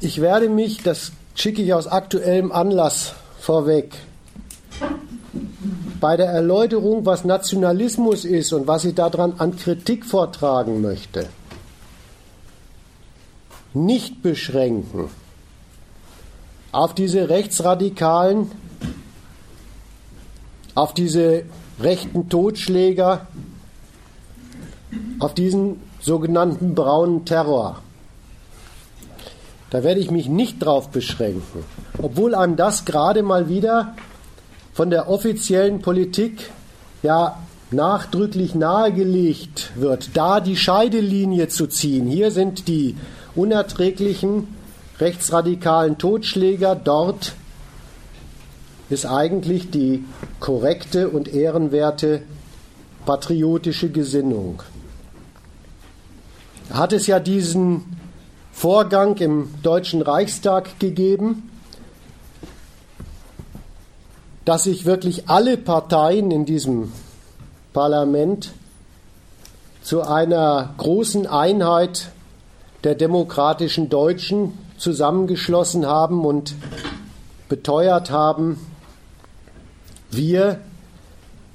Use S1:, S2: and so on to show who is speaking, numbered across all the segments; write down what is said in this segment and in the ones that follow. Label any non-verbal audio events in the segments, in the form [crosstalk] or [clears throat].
S1: Ich werde mich, das schicke ich aus aktuellem Anlass vorweg, bei der Erläuterung, was Nationalismus ist und was ich daran an Kritik vortragen möchte, nicht beschränken auf diese rechtsradikalen, auf diese rechten Totschläger, auf diesen sogenannten braunen Terror. Da werde ich mich nicht drauf beschränken, obwohl einem das gerade mal wieder von der offiziellen Politik ja nachdrücklich nahegelegt wird, da die Scheidelinie zu ziehen. Hier sind die unerträglichen rechtsradikalen Totschläger, dort ist eigentlich die korrekte und ehrenwerte patriotische Gesinnung. Hat es ja diesen Vorgang im Deutschen Reichstag gegeben, dass sich wirklich alle Parteien in diesem Parlament zu einer großen Einheit der demokratischen Deutschen zusammengeschlossen haben und beteuert haben, wir,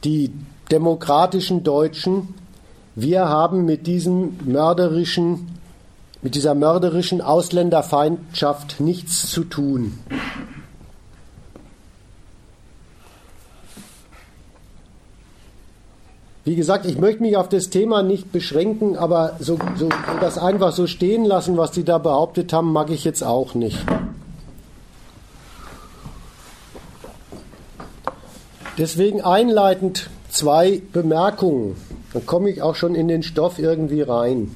S1: die demokratischen Deutschen, wir haben mit diesem mörderischen, mit dieser mörderischen Ausländerfeindschaft nichts zu tun. Wie gesagt, ich möchte mich auf das Thema nicht beschränken, aber so, so, das einfach so stehen lassen, was die da behauptet haben, mag ich jetzt auch nicht. Deswegen einleitend zwei Bemerkungen. Dann komme ich auch schon in den Stoff irgendwie rein.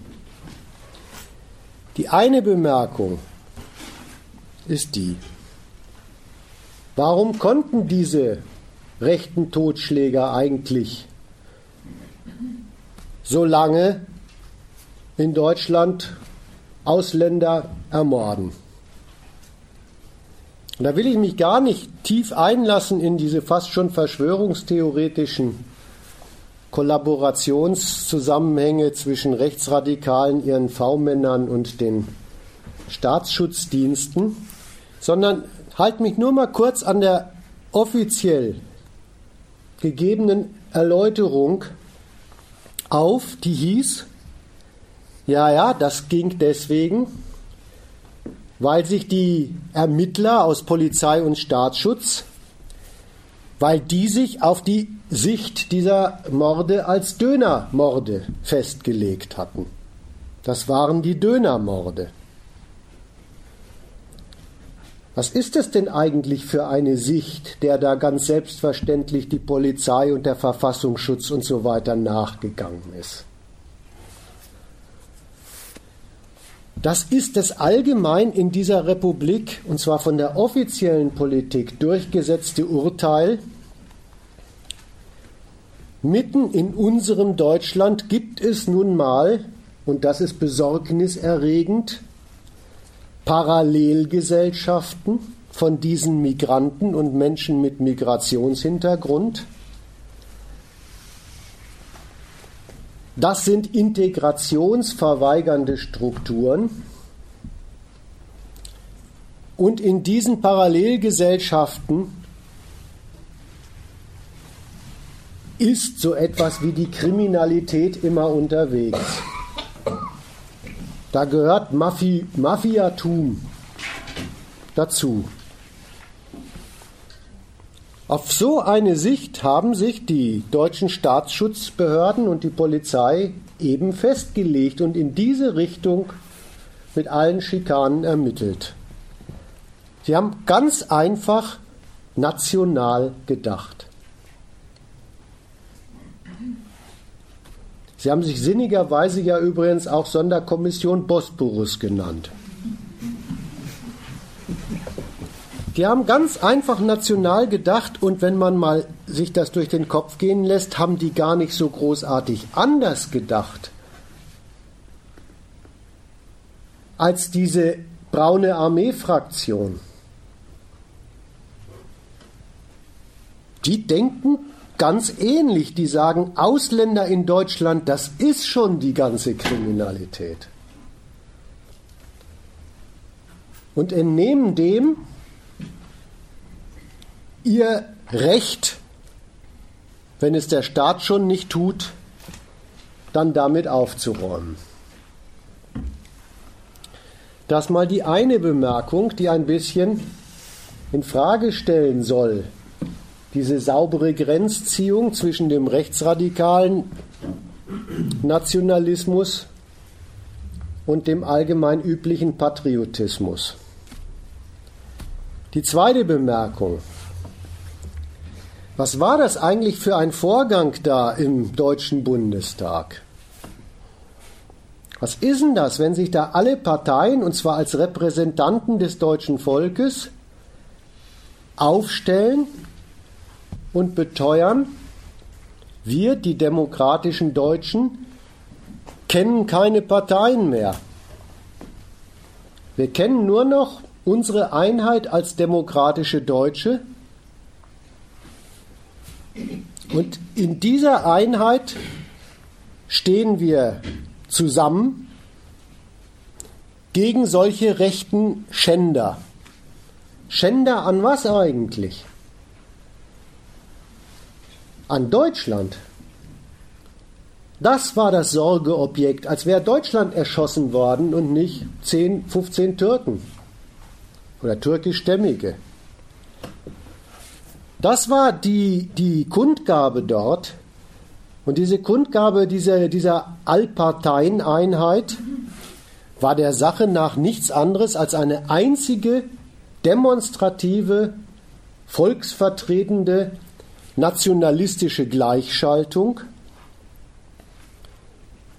S1: Die eine Bemerkung ist die, warum konnten diese rechten Totschläger eigentlich so lange in Deutschland Ausländer ermorden? Und da will ich mich gar nicht tief einlassen in diese fast schon verschwörungstheoretischen Kollaborationszusammenhänge zwischen Rechtsradikalen, ihren V-Männern und den Staatsschutzdiensten, sondern halt mich nur mal kurz an der offiziell gegebenen Erläuterung auf, die hieß, ja, ja, das ging deswegen, weil sich die Ermittler aus Polizei und Staatsschutz, weil die sich auf die Sicht dieser Morde als Dönermorde festgelegt hatten. Das waren die Dönermorde. Was ist es denn eigentlich für eine Sicht, der da ganz selbstverständlich die Polizei und der Verfassungsschutz und so weiter nachgegangen ist? Das ist das allgemein in dieser Republik, und zwar von der offiziellen Politik durchgesetzte Urteil. Mitten in unserem Deutschland gibt es nun mal, und das ist besorgniserregend, Parallelgesellschaften von diesen Migranten und Menschen mit Migrationshintergrund, Das sind integrationsverweigernde Strukturen. Und in diesen Parallelgesellschaften ist so etwas wie die Kriminalität immer unterwegs. Da gehört Mafi Mafiatum dazu. Auf so eine Sicht haben sich die deutschen Staatsschutzbehörden und die Polizei eben festgelegt und in diese Richtung mit allen Schikanen ermittelt. Sie haben ganz einfach national gedacht. Sie haben sich sinnigerweise ja übrigens auch Sonderkommission Bosporus genannt. Die haben ganz einfach national gedacht und wenn man mal sich das durch den Kopf gehen lässt, haben die gar nicht so großartig anders gedacht als diese braune Armee-Fraktion. Die denken ganz ähnlich. Die sagen, Ausländer in Deutschland, das ist schon die ganze Kriminalität. und entnehmen dem ihr Recht, wenn es der Staat schon nicht tut, dann damit aufzuräumen. Das mal die eine Bemerkung, die ein bisschen in Frage stellen soll, diese saubere Grenzziehung zwischen dem rechtsradikalen Nationalismus und dem allgemein üblichen Patriotismus. Die zweite Bemerkung. Was war das eigentlich für ein Vorgang da im Deutschen Bundestag? Was ist denn das, wenn sich da alle Parteien, und zwar als Repräsentanten des deutschen Volkes, aufstellen und beteuern, wir, die demokratischen Deutschen, kennen keine Parteien mehr. Wir kennen nur noch unsere Einheit als demokratische Deutsche. Und in dieser Einheit stehen wir zusammen gegen solche rechten Schänder. Schänder an was eigentlich? An Deutschland. Das war das Sorgeobjekt, als wäre Deutschland erschossen worden und nicht 10, 15 Türken oder türkischstämmige. Das war die, die Kundgabe dort. Und diese Kundgabe dieser, dieser Allparteieneinheit war der Sache nach nichts anderes als eine einzige demonstrative, volksvertretende, nationalistische Gleichschaltung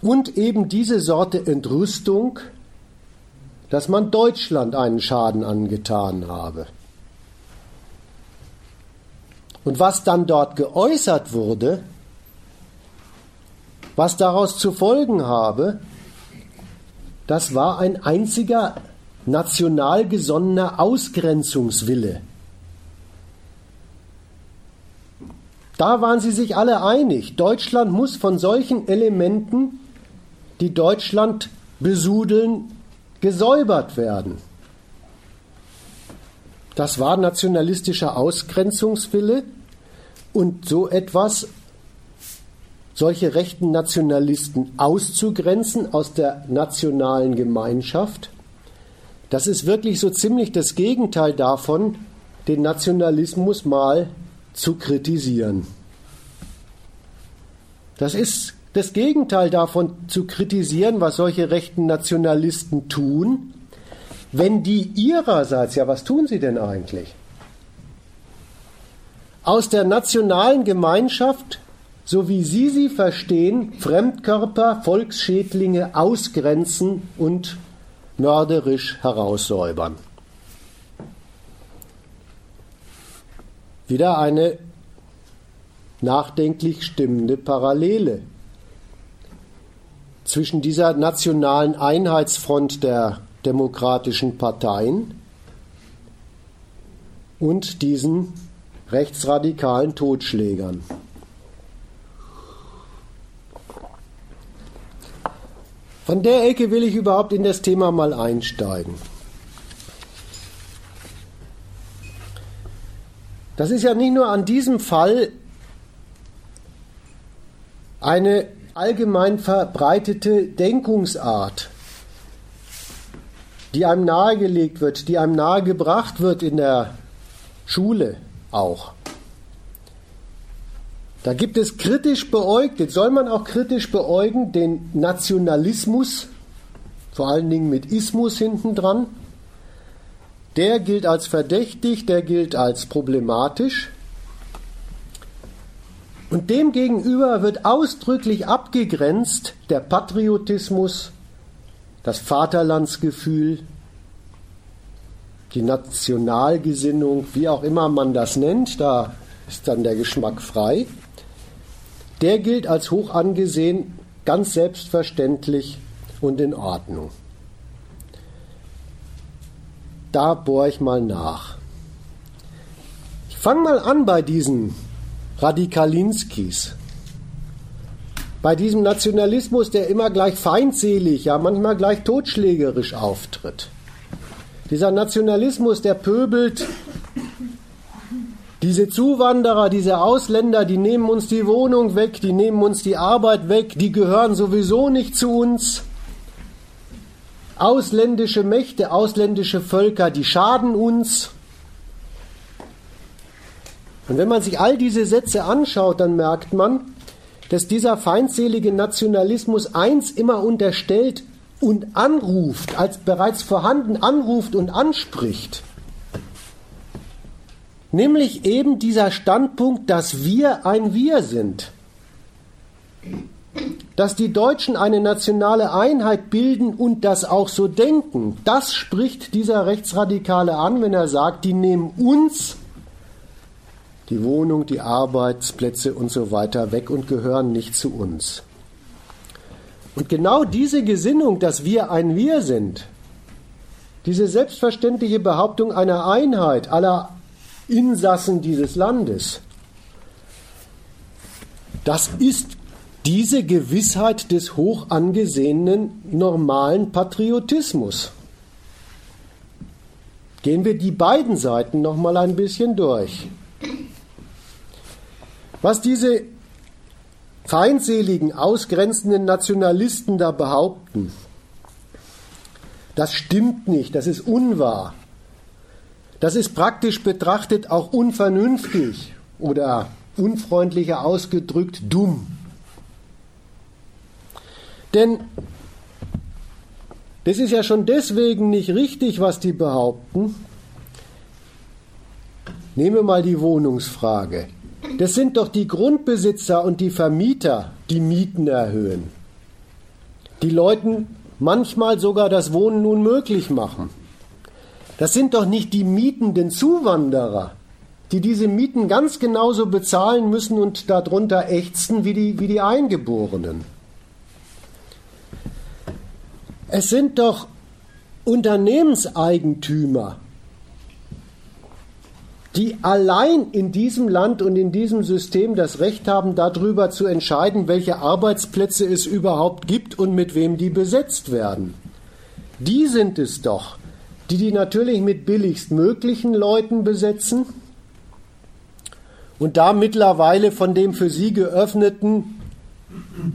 S1: und eben diese Sorte Entrüstung, dass man Deutschland einen Schaden angetan habe. Und was dann dort geäußert wurde, was daraus zu folgen habe, das war ein einziger national gesonnener Ausgrenzungswille. Da waren sie sich alle einig. Deutschland muss von solchen Elementen, die Deutschland besudeln, gesäubert werden. Das war nationalistischer Ausgrenzungswille und so etwas solche rechten Nationalisten auszugrenzen aus der nationalen Gemeinschaft, das ist wirklich so ziemlich das Gegenteil davon, den Nationalismus mal zu kritisieren. Das ist das Gegenteil davon zu kritisieren, was solche rechten Nationalisten tun, wenn die ihrerseits, ja, was tun sie denn eigentlich? Aus der nationalen Gemeinschaft so wie Sie sie verstehen, Fremdkörper, Volksschädlinge ausgrenzen und mörderisch heraussäubern. Wieder eine nachdenklich stimmende Parallele zwischen dieser nationalen Einheitsfront der demokratischen Parteien und diesen rechtsradikalen Totschlägern. Von der Ecke will ich überhaupt in das Thema mal einsteigen. Das ist ja nicht nur an diesem Fall eine allgemein verbreitete Denkungsart, die einem nahegelegt wird, die einem nahegebracht wird in der Schule auch. Da gibt es kritisch beäugt, jetzt soll man auch kritisch beäugen, den Nationalismus, vor allen Dingen mit Ismus hintendran. Der gilt als verdächtig, der gilt als problematisch. Und demgegenüber wird ausdrücklich abgegrenzt der Patriotismus, das Vaterlandsgefühl, die Nationalgesinnung, wie auch immer man das nennt, da ist dann der Geschmack frei der gilt als hoch angesehen, ganz selbstverständlich und in Ordnung. Da bohre ich mal nach. Ich fange mal an bei diesen Radikalinskis. Bei diesem Nationalismus, der immer gleich feindselig, ja manchmal gleich totschlägerisch auftritt. Dieser Nationalismus, der pöbelt, diese Zuwanderer, diese Ausländer, die nehmen uns die Wohnung weg, die nehmen uns die Arbeit weg, die gehören sowieso nicht zu uns. Ausländische Mächte, ausländische Völker, die schaden uns. Und wenn man sich all diese Sätze anschaut, dann merkt man, dass dieser feindselige Nationalismus eins immer unterstellt und anruft, als bereits vorhanden anruft und anspricht. Nämlich eben dieser Standpunkt, dass wir ein Wir sind. Dass die Deutschen eine nationale Einheit bilden und das auch so denken, das spricht dieser Rechtsradikale an, wenn er sagt, die nehmen uns die Wohnung, die Arbeitsplätze und so weiter weg und gehören nicht zu uns. Und genau diese Gesinnung, dass wir ein Wir sind, diese selbstverständliche Behauptung einer Einheit aller Insassen dieses Landes, das ist diese Gewissheit des hoch angesehenen normalen Patriotismus. Gehen wir die beiden Seiten noch mal ein bisschen durch. Was diese feindseligen, ausgrenzenden Nationalisten da behaupten, das stimmt nicht, das ist unwahr. Das ist praktisch betrachtet auch unvernünftig oder unfreundlicher ausgedrückt dumm. Denn das ist ja schon deswegen nicht richtig, was die behaupten. Nehmen wir mal die Wohnungsfrage. Das sind doch die Grundbesitzer und die Vermieter, die Mieten erhöhen. Die Leuten manchmal sogar das Wohnen unmöglich machen. Das sind doch nicht die mietenden Zuwanderer, die diese Mieten ganz genauso bezahlen müssen und darunter ächzen wie die, wie die Eingeborenen. Es sind doch Unternehmenseigentümer, die allein in diesem Land und in diesem System das Recht haben, darüber zu entscheiden, welche Arbeitsplätze es überhaupt gibt und mit wem die besetzt werden. Die sind es doch, die die natürlich mit billigst möglichen Leuten besetzen und da mittlerweile von dem für sie geöffneten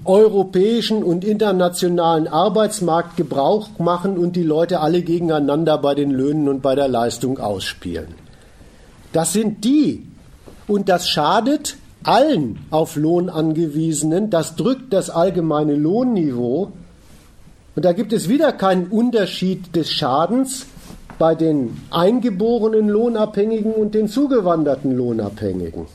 S1: europäischen und internationalen Arbeitsmarkt Gebrauch machen und die Leute alle gegeneinander bei den Löhnen und bei der Leistung ausspielen. Das sind die. Und das schadet allen auf Lohn angewiesenen. Das drückt das allgemeine Lohnniveau. Und da gibt es wieder keinen Unterschied des Schadens bei den eingeborenen Lohnabhängigen und den zugewanderten Lohnabhängigen.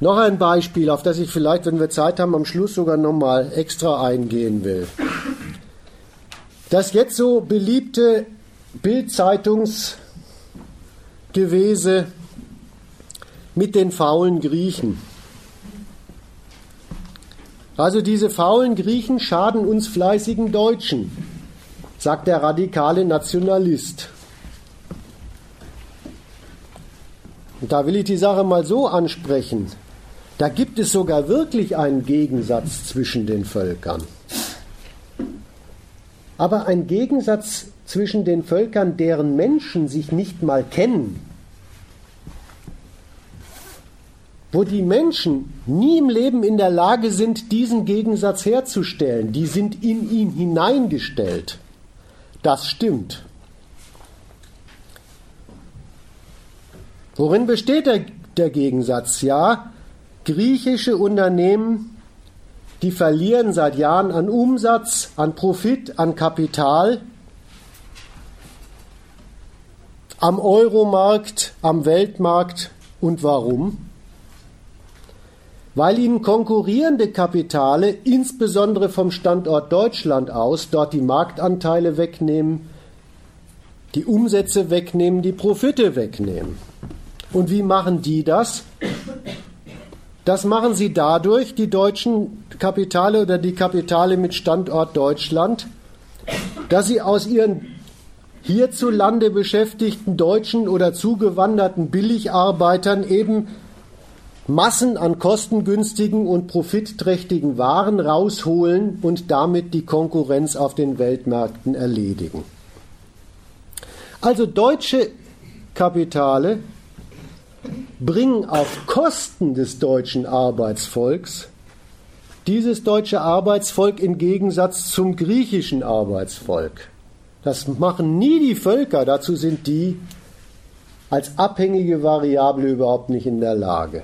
S1: Noch ein Beispiel, auf das ich vielleicht, wenn wir Zeit haben, am Schluss sogar nochmal extra eingehen will. Das jetzt so beliebte Bildzeitungsgewese mit den faulen Griechen. Also diese faulen Griechen schaden uns fleißigen Deutschen, sagt der radikale Nationalist. Und da will ich die Sache mal so ansprechen. Da gibt es sogar wirklich einen Gegensatz zwischen den Völkern aber ein Gegensatz zwischen den Völkern, deren Menschen sich nicht mal kennen, wo die Menschen nie im Leben in der Lage sind, diesen Gegensatz herzustellen, die sind in ihn hineingestellt. Das stimmt. Worin besteht der, der Gegensatz? Ja, griechische Unternehmen die verlieren seit Jahren an Umsatz, an Profit, an Kapital am Euromarkt, am Weltmarkt. Und warum? Weil ihnen konkurrierende Kapitale, insbesondere vom Standort Deutschland aus, dort die Marktanteile wegnehmen, die Umsätze wegnehmen, die Profite wegnehmen. Und wie machen die das? Das machen sie dadurch, die deutschen Kapitale oder die Kapitale mit Standort Deutschland, dass sie aus ihren hierzulande beschäftigten deutschen oder zugewanderten Billigarbeitern eben Massen an kostengünstigen und profitträchtigen Waren rausholen und damit die Konkurrenz auf den Weltmärkten erledigen. Also deutsche Kapitale bringen auf Kosten des deutschen Arbeitsvolks dieses deutsche Arbeitsvolk im Gegensatz zum griechischen Arbeitsvolk. Das machen nie die Völker, dazu sind die als abhängige Variable überhaupt nicht in der Lage.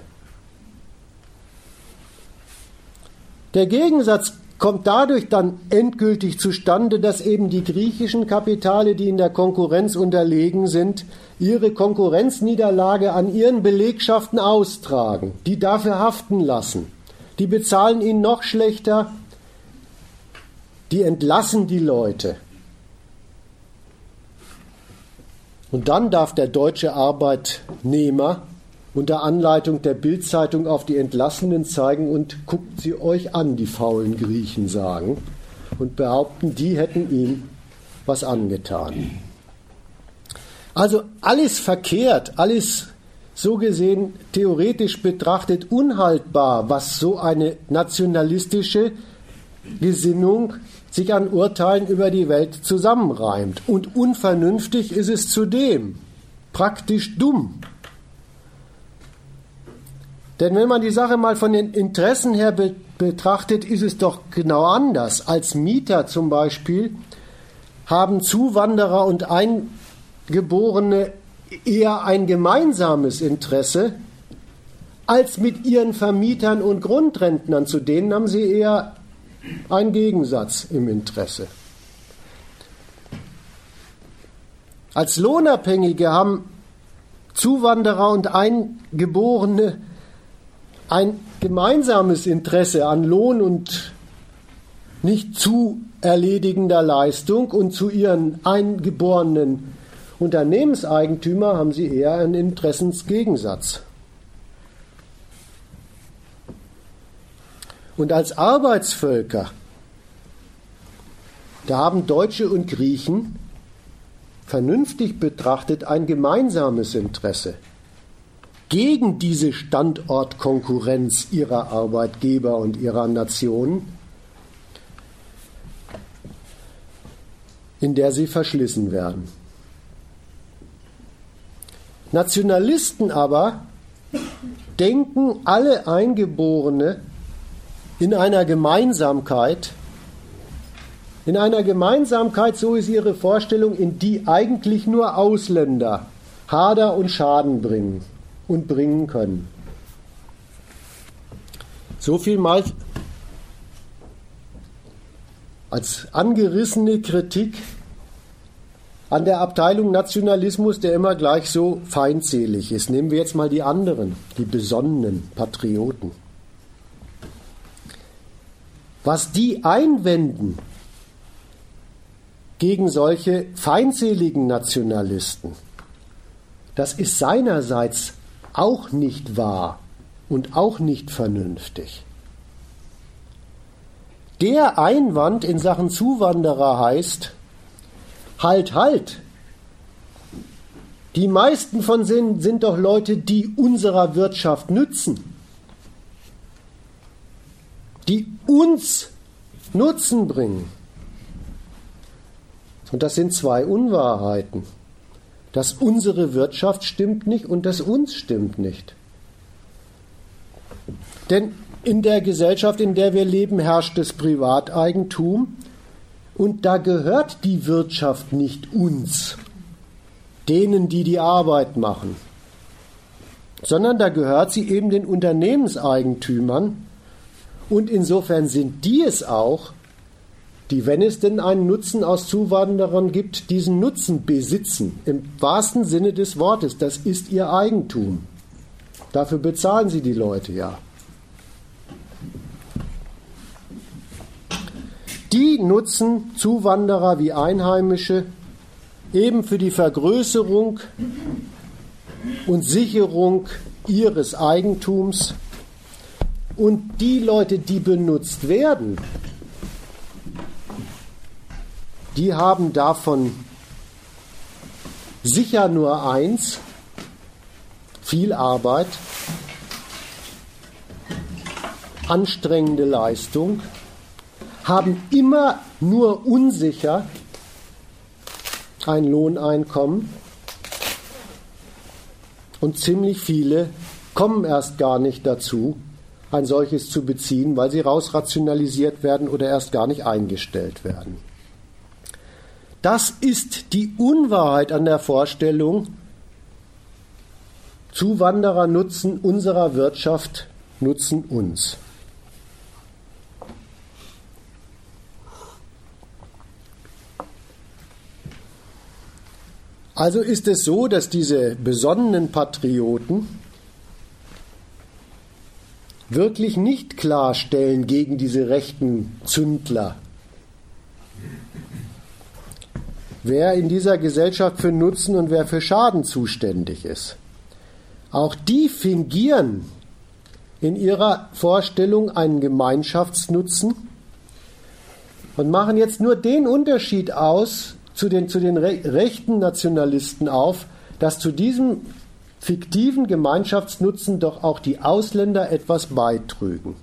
S1: Der Gegensatz kommt dadurch dann endgültig zustande, dass eben die griechischen Kapitale, die in der Konkurrenz unterlegen sind, ihre Konkurrenzniederlage an ihren Belegschaften austragen, die dafür haften lassen. Die bezahlen ihn noch schlechter, die entlassen die Leute. Und dann darf der deutsche Arbeitnehmer unter Anleitung der Bildzeitung auf die Entlassenen zeigen und guckt sie euch an, die faulen Griechen sagen, und behaupten, die hätten ihm was angetan. Also alles verkehrt, alles so gesehen theoretisch betrachtet unhaltbar, was so eine nationalistische Gesinnung sich an Urteilen über die Welt zusammenreimt. Und unvernünftig ist es zudem, praktisch dumm. Denn wenn man die Sache mal von den Interessen her be betrachtet, ist es doch genau anders. Als Mieter zum Beispiel haben Zuwanderer und Eingeborene eher ein gemeinsames Interesse als mit ihren Vermietern und Grundrentnern. Zu denen haben sie eher einen Gegensatz im Interesse. Als Lohnabhängige haben Zuwanderer und Eingeborene ein gemeinsames Interesse an Lohn und nicht zu erledigender Leistung und zu ihren eingeborenen Unternehmenseigentümer haben sie eher einen Interessensgegensatz. Und als Arbeitsvölker, da haben Deutsche und Griechen vernünftig betrachtet ein gemeinsames Interesse gegen diese Standortkonkurrenz ihrer Arbeitgeber und ihrer Nationen, in der sie verschlissen werden. Nationalisten aber denken alle Eingeborene in einer Gemeinsamkeit, in einer Gemeinsamkeit, so ist ihre Vorstellung, in die eigentlich nur Ausländer Hader und Schaden bringen und bringen können. So viel mal als angerissene Kritik an der Abteilung Nationalismus, der immer gleich so feindselig ist. Nehmen wir jetzt mal die anderen, die besonnenen Patrioten. Was die einwenden gegen solche feindseligen Nationalisten, das ist seinerseits auch nicht wahr und auch nicht vernünftig. Der Einwand in Sachen Zuwanderer heißt, halt, halt. Die meisten von sind, sind doch Leute, die unserer Wirtschaft nützen, die uns Nutzen bringen. Und das sind zwei Unwahrheiten. Das unsere Wirtschaft stimmt nicht und das uns stimmt nicht. Denn in der Gesellschaft, in der wir leben, herrscht das Privateigentum und da gehört die Wirtschaft nicht uns, denen, die die Arbeit machen, sondern da gehört sie eben den Unternehmenseigentümern und insofern sind die es auch, die, wenn es denn einen Nutzen aus Zuwanderern gibt, diesen Nutzen besitzen. Im wahrsten Sinne des Wortes. Das ist ihr Eigentum. Dafür bezahlen sie die Leute ja. Die nutzen Zuwanderer wie Einheimische eben für die Vergrößerung und Sicherung ihres Eigentums. Und die Leute, die benutzt werden, die haben davon sicher nur eins, viel Arbeit. Anstrengende Leistung, haben immer nur unsicher ein Lohneinkommen. Und ziemlich viele kommen erst gar nicht dazu, ein solches zu beziehen, weil sie rausrationalisiert werden oder erst gar nicht eingestellt werden. Das ist die Unwahrheit an der Vorstellung, Zuwanderer nutzen unserer Wirtschaft, nutzen uns. Also ist es so, dass diese besonnenen Patrioten wirklich nicht klarstellen gegen diese rechten Zündler. Wer in dieser Gesellschaft für Nutzen und wer für Schaden zuständig ist. Auch die fingieren in ihrer Vorstellung einen Gemeinschaftsnutzen und machen jetzt nur den Unterschied aus zu den, zu den rechten Nationalisten auf, dass zu diesem fiktiven Gemeinschaftsnutzen doch auch die Ausländer etwas beitrügen.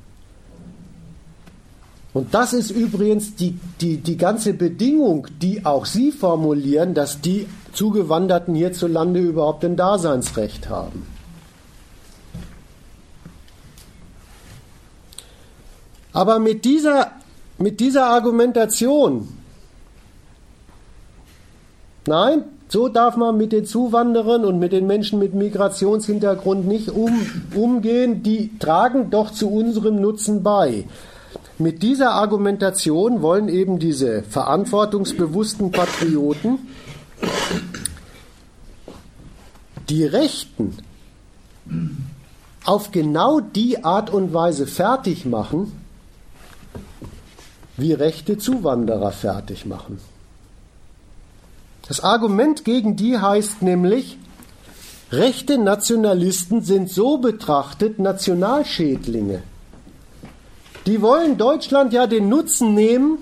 S1: Und das ist übrigens die, die, die ganze Bedingung, die auch Sie formulieren, dass die Zugewanderten hierzulande überhaupt ein Daseinsrecht haben. Aber mit dieser, mit dieser Argumentation, nein, so darf man mit den Zuwanderern und mit den Menschen mit Migrationshintergrund nicht um, umgehen. Die tragen doch zu unserem Nutzen bei. Mit dieser Argumentation wollen eben diese verantwortungsbewussten Patrioten die Rechten auf genau die Art und Weise fertig machen, wie rechte Zuwanderer fertig machen. Das Argument gegen die heißt nämlich, rechte Nationalisten sind so betrachtet Nationalschädlinge. Die wollen Deutschland ja den Nutzen nehmen,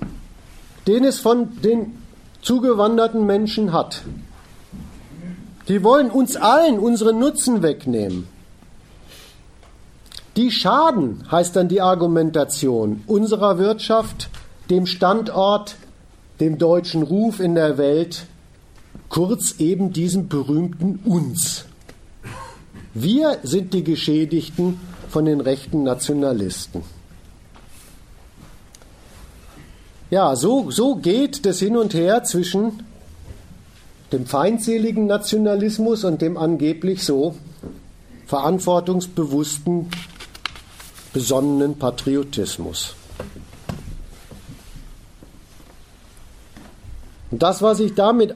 S1: den es von den zugewanderten Menschen hat. Die wollen uns allen unseren Nutzen wegnehmen. Die schaden, heißt dann die Argumentation, unserer Wirtschaft, dem Standort, dem deutschen Ruf in der Welt kurz eben diesem berühmten uns. Wir sind die Geschädigten von den rechten Nationalisten. Ja, so, so geht das hin und her zwischen dem feindseligen Nationalismus und dem angeblich so verantwortungsbewussten, besonnenen Patriotismus. Und das, was ich damit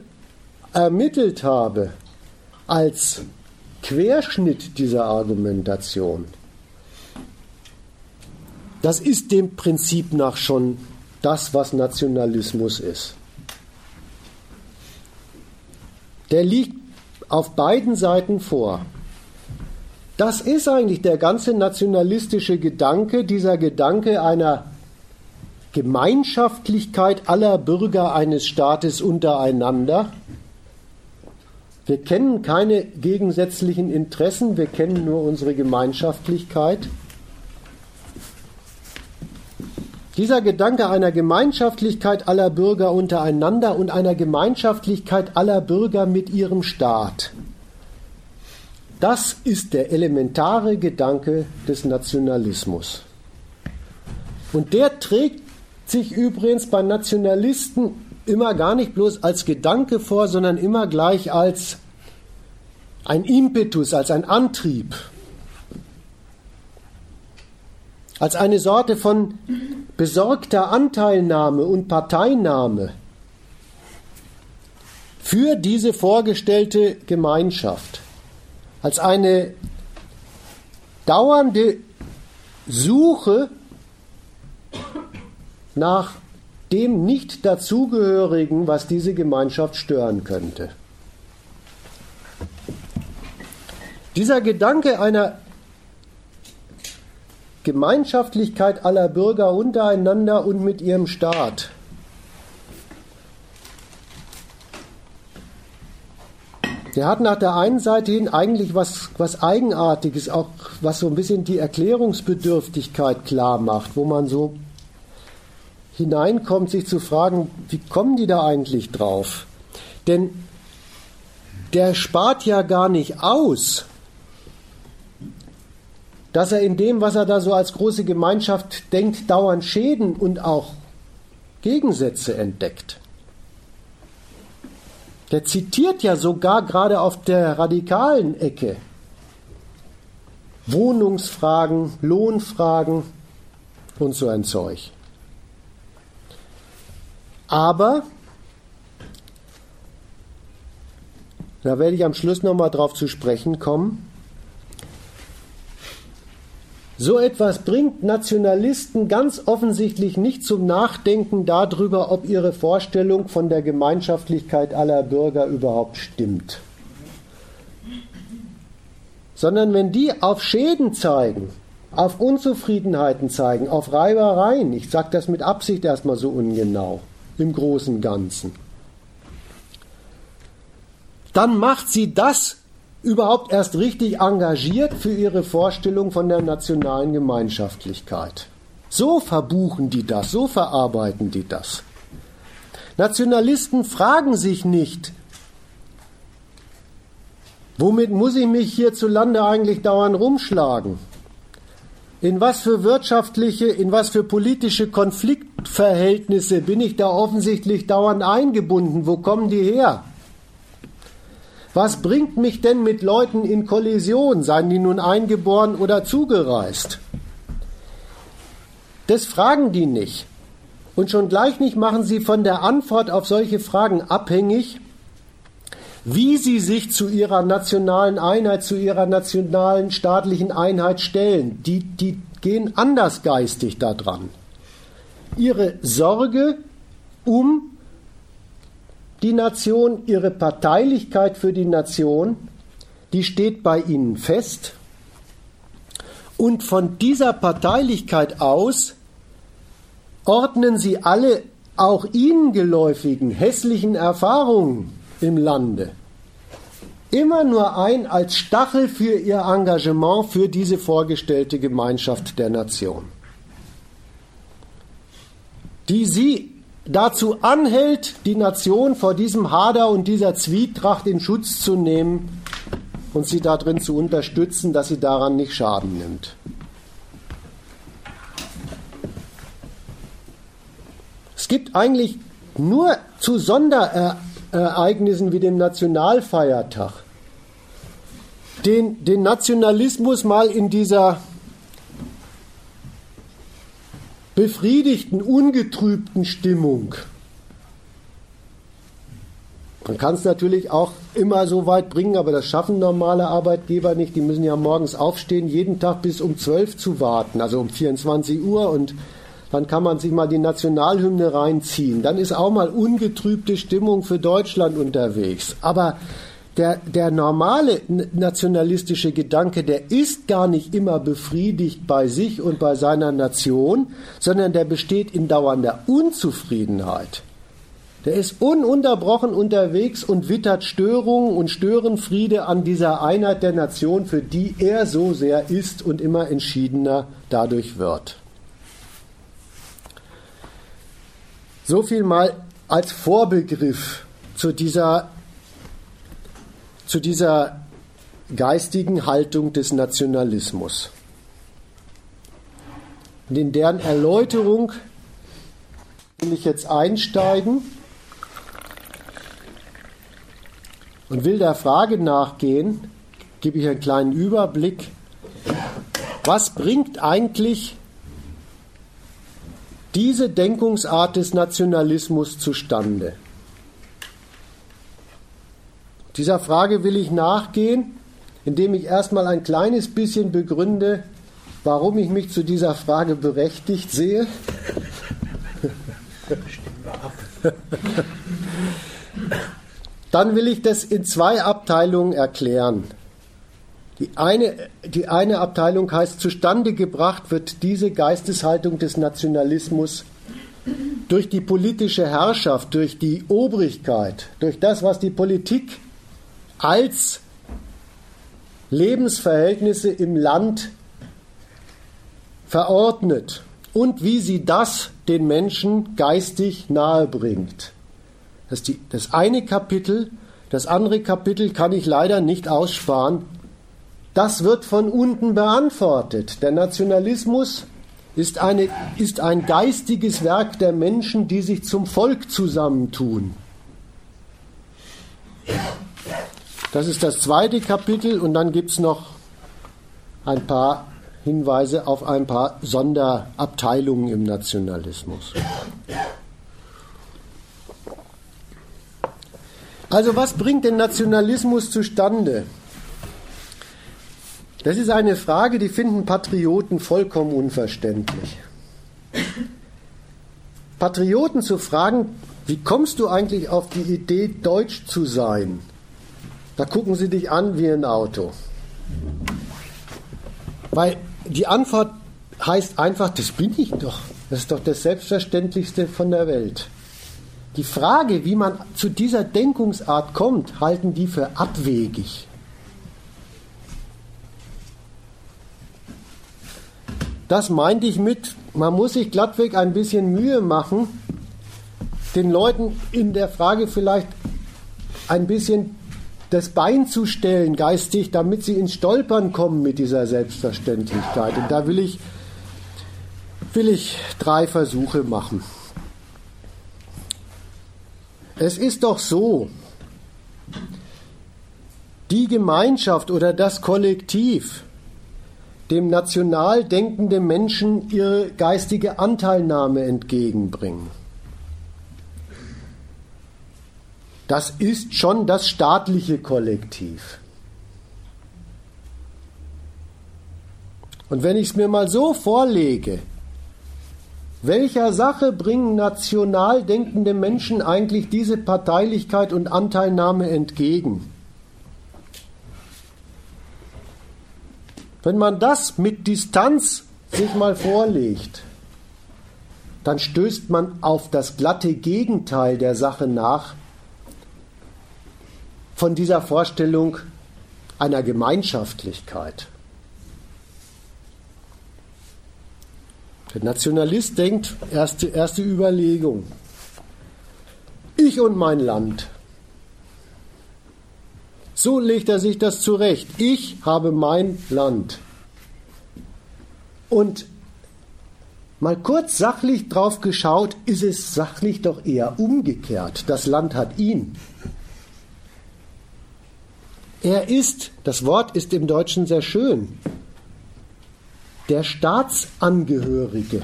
S1: ermittelt habe als Querschnitt dieser Argumentation, das ist dem Prinzip nach schon das, was Nationalismus ist. Der liegt auf beiden Seiten vor. Das ist eigentlich der ganze nationalistische Gedanke, dieser Gedanke einer Gemeinschaftlichkeit aller Bürger eines Staates untereinander, wir kennen keine gegensätzlichen Interessen, wir kennen nur unsere Gemeinschaftlichkeit. Dieser Gedanke einer Gemeinschaftlichkeit aller Bürger untereinander und einer Gemeinschaftlichkeit aller Bürger mit ihrem Staat, das ist der elementare Gedanke des Nationalismus. Und der trägt sich übrigens bei Nationalisten immer gar nicht bloß als Gedanke vor, sondern immer gleich als ein Impetus, als ein Antrieb, als eine Sorte von besorgter Anteilnahme und Parteinahme für diese vorgestellte Gemeinschaft, als eine dauernde Suche nach dem nicht dazugehörigen, was diese Gemeinschaft stören könnte. Dieser Gedanke einer Gemeinschaftlichkeit aller Bürger untereinander und mit ihrem Staat, der hat nach der einen Seite hin eigentlich was, was Eigenartiges, auch was so ein bisschen die Erklärungsbedürftigkeit klar macht, wo man so hineinkommt, sich zu fragen, wie kommen die da eigentlich drauf? Denn der spart ja gar nicht aus, dass er in dem, was er da so als große Gemeinschaft denkt, dauernd Schäden und auch Gegensätze entdeckt. Der zitiert ja sogar gerade auf der radikalen Ecke Wohnungsfragen, Lohnfragen und so ein Zeug. Aber, da werde ich am Schluss nochmal drauf zu sprechen kommen, so etwas bringt Nationalisten ganz offensichtlich nicht zum Nachdenken darüber, ob ihre Vorstellung von der Gemeinschaftlichkeit aller Bürger überhaupt stimmt. Sondern wenn die auf Schäden zeigen, auf Unzufriedenheiten zeigen, auf Reibereien, ich sage das mit Absicht erstmal so ungenau, im großen Ganzen, dann macht sie das überhaupt erst richtig engagiert für ihre Vorstellung von der nationalen Gemeinschaftlichkeit. So verbuchen die das, so verarbeiten die das. Nationalisten fragen sich nicht, womit muss ich mich hierzulande eigentlich dauernd rumschlagen? In was für wirtschaftliche, in was für politische Konfliktverhältnisse bin ich da offensichtlich dauernd eingebunden? Wo kommen die her? Was bringt mich denn mit Leuten in Kollision, seien die nun eingeboren oder zugereist? Das fragen die nicht. Und schon gleich nicht machen sie von der Antwort auf solche Fragen abhängig, wie sie sich zu ihrer nationalen Einheit, zu ihrer nationalen staatlichen Einheit stellen. Die, die gehen andersgeistig daran. Ihre Sorge um die Nation, ihre Parteilichkeit für die Nation, die steht bei ihnen fest. Und von dieser Parteilichkeit aus ordnen sie alle auch ihnen geläufigen hässlichen Erfahrungen im Lande immer nur ein als Stachel für ihr Engagement für diese vorgestellte Gemeinschaft der Nation, die sie dazu anhält, die Nation vor diesem Hader und dieser Zwietracht in Schutz zu nehmen und sie darin zu unterstützen, dass sie daran nicht Schaden nimmt. Es gibt eigentlich nur zu Sonderereignissen wie dem Nationalfeiertag den, den Nationalismus mal in dieser befriedigten, ungetrübten Stimmung. Man kann es natürlich auch immer so weit bringen, aber das schaffen normale Arbeitgeber nicht. Die müssen ja morgens aufstehen, jeden Tag bis um 12 zu warten, also um 24 Uhr und dann kann man sich mal die Nationalhymne reinziehen. Dann ist auch mal ungetrübte Stimmung für Deutschland unterwegs. Aber der, der normale nationalistische Gedanke, der ist gar nicht immer befriedigt bei sich und bei seiner Nation, sondern der besteht in dauernder Unzufriedenheit. Der ist ununterbrochen unterwegs und wittert Störungen und Störenfriede an dieser Einheit der Nation, für die er so sehr ist und immer entschiedener dadurch wird. So viel mal als Vorbegriff zu dieser zu dieser geistigen Haltung des Nationalismus. Und in deren Erläuterung will ich jetzt einsteigen und will der Frage nachgehen, gebe ich einen kleinen Überblick, was bringt eigentlich diese Denkungsart des Nationalismus zustande? Dieser Frage will ich nachgehen, indem ich erstmal ein kleines bisschen begründe, warum ich mich zu dieser Frage berechtigt sehe. [laughs] Dann will ich das in zwei Abteilungen erklären. Die eine, die eine Abteilung heißt, zustande gebracht wird diese Geisteshaltung des Nationalismus durch die politische Herrschaft, durch die Obrigkeit, durch das, was die Politik als Lebensverhältnisse im Land verordnet und wie sie das den Menschen geistig nahebringt. Das die, das eine Kapitel. Das andere Kapitel kann ich leider nicht aussparen. Das wird von unten beantwortet. Der Nationalismus ist, eine, ist ein geistiges Werk der Menschen, die sich zum Volk zusammentun. Das ist das zweite Kapitel und dann gibt es noch ein paar Hinweise auf ein paar Sonderabteilungen im Nationalismus. Also was bringt den Nationalismus zustande? Das ist eine Frage, die finden Patrioten vollkommen unverständlich. Patrioten zu fragen, wie kommst du eigentlich auf die Idee, deutsch zu sein? Da gucken sie dich an wie ein Auto. Weil die Antwort heißt einfach, das bin ich doch. Das ist doch das Selbstverständlichste von der Welt. Die Frage, wie man zu dieser Denkungsart kommt, halten die für abwegig. Das meinte ich mit, man muss sich glattweg ein bisschen Mühe machen, den Leuten in der Frage vielleicht ein bisschen das Bein zu stellen, geistig, damit sie ins Stolpern kommen mit dieser Selbstverständlichkeit. Und da will ich, will ich drei Versuche machen. Es ist doch so, die Gemeinschaft oder das Kollektiv, dem national denkende Menschen ihre geistige Anteilnahme entgegenbringen. Das ist schon das staatliche Kollektiv. Und wenn ich es mir mal so vorlege, welcher Sache bringen national denkende Menschen eigentlich diese Parteilichkeit und Anteilnahme entgegen? Wenn man das mit Distanz sich mal vorlegt, dann stößt man auf das glatte Gegenteil der Sache nach von dieser Vorstellung einer Gemeinschaftlichkeit. Der Nationalist denkt, erste, erste Überlegung, ich und mein Land. So legt er sich das zurecht. Ich habe mein Land. Und mal kurz sachlich drauf geschaut, ist es sachlich doch eher umgekehrt. Das Land hat ihn. Er ist, das Wort ist im Deutschen sehr schön, der Staatsangehörige.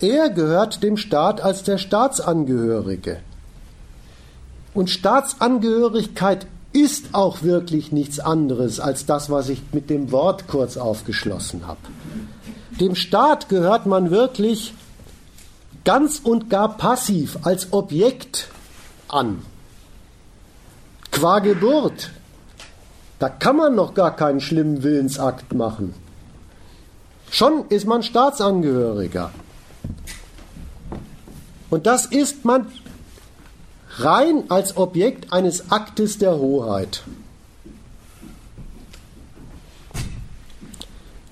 S1: Er gehört dem Staat als der Staatsangehörige. Und Staatsangehörigkeit ist auch wirklich nichts anderes als das, was ich mit dem Wort kurz aufgeschlossen habe. Dem Staat gehört man wirklich ganz und gar passiv als Objekt an. Qua Geburt, da kann man noch gar keinen schlimmen Willensakt machen. Schon ist man Staatsangehöriger. Und das ist man rein als Objekt eines Aktes der Hoheit.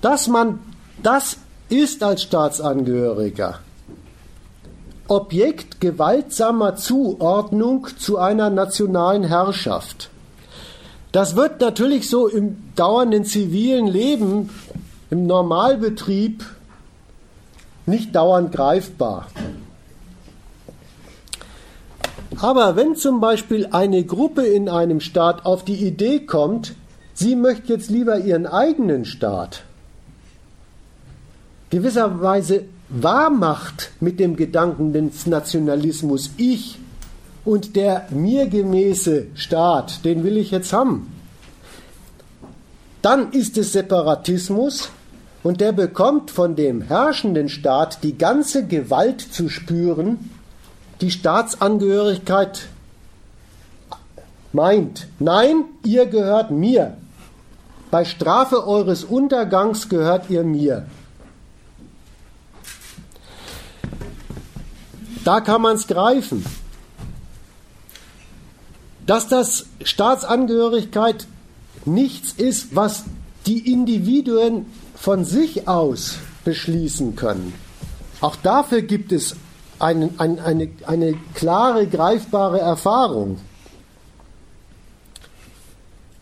S1: Dass man das ist als Staatsangehöriger Objekt gewaltsamer Zuordnung zu einer nationalen Herrschaft. Das wird natürlich so im dauernden zivilen Leben, im Normalbetrieb nicht dauernd greifbar. Aber wenn zum Beispiel eine Gruppe in einem Staat auf die Idee kommt, sie möchte jetzt lieber ihren eigenen Staat, gewisserweise wahrmacht mit dem Gedanken des Nationalismus, ich und der mir gemäße Staat, den will ich jetzt haben, dann ist es Separatismus und der bekommt von dem herrschenden Staat die ganze Gewalt zu spüren, die Staatsangehörigkeit meint. Nein, ihr gehört mir. Bei Strafe eures Untergangs gehört ihr mir. Da kann man es greifen. dass das Staatsangehörigkeit nichts ist, was die Individuen von sich aus beschließen können. Auch dafür gibt es eine, eine, eine, eine klare, greifbare Erfahrung.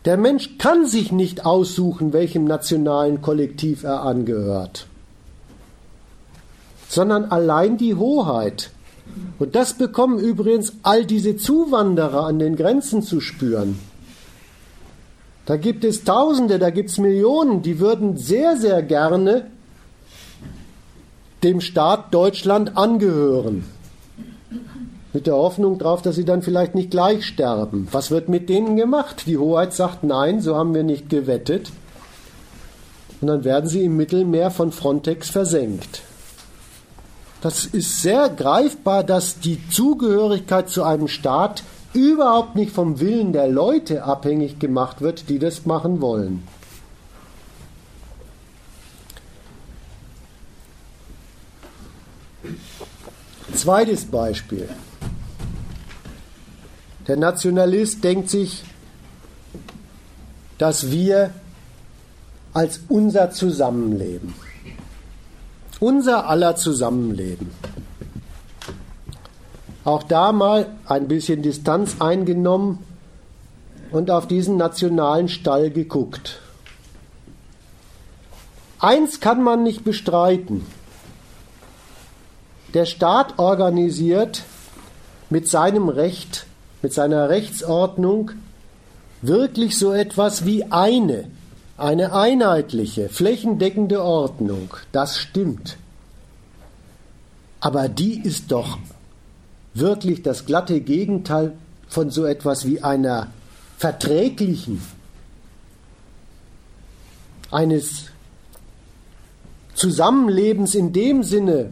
S1: Der Mensch kann sich nicht aussuchen, welchem nationalen Kollektiv er angehört, sondern allein die Hoheit. Und das bekommen übrigens all diese Zuwanderer an den Grenzen zu spüren. Da gibt es Tausende, da gibt es Millionen, die würden sehr, sehr gerne dem Staat Deutschland angehören mit der Hoffnung darauf, dass sie dann vielleicht nicht gleich sterben. Was wird mit denen gemacht? Die Hoheit sagt nein, so haben wir nicht gewettet. Und dann werden sie im Mittelmeer von Frontex versenkt. Das ist sehr greifbar, dass die Zugehörigkeit zu einem Staat überhaupt nicht vom Willen der Leute abhängig gemacht wird, die das machen wollen. Zweites Beispiel. Der Nationalist denkt sich, dass wir als unser Zusammenleben, unser aller Zusammenleben, auch da mal ein bisschen Distanz eingenommen und auf diesen nationalen Stall geguckt. Eins kann man nicht bestreiten. Der Staat organisiert mit seinem Recht mit seiner Rechtsordnung wirklich so etwas wie eine, eine einheitliche, flächendeckende Ordnung. Das stimmt. Aber die ist doch wirklich das glatte Gegenteil von so etwas wie einer verträglichen, eines Zusammenlebens in dem Sinne,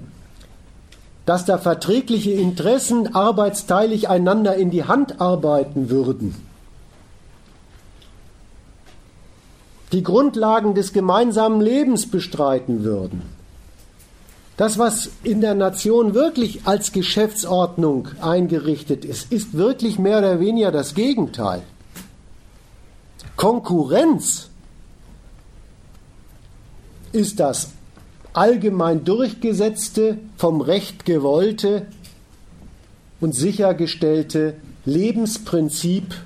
S1: dass da verträgliche Interessen arbeitsteilig einander in die Hand arbeiten würden. Die Grundlagen des gemeinsamen Lebens bestreiten würden. Das, was in der Nation wirklich als Geschäftsordnung eingerichtet ist, ist wirklich mehr oder weniger das Gegenteil. Konkurrenz ist das allgemein durchgesetzte, vom Recht gewollte und sichergestellte Lebensprinzip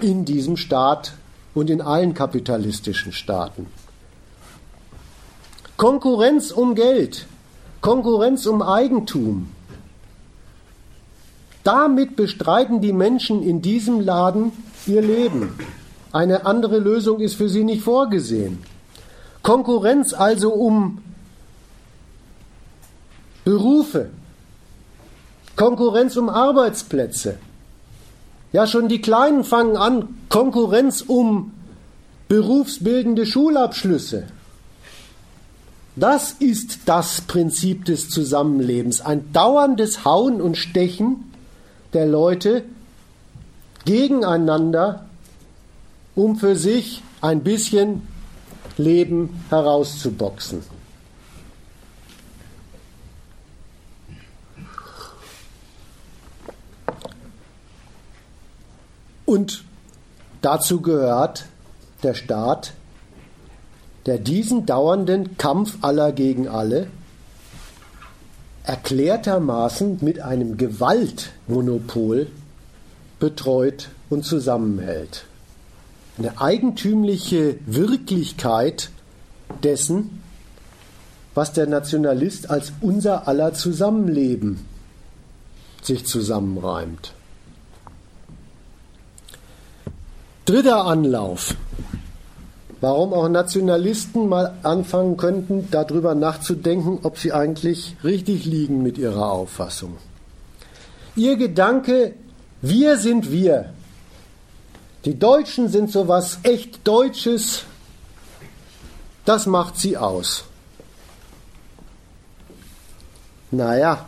S1: in diesem Staat und in allen kapitalistischen Staaten. Konkurrenz um Geld, Konkurrenz um Eigentum. Damit bestreiten die Menschen in diesem Laden ihr Leben. Eine andere Lösung ist für sie nicht vorgesehen. Konkurrenz also um Berufe, Konkurrenz um Arbeitsplätze. Ja, schon die Kleinen fangen an, Konkurrenz um berufsbildende Schulabschlüsse. Das ist das Prinzip des Zusammenlebens, ein dauerndes Hauen und Stechen der Leute gegeneinander, um für sich ein bisschen Leben herauszuboxen. Und dazu gehört der Staat, der diesen dauernden Kampf aller gegen alle erklärtermaßen mit einem Gewaltmonopol betreut und zusammenhält eine eigentümliche Wirklichkeit dessen, was der Nationalist als unser aller Zusammenleben sich zusammenreimt. Dritter Anlauf. Warum auch Nationalisten mal anfangen könnten, darüber nachzudenken, ob sie eigentlich richtig liegen mit ihrer Auffassung. Ihr Gedanke, wir sind wir, die Deutschen sind so was echt Deutsches, das macht sie aus. Naja,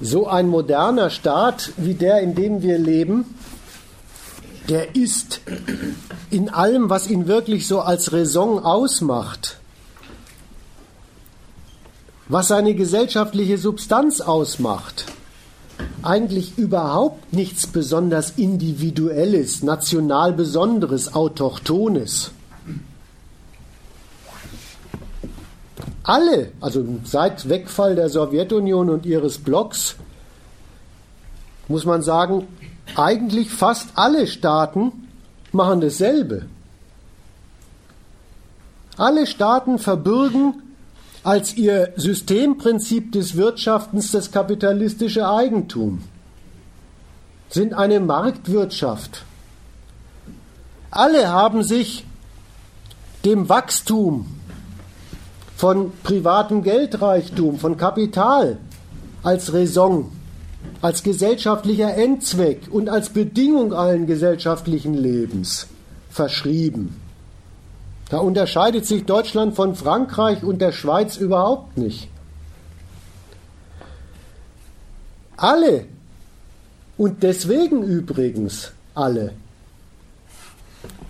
S1: so ein moderner Staat wie der, in dem wir leben, der ist in allem, was ihn wirklich so als Raison ausmacht, was seine gesellschaftliche Substanz ausmacht, eigentlich überhaupt nichts besonders Individuelles, national Besonderes, Autochtones. Alle, also seit Wegfall der Sowjetunion und ihres Blocks, muss man sagen, eigentlich fast alle Staaten machen dasselbe. Alle Staaten verbürgen als ihr Systemprinzip des Wirtschaftens das kapitalistische Eigentum, sind eine Marktwirtschaft. Alle haben sich dem Wachstum von privatem Geldreichtum, von Kapital als Raison, als gesellschaftlicher Endzweck und als Bedingung allen gesellschaftlichen Lebens verschrieben. Da unterscheidet sich Deutschland von Frankreich und der Schweiz überhaupt nicht. Alle, und deswegen übrigens alle,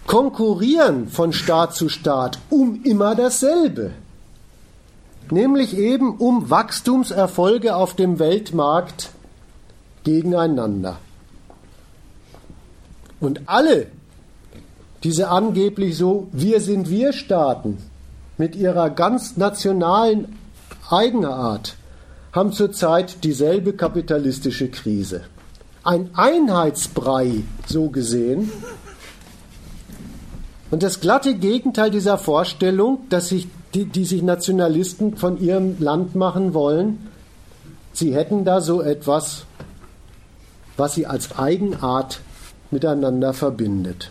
S1: konkurrieren von Staat zu Staat um immer dasselbe, nämlich eben um Wachstumserfolge auf dem Weltmarkt gegeneinander. Und alle diese angeblich so Wir sind wir Staaten mit ihrer ganz nationalen Eigenart haben zurzeit dieselbe kapitalistische Krise. Ein Einheitsbrei, so gesehen. Und das glatte Gegenteil dieser Vorstellung, dass sich die, die sich Nationalisten von ihrem Land machen wollen, sie hätten da so etwas, was sie als Eigenart miteinander verbindet.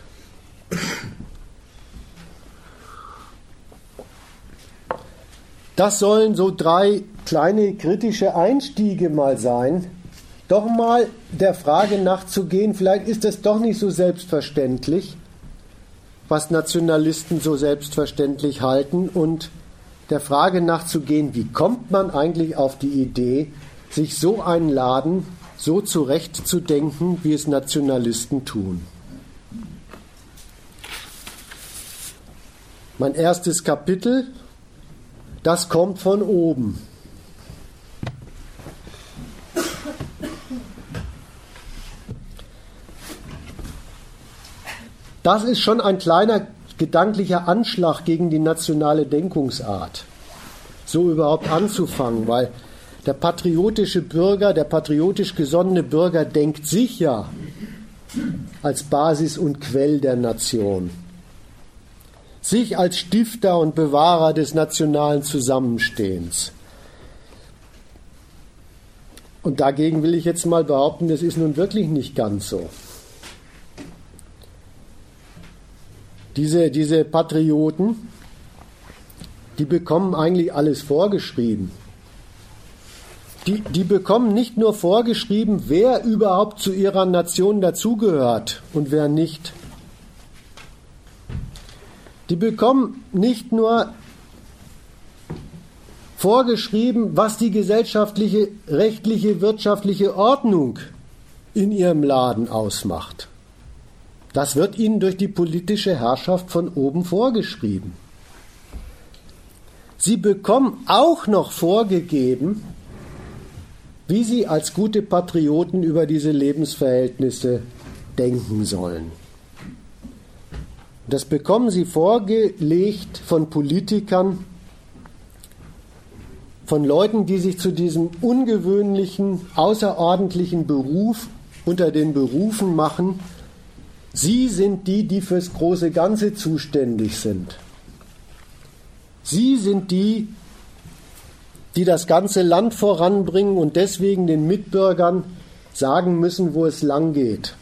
S1: Das sollen so drei kleine kritische Einstiege mal sein, doch mal der Frage nachzugehen, vielleicht ist es doch nicht so selbstverständlich, was Nationalisten so selbstverständlich halten und der Frage nachzugehen, wie kommt man eigentlich auf die Idee, sich so einen Laden so zurechtzudenken, wie es Nationalisten tun. Mein erstes Kapitel, das kommt von oben. Das ist schon ein kleiner gedanklicher Anschlag gegen die nationale Denkungsart, so überhaupt anzufangen, weil der patriotische Bürger, der patriotisch gesonnene Bürger denkt sich ja als Basis und Quell der Nation sich als Stifter und Bewahrer des nationalen Zusammenstehens. Und dagegen will ich jetzt mal behaupten, das ist nun wirklich nicht ganz so. Diese, diese Patrioten, die bekommen eigentlich alles vorgeschrieben. Die, die bekommen nicht nur vorgeschrieben, wer überhaupt zu ihrer Nation dazugehört und wer nicht. Die bekommen nicht nur vorgeschrieben, was die gesellschaftliche, rechtliche, wirtschaftliche Ordnung in ihrem Laden ausmacht. Das wird ihnen durch die politische Herrschaft von oben vorgeschrieben. Sie bekommen auch noch vorgegeben, wie sie als gute Patrioten über diese Lebensverhältnisse denken sollen. Das bekommen sie vorgelegt von Politikern, von Leuten, die sich zu diesem ungewöhnlichen, außerordentlichen Beruf unter den Berufen machen. Sie sind die, die fürs große Ganze zuständig sind. Sie sind die, die das ganze Land voranbringen und deswegen den Mitbürgern sagen müssen, wo es lang geht.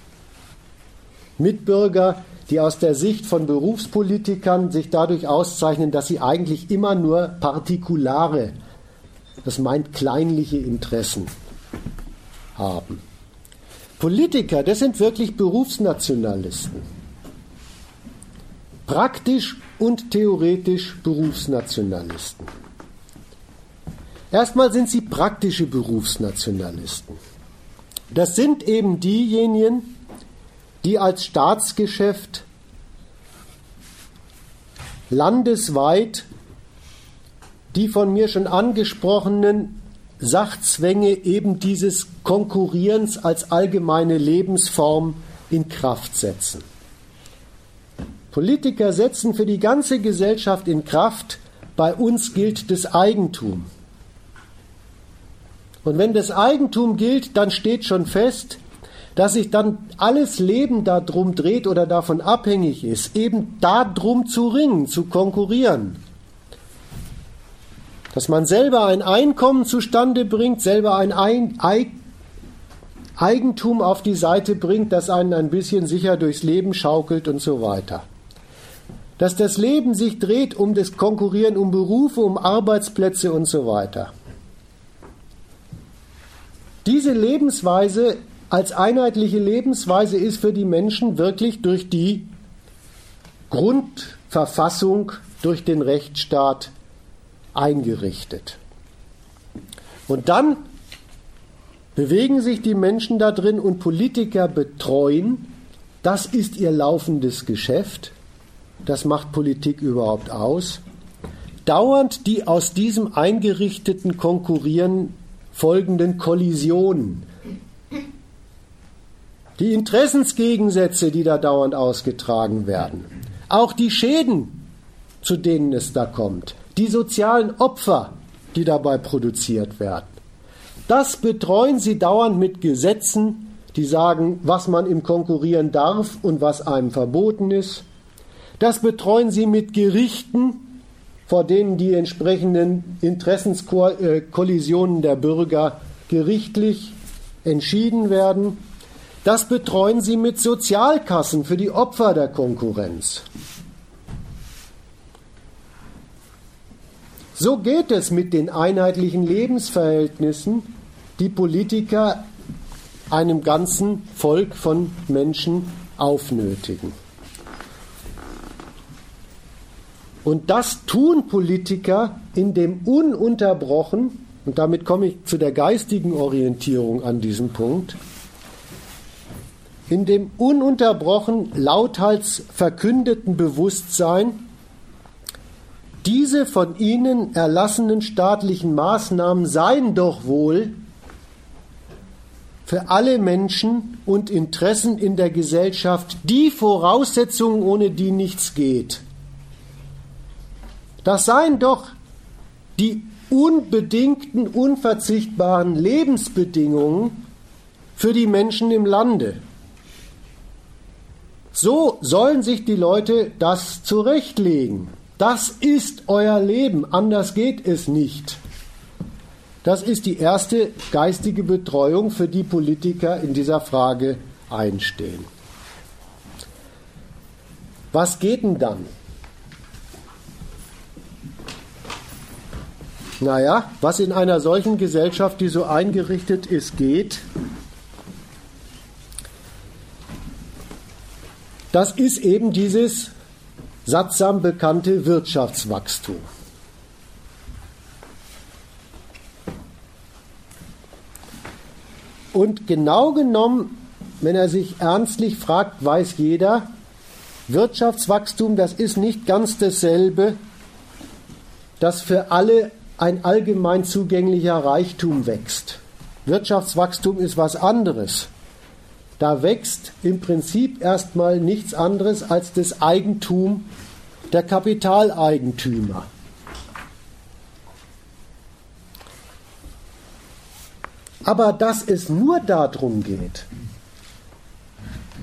S1: Mitbürger, die aus der Sicht von Berufspolitikern sich dadurch auszeichnen, dass sie eigentlich immer nur partikulare, das meint kleinliche Interessen haben. Politiker, das sind wirklich Berufsnationalisten. Praktisch und theoretisch Berufsnationalisten. Erstmal sind sie praktische Berufsnationalisten. Das sind eben diejenigen, die als Staatsgeschäft landesweit die von mir schon angesprochenen Sachzwänge eben dieses Konkurrierens als allgemeine Lebensform in Kraft setzen. Politiker setzen für die ganze Gesellschaft in Kraft, bei uns gilt das Eigentum. Und wenn das Eigentum gilt, dann steht schon fest, dass sich dann alles Leben darum dreht oder davon abhängig ist, eben darum zu ringen, zu konkurrieren. Dass man selber ein Einkommen zustande bringt, selber ein Eigentum auf die Seite bringt, das einen ein bisschen sicher durchs Leben schaukelt und so weiter. Dass das Leben sich dreht um das Konkurrieren um Berufe, um Arbeitsplätze und so weiter. Diese Lebensweise als einheitliche Lebensweise ist für die Menschen wirklich durch die Grundverfassung, durch den Rechtsstaat eingerichtet. Und dann bewegen sich die Menschen da drin und Politiker betreuen, das ist ihr laufendes Geschäft, das macht Politik überhaupt aus, dauernd die aus diesem eingerichteten Konkurrieren folgenden Kollisionen, die Interessensgegensätze, die da dauernd ausgetragen werden, auch die Schäden, zu denen es da kommt, die sozialen Opfer, die dabei produziert werden. Das betreuen sie dauernd mit Gesetzen, die sagen, was man im Konkurrieren darf und was einem verboten ist. Das betreuen sie mit Gerichten, vor denen die entsprechenden Interessenskollisionen der Bürger gerichtlich entschieden werden. Das betreuen sie mit Sozialkassen für die Opfer der Konkurrenz. So geht es mit den einheitlichen Lebensverhältnissen, die Politiker einem ganzen Volk von Menschen aufnötigen. Und das tun Politiker in dem ununterbrochen, und damit komme ich zu der geistigen Orientierung an diesem Punkt, in dem ununterbrochen lauthals verkündeten Bewusstsein, diese von ihnen erlassenen staatlichen Maßnahmen seien doch wohl für alle Menschen und Interessen in der Gesellschaft die Voraussetzungen, ohne die nichts geht. Das seien doch die unbedingten, unverzichtbaren Lebensbedingungen für die Menschen im Lande. So sollen sich die Leute das zurechtlegen. Das ist euer Leben, anders geht es nicht. Das ist die erste geistige Betreuung, für die Politiker in dieser Frage einstehen. Was geht denn dann? Naja, was in einer solchen Gesellschaft, die so eingerichtet ist, geht, das ist eben dieses sattsam bekannte Wirtschaftswachstum. Und genau genommen, wenn er sich ernstlich fragt, weiß jeder, Wirtschaftswachstum, das ist nicht ganz dasselbe, das für alle ein allgemein zugänglicher Reichtum wächst. Wirtschaftswachstum ist was anderes. Da wächst im Prinzip erstmal nichts anderes als das Eigentum der Kapitaleigentümer. Aber dass es nur darum geht,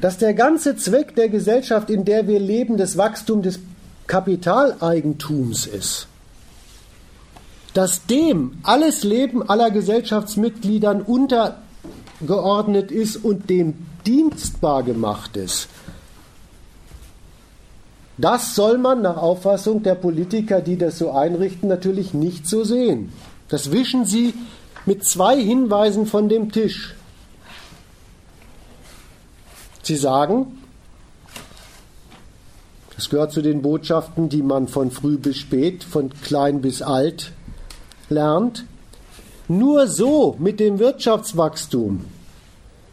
S1: dass der ganze Zweck der Gesellschaft, in der wir leben, das Wachstum des Kapitaleigentums ist, dass dem alles Leben aller Gesellschaftsmitgliedern untergeordnet ist und dem dienstbar gemacht ist. Das soll man nach Auffassung der Politiker, die das so einrichten, natürlich nicht so sehen. Das wischen sie mit zwei Hinweisen von dem Tisch. Sie sagen, das gehört zu den Botschaften, die man von früh bis spät, von klein bis alt lernt, nur so mit dem Wirtschaftswachstum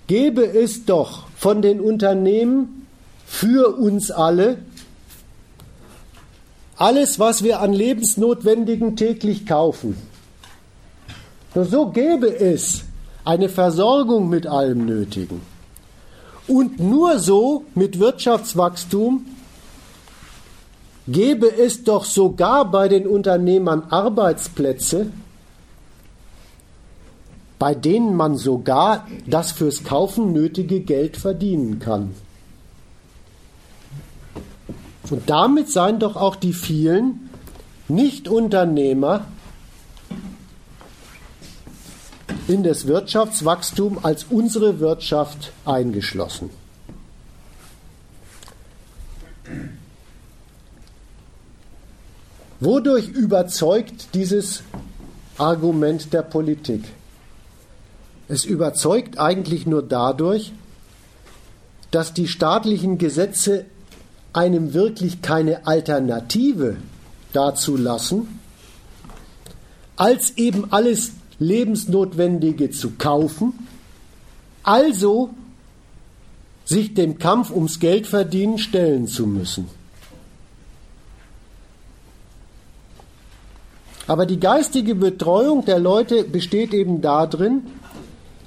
S1: gäbe es doch von den Unternehmen für uns alle alles, was wir an Lebensnotwendigen täglich kaufen. Nur so gäbe es eine Versorgung mit allem Nötigen. Und nur so mit Wirtschaftswachstum gäbe es doch sogar bei den Unternehmern Arbeitsplätze, bei denen man sogar das fürs Kaufen nötige Geld verdienen kann. Und damit seien doch auch die vielen Nichtunternehmer in das Wirtschaftswachstum als unsere Wirtschaft eingeschlossen. Wodurch überzeugt dieses Argument der Politik? Es überzeugt eigentlich nur dadurch, dass die staatlichen Gesetze einem wirklich keine Alternative dazu lassen, als eben alles Lebensnotwendige zu kaufen, also sich dem Kampf ums Geldverdienen stellen zu müssen. Aber die geistige Betreuung der Leute besteht eben darin,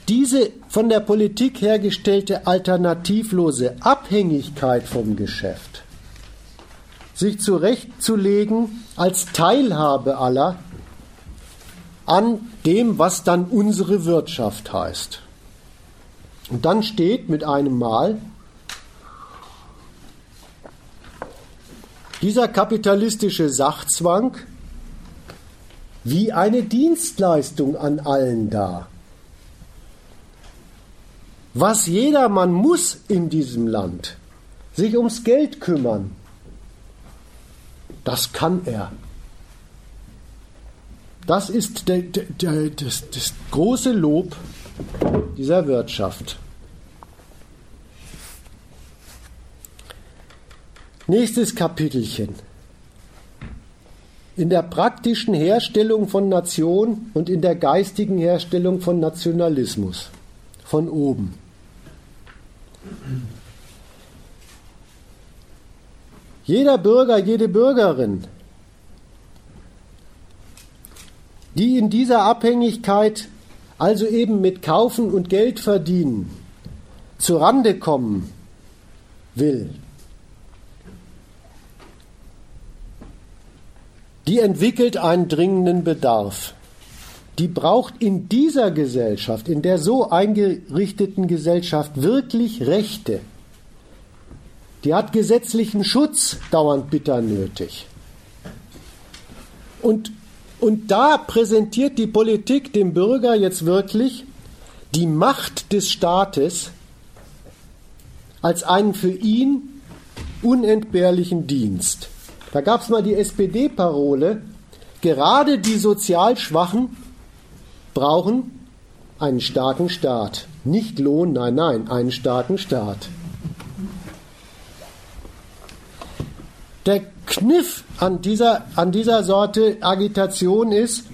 S1: diese von der Politik hergestellte alternativlose Abhängigkeit vom Geschäft sich zurechtzulegen als Teilhabe aller an dem, was dann unsere Wirtschaft heißt. Und dann steht mit einem Mal dieser kapitalistische Sachzwang wie eine Dienstleistung an allen da. Was jedermann muss in diesem Land, sich ums Geld kümmern, das kann er. Das ist der, der, das, das große Lob dieser Wirtschaft. Nächstes Kapitelchen. In der praktischen Herstellung von Nation und in der geistigen Herstellung von Nationalismus. Von oben. Jeder Bürger, jede Bürgerin die in dieser Abhängigkeit, also eben mit Kaufen und Geld verdienen, zu Rande kommen will, die entwickelt einen dringenden Bedarf. Die braucht in dieser Gesellschaft, in der so eingerichteten Gesellschaft wirklich Rechte. Die hat gesetzlichen Schutz dauernd bitter nötig. Und und da präsentiert die Politik dem Bürger jetzt wirklich die Macht des Staates als einen für ihn unentbehrlichen Dienst. Da gab es mal die SPD-Parole, gerade die sozial Schwachen brauchen einen starken Staat. Nicht Lohn, nein, nein, einen starken Staat. Der Kniff an dieser, an dieser Sorte Agitation ist,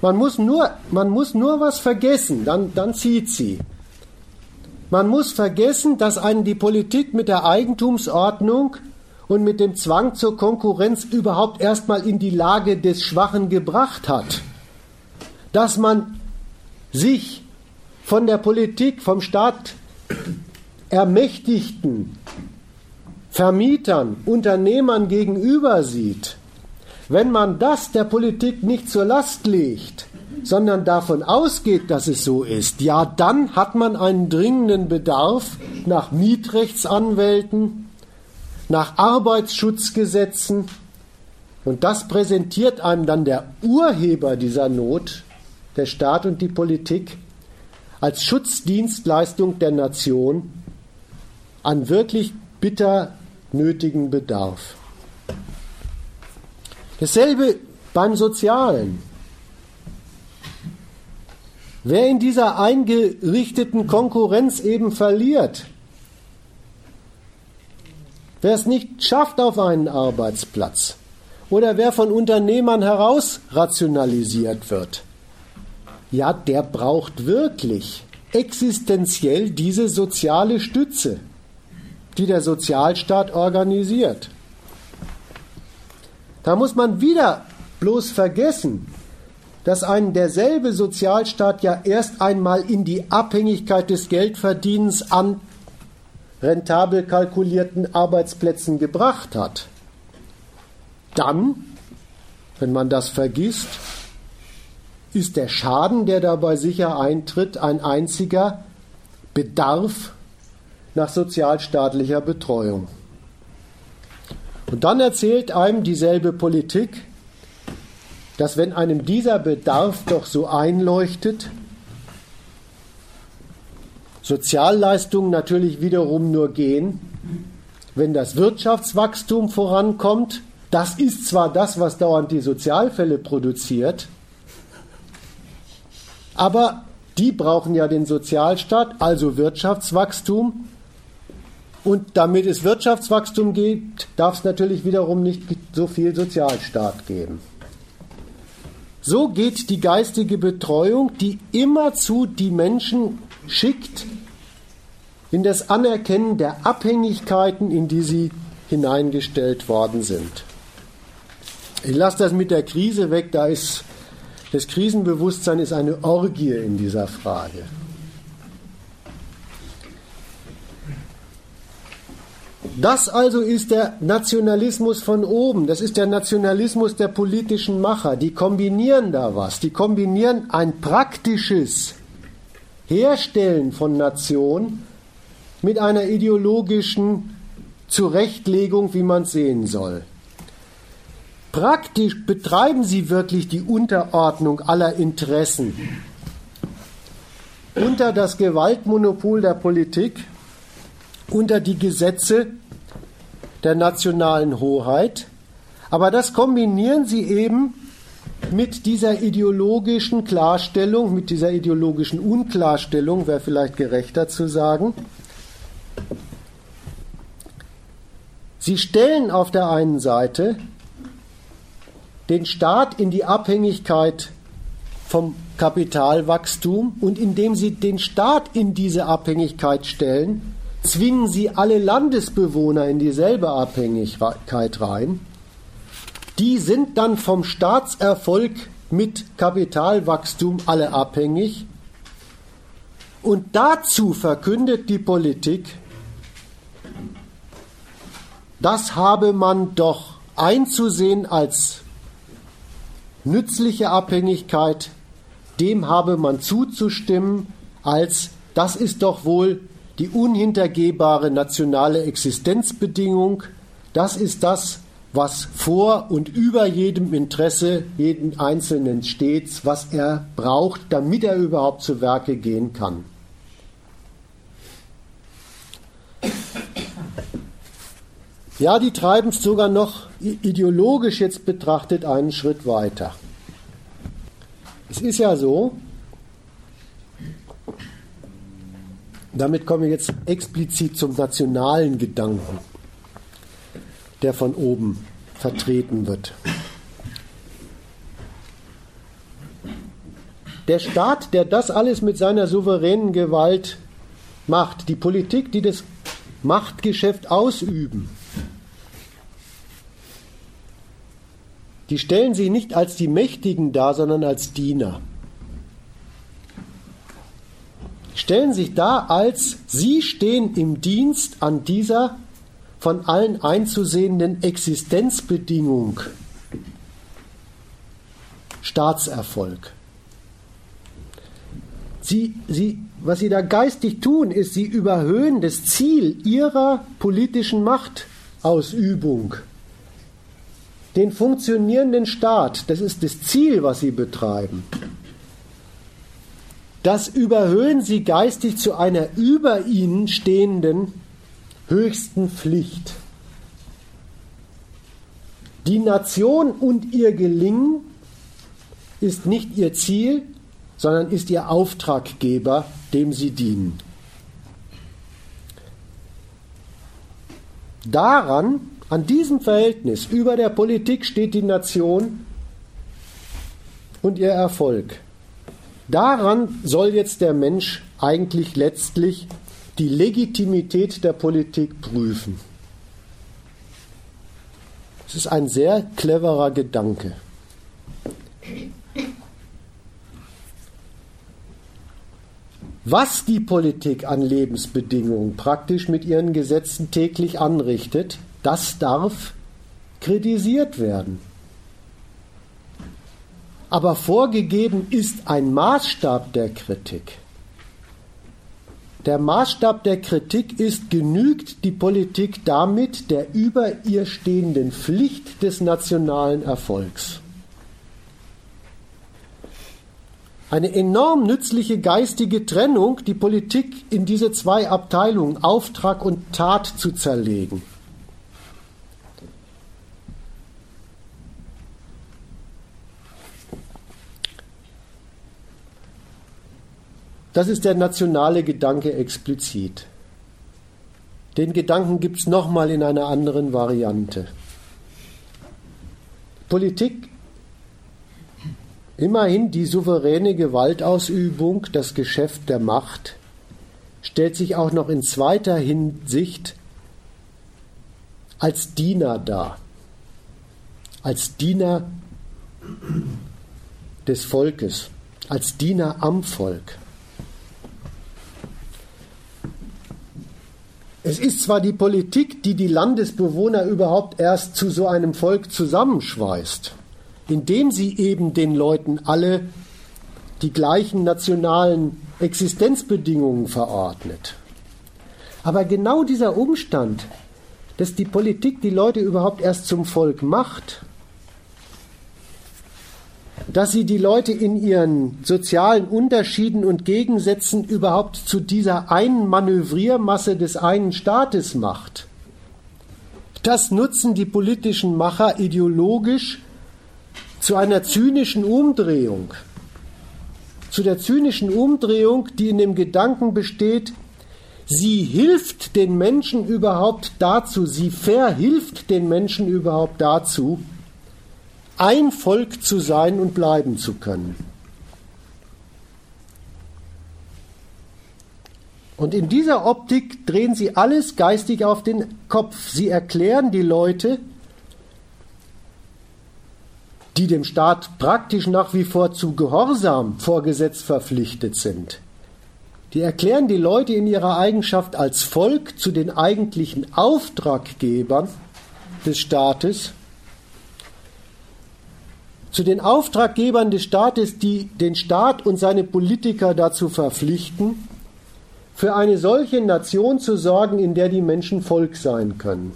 S1: man muss nur, man muss nur was vergessen, dann, dann zieht sie. Man muss vergessen, dass einen die Politik mit der Eigentumsordnung und mit dem Zwang zur Konkurrenz überhaupt erstmal in die Lage des Schwachen gebracht hat. Dass man sich von der Politik, vom Staat ermächtigten Vermietern, Unternehmern gegenüber sieht, wenn man das der Politik nicht zur Last legt, sondern davon ausgeht, dass es so ist, ja, dann hat man einen dringenden Bedarf nach Mietrechtsanwälten, nach Arbeitsschutzgesetzen, und das präsentiert einem dann der Urheber dieser Not, der Staat und die Politik, als Schutzdienstleistung der Nation an wirklich bitter nötigen Bedarf. Dasselbe beim Sozialen. Wer in dieser eingerichteten Konkurrenz eben verliert, wer es nicht schafft auf einen Arbeitsplatz oder wer von Unternehmern heraus rationalisiert wird, ja, der braucht wirklich existenziell diese soziale Stütze die der Sozialstaat organisiert. Da muss man wieder bloß vergessen, dass ein derselbe Sozialstaat ja erst einmal in die Abhängigkeit des Geldverdienens an rentabel kalkulierten Arbeitsplätzen gebracht hat. Dann, wenn man das vergisst, ist der Schaden, der dabei sicher eintritt, ein einziger Bedarf nach sozialstaatlicher Betreuung. Und dann erzählt einem dieselbe Politik, dass wenn einem dieser Bedarf doch so einleuchtet, Sozialleistungen natürlich wiederum nur gehen, wenn das Wirtschaftswachstum vorankommt. Das ist zwar das, was dauernd die Sozialfälle produziert, aber die brauchen ja den Sozialstaat, also Wirtschaftswachstum. Und damit es Wirtschaftswachstum gibt, darf es natürlich wiederum nicht so viel Sozialstaat geben. So geht die geistige Betreuung, die immerzu die Menschen schickt, in das Anerkennen der Abhängigkeiten, in die sie hineingestellt worden sind. Ich lasse das mit der Krise weg, da ist das Krisenbewusstsein ist eine Orgie in dieser Frage. Das also ist der Nationalismus von oben, das ist der Nationalismus der politischen Macher. Die kombinieren da was, die kombinieren ein praktisches Herstellen von Nation mit einer ideologischen Zurechtlegung, wie man es sehen soll. Praktisch betreiben sie wirklich die Unterordnung aller Interessen unter das Gewaltmonopol der Politik, unter die Gesetze der nationalen Hoheit. Aber das kombinieren sie eben mit dieser ideologischen Klarstellung, mit dieser ideologischen Unklarstellung, wäre vielleicht gerechter zu sagen. Sie stellen auf der einen Seite den Staat in die Abhängigkeit vom Kapitalwachstum und indem sie den Staat in diese Abhängigkeit stellen, zwingen sie alle Landesbewohner in dieselbe Abhängigkeit rein. Die sind dann vom Staatserfolg mit Kapitalwachstum alle abhängig. Und dazu verkündet die Politik, das habe man doch einzusehen als nützliche Abhängigkeit, dem habe man zuzustimmen, als das ist doch wohl die unhintergehbare nationale Existenzbedingung, das ist das, was vor und über jedem Interesse jeden Einzelnen steht, was er braucht, damit er überhaupt zu Werke gehen kann. Ja, die treiben es sogar noch ideologisch jetzt betrachtet einen Schritt weiter. Es ist ja so, damit kommen wir jetzt explizit zum nationalen Gedanken, der von oben vertreten wird. Der Staat, der das alles mit seiner souveränen Gewalt macht, die Politik, die das Machtgeschäft ausüben, die stellen sich nicht als die Mächtigen dar, sondern als Diener. Stellen sich dar als sie stehen im Dienst an dieser von allen einzusehenden Existenzbedingung. Staatserfolg. Sie, sie, was sie da geistig tun, ist, sie überhöhen das Ziel ihrer politischen Machtausübung den funktionierenden Staat, das ist das Ziel, was sie betreiben, das überhöhen sie geistig zu einer über ihnen stehenden höchsten Pflicht. Die Nation und ihr Gelingen ist nicht ihr Ziel, sondern ist ihr Auftraggeber, dem sie dienen. Daran an diesem Verhältnis über der Politik steht die Nation und ihr Erfolg. Daran soll jetzt der Mensch eigentlich letztlich die Legitimität der Politik prüfen. Es ist ein sehr cleverer Gedanke. Was die Politik an Lebensbedingungen praktisch mit ihren Gesetzen täglich anrichtet, das darf kritisiert werden. Aber vorgegeben ist ein Maßstab der Kritik. Der Maßstab der Kritik ist, genügt die Politik damit der über ihr stehenden Pflicht des nationalen Erfolgs. Eine enorm nützliche geistige Trennung, die Politik in diese zwei Abteilungen, Auftrag und Tat, zu zerlegen. Das ist der nationale Gedanke explizit. Den Gedanken gibt es nochmal in einer anderen Variante. Politik, immerhin die souveräne Gewaltausübung, das Geschäft der Macht, stellt sich auch noch in zweiter Hinsicht als Diener dar, als Diener des Volkes, als Diener am Volk. Es ist zwar die Politik, die die Landesbewohner überhaupt erst zu so einem Volk zusammenschweißt, indem sie eben den Leuten alle die gleichen nationalen Existenzbedingungen verordnet. Aber genau dieser Umstand, dass die Politik die Leute überhaupt erst zum Volk macht, dass sie die Leute in ihren sozialen Unterschieden und Gegensätzen überhaupt zu dieser einen Manövriermasse des einen Staates macht. Das nutzen die politischen Macher ideologisch zu einer zynischen Umdrehung. Zu der zynischen Umdrehung, die in dem Gedanken besteht, sie hilft den Menschen überhaupt dazu, sie verhilft den Menschen überhaupt dazu, ein Volk zu sein und bleiben zu können. Und in dieser Optik drehen sie alles geistig auf den Kopf. Sie erklären die Leute, die dem Staat praktisch nach wie vor zu Gehorsam vor Gesetz verpflichtet sind. Die erklären die Leute in ihrer Eigenschaft als Volk zu den eigentlichen Auftraggebern des Staates zu den Auftraggebern des Staates, die den Staat und seine Politiker dazu verpflichten, für eine solche Nation zu sorgen, in der die Menschen Volk sein können.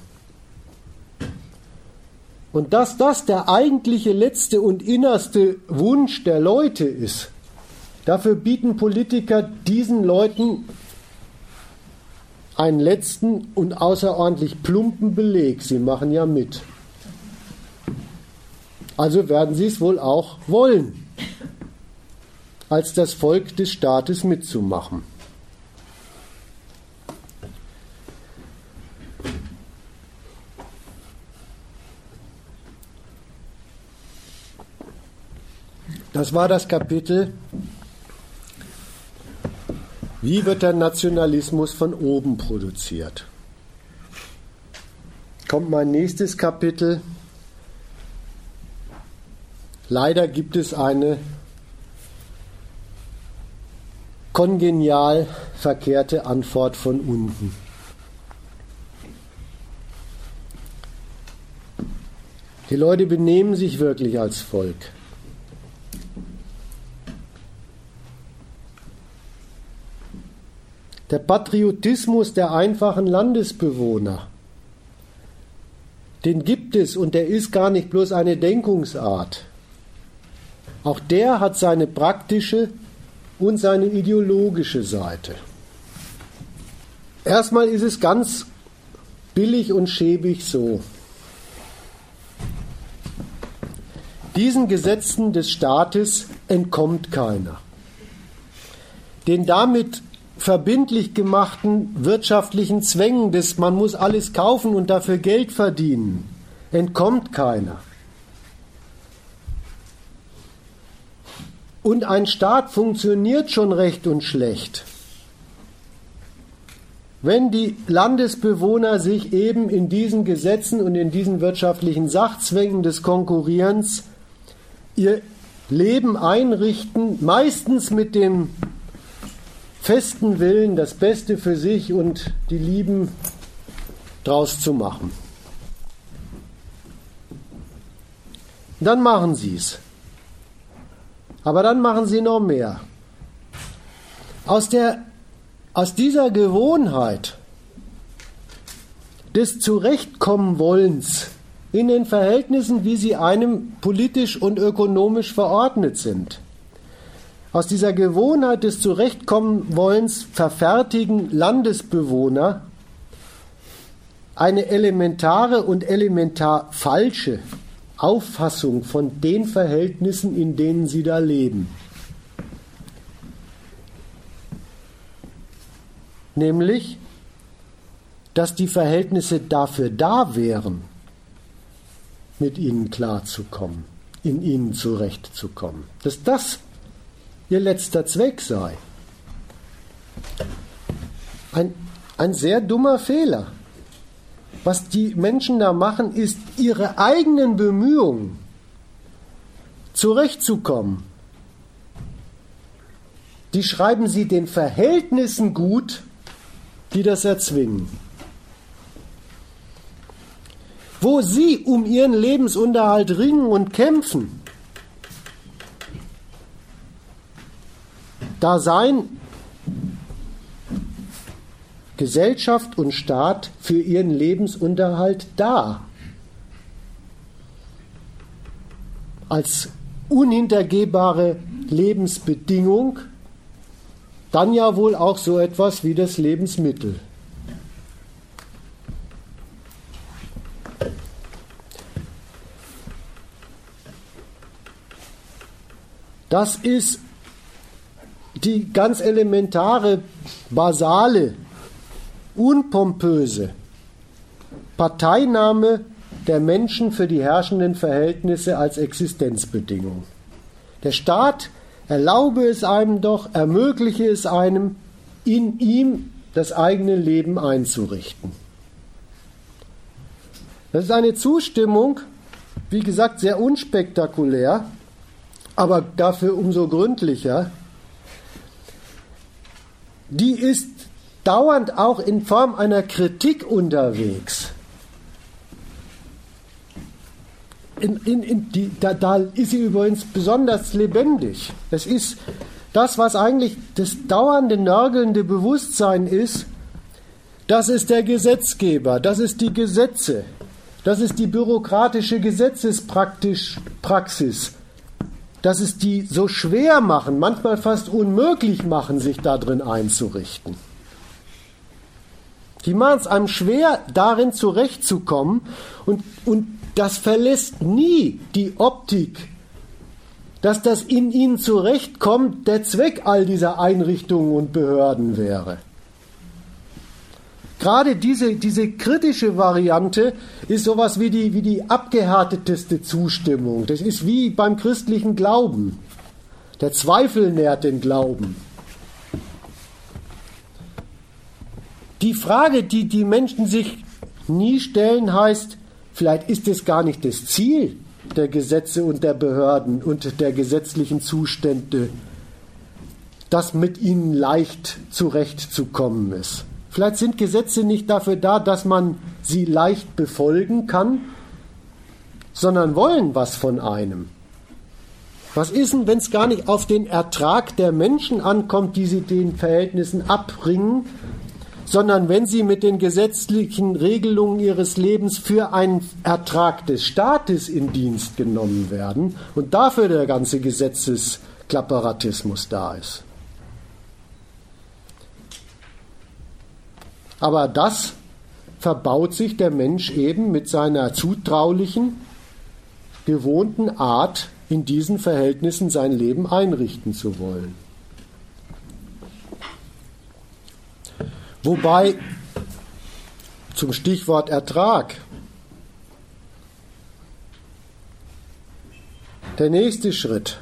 S1: Und dass das der eigentliche letzte und innerste Wunsch der Leute ist, dafür bieten Politiker diesen Leuten einen letzten und außerordentlich plumpen Beleg. Sie machen ja mit. Also werden sie es wohl auch wollen, als das Volk des Staates mitzumachen. Das war das Kapitel, wie wird der Nationalismus von oben produziert. Kommt mein nächstes Kapitel, Leider gibt es eine kongenial verkehrte Antwort von unten. Die Leute benehmen sich wirklich als Volk. Der Patriotismus der einfachen Landesbewohner, den gibt es und der ist gar nicht bloß eine Denkungsart. Auch der hat seine praktische und seine ideologische Seite. Erstmal ist es ganz billig und schäbig so. Diesen Gesetzen des Staates entkommt keiner. Den damit verbindlich gemachten wirtschaftlichen Zwängen des man muss alles kaufen und dafür Geld verdienen, entkommt keiner. Und ein Staat funktioniert schon recht und schlecht. Wenn die Landesbewohner sich eben in diesen Gesetzen und in diesen wirtschaftlichen Sachzwängen des Konkurrierens ihr Leben einrichten, meistens mit dem festen Willen, das Beste für sich und die Lieben draus zu machen. Dann machen sie es. Aber dann machen sie noch mehr. Aus, der, aus dieser Gewohnheit des Zurechtkommenwollens in den Verhältnissen, wie sie einem politisch und ökonomisch verordnet sind. Aus dieser Gewohnheit des Zurechtkommenwollens verfertigen Landesbewohner eine elementare und elementar falsche Auffassung von den Verhältnissen, in denen sie da leben. Nämlich, dass die Verhältnisse dafür da wären, mit ihnen klarzukommen, in ihnen zurechtzukommen. Dass das ihr letzter Zweck sei. Ein, ein sehr dummer Fehler. Was die Menschen da machen, ist ihre eigenen Bemühungen zurechtzukommen. Die schreiben sie den Verhältnissen gut, die das erzwingen wo sie um ihren Lebensunterhalt ringen und kämpfen, da seien Gesellschaft und Staat für ihren Lebensunterhalt da. Als unhintergehbare Lebensbedingung, dann ja wohl auch so etwas wie das Lebensmittel. Das ist die ganz elementare, basale, unpompöse Parteinahme der Menschen für die herrschenden Verhältnisse als Existenzbedingung. Der Staat erlaube es einem doch, ermögliche es einem, in ihm das eigene Leben einzurichten. Das ist eine Zustimmung, wie gesagt, sehr unspektakulär, aber dafür umso gründlicher, die ist dauernd auch in Form einer Kritik unterwegs. In, in, in die, da, da ist sie übrigens besonders lebendig. Es ist das, was eigentlich das dauernde, nörgelnde Bewusstsein ist, das ist der Gesetzgeber, das ist die Gesetze, das ist die bürokratische Gesetzespraxis, dass es die so schwer machen, manchmal fast unmöglich machen, sich da drin einzurichten. Die machen es einem schwer, darin zurechtzukommen und, und das verlässt nie die Optik, dass das in ihnen zurechtkommt, der Zweck all dieser Einrichtungen und Behörden wäre. Gerade diese, diese kritische Variante ist sowas wie die, wie die abgehärteteste Zustimmung. Das ist wie beim christlichen Glauben. Der Zweifel nährt den Glauben. Die Frage, die die Menschen sich nie stellen, heißt, vielleicht ist es gar nicht das Ziel der Gesetze und der Behörden und der gesetzlichen Zustände, dass mit ihnen leicht zurechtzukommen ist. Vielleicht sind Gesetze nicht dafür da, dass man sie leicht befolgen kann, sondern wollen was von einem. Was ist denn, wenn es gar nicht auf den Ertrag der Menschen ankommt, die sie den Verhältnissen abbringen, sondern wenn sie mit den gesetzlichen Regelungen ihres Lebens für einen Ertrag des Staates in Dienst genommen werden und dafür der ganze Gesetzesklapperatismus da ist. Aber das verbaut sich der Mensch eben mit seiner zutraulichen, gewohnten Art, in diesen Verhältnissen sein Leben einrichten zu wollen. Wobei zum Stichwort Ertrag der nächste Schritt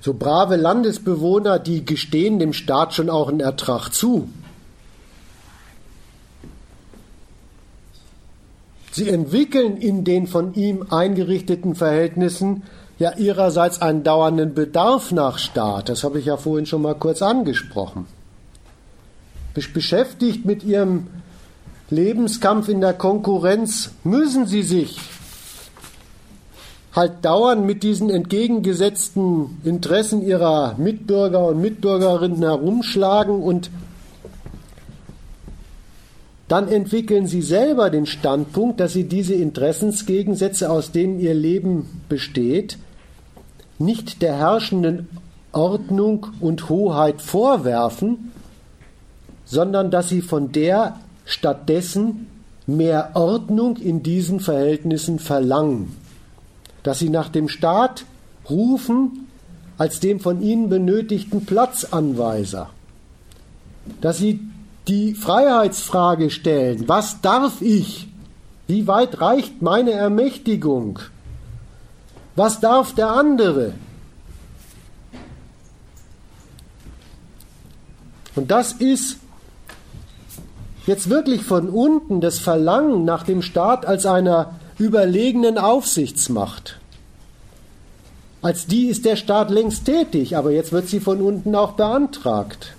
S1: so brave Landesbewohner, die gestehen dem Staat schon auch einen Ertrag zu. Sie entwickeln in den von ihm eingerichteten Verhältnissen ja ihrerseits einen dauernden Bedarf nach Staat. Das habe ich ja vorhin schon mal kurz angesprochen. Beschäftigt mit ihrem Lebenskampf in der Konkurrenz müssen sie sich halt dauernd mit diesen entgegengesetzten Interessen ihrer Mitbürger und Mitbürgerinnen herumschlagen und dann entwickeln sie selber den Standpunkt, dass sie diese Interessensgegensätze, aus denen ihr Leben besteht, nicht der herrschenden Ordnung und Hoheit vorwerfen, sondern dass sie von der stattdessen mehr Ordnung in diesen Verhältnissen verlangen, dass sie nach dem Staat rufen als dem von ihnen benötigten Platzanweiser, dass sie die Freiheitsfrage stellen, was darf ich? Wie weit reicht meine Ermächtigung? Was darf der andere? Und das ist jetzt wirklich von unten das Verlangen nach dem Staat als einer überlegenen Aufsichtsmacht. Als die ist der Staat längst tätig, aber jetzt wird sie von unten auch beantragt.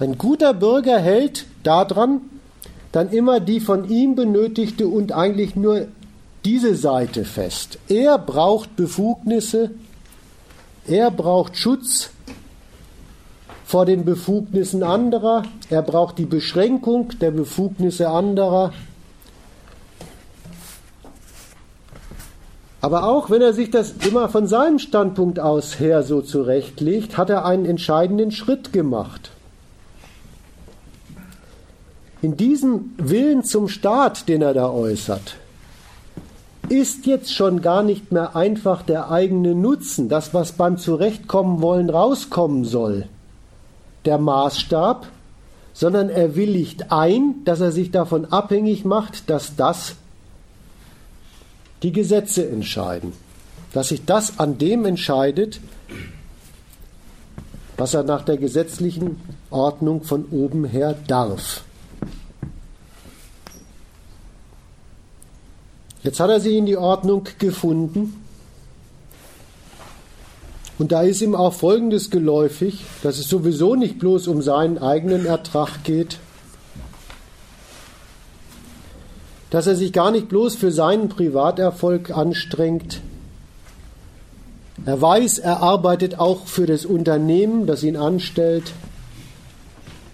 S1: Ein guter Bürger hält daran dann immer die von ihm benötigte und eigentlich nur diese Seite fest. Er braucht Befugnisse, er braucht Schutz vor den Befugnissen anderer, er braucht die Beschränkung der Befugnisse anderer. Aber auch wenn er sich das immer von seinem Standpunkt aus her so zurechtlegt, hat er einen entscheidenden Schritt gemacht. In diesem Willen zum Staat, den er da äußert, ist jetzt schon gar nicht mehr einfach der eigene Nutzen, das, was beim Zurechtkommen wollen rauskommen soll, der Maßstab, sondern er willigt ein, dass er sich davon abhängig macht, dass das die Gesetze entscheiden, dass sich das an dem entscheidet, was er nach der gesetzlichen Ordnung von oben her darf. Jetzt hat er sich in die Ordnung gefunden. Und da ist ihm auch Folgendes geläufig, dass es sowieso nicht bloß um seinen eigenen Ertrag geht, dass er sich gar nicht bloß für seinen Privaterfolg anstrengt. Er weiß, er arbeitet auch für das Unternehmen, das ihn anstellt.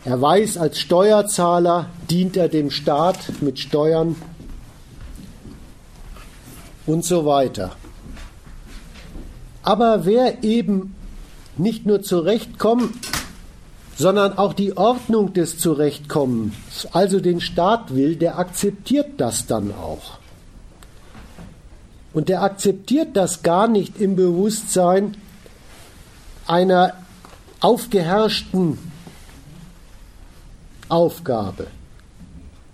S1: Er weiß, als Steuerzahler dient er dem Staat mit Steuern und so weiter. Aber wer eben nicht nur zurechtkommt, sondern auch die Ordnung des Zurechtkommens, also den Staat will, der akzeptiert das dann auch. Und der akzeptiert das gar nicht im Bewusstsein einer aufgeherrschten Aufgabe.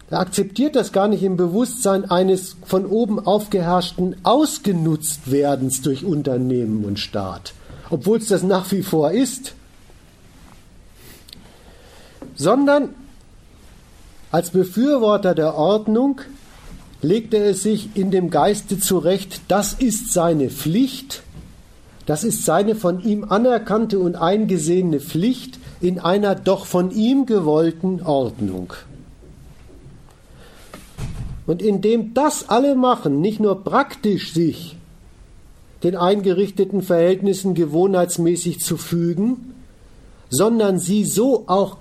S1: Er akzeptiert das gar nicht im Bewusstsein eines von oben aufgeherrschten Ausgenutztwerdens durch Unternehmen und Staat, obwohl es das nach wie vor ist, sondern als Befürworter der Ordnung legt er es sich in dem Geiste zurecht, das ist seine Pflicht, das ist seine von ihm anerkannte und eingesehene Pflicht in einer doch von ihm gewollten Ordnung. Und indem das alle machen, nicht nur praktisch sich den eingerichteten Verhältnissen gewohnheitsmäßig zu fügen, sondern sie so auch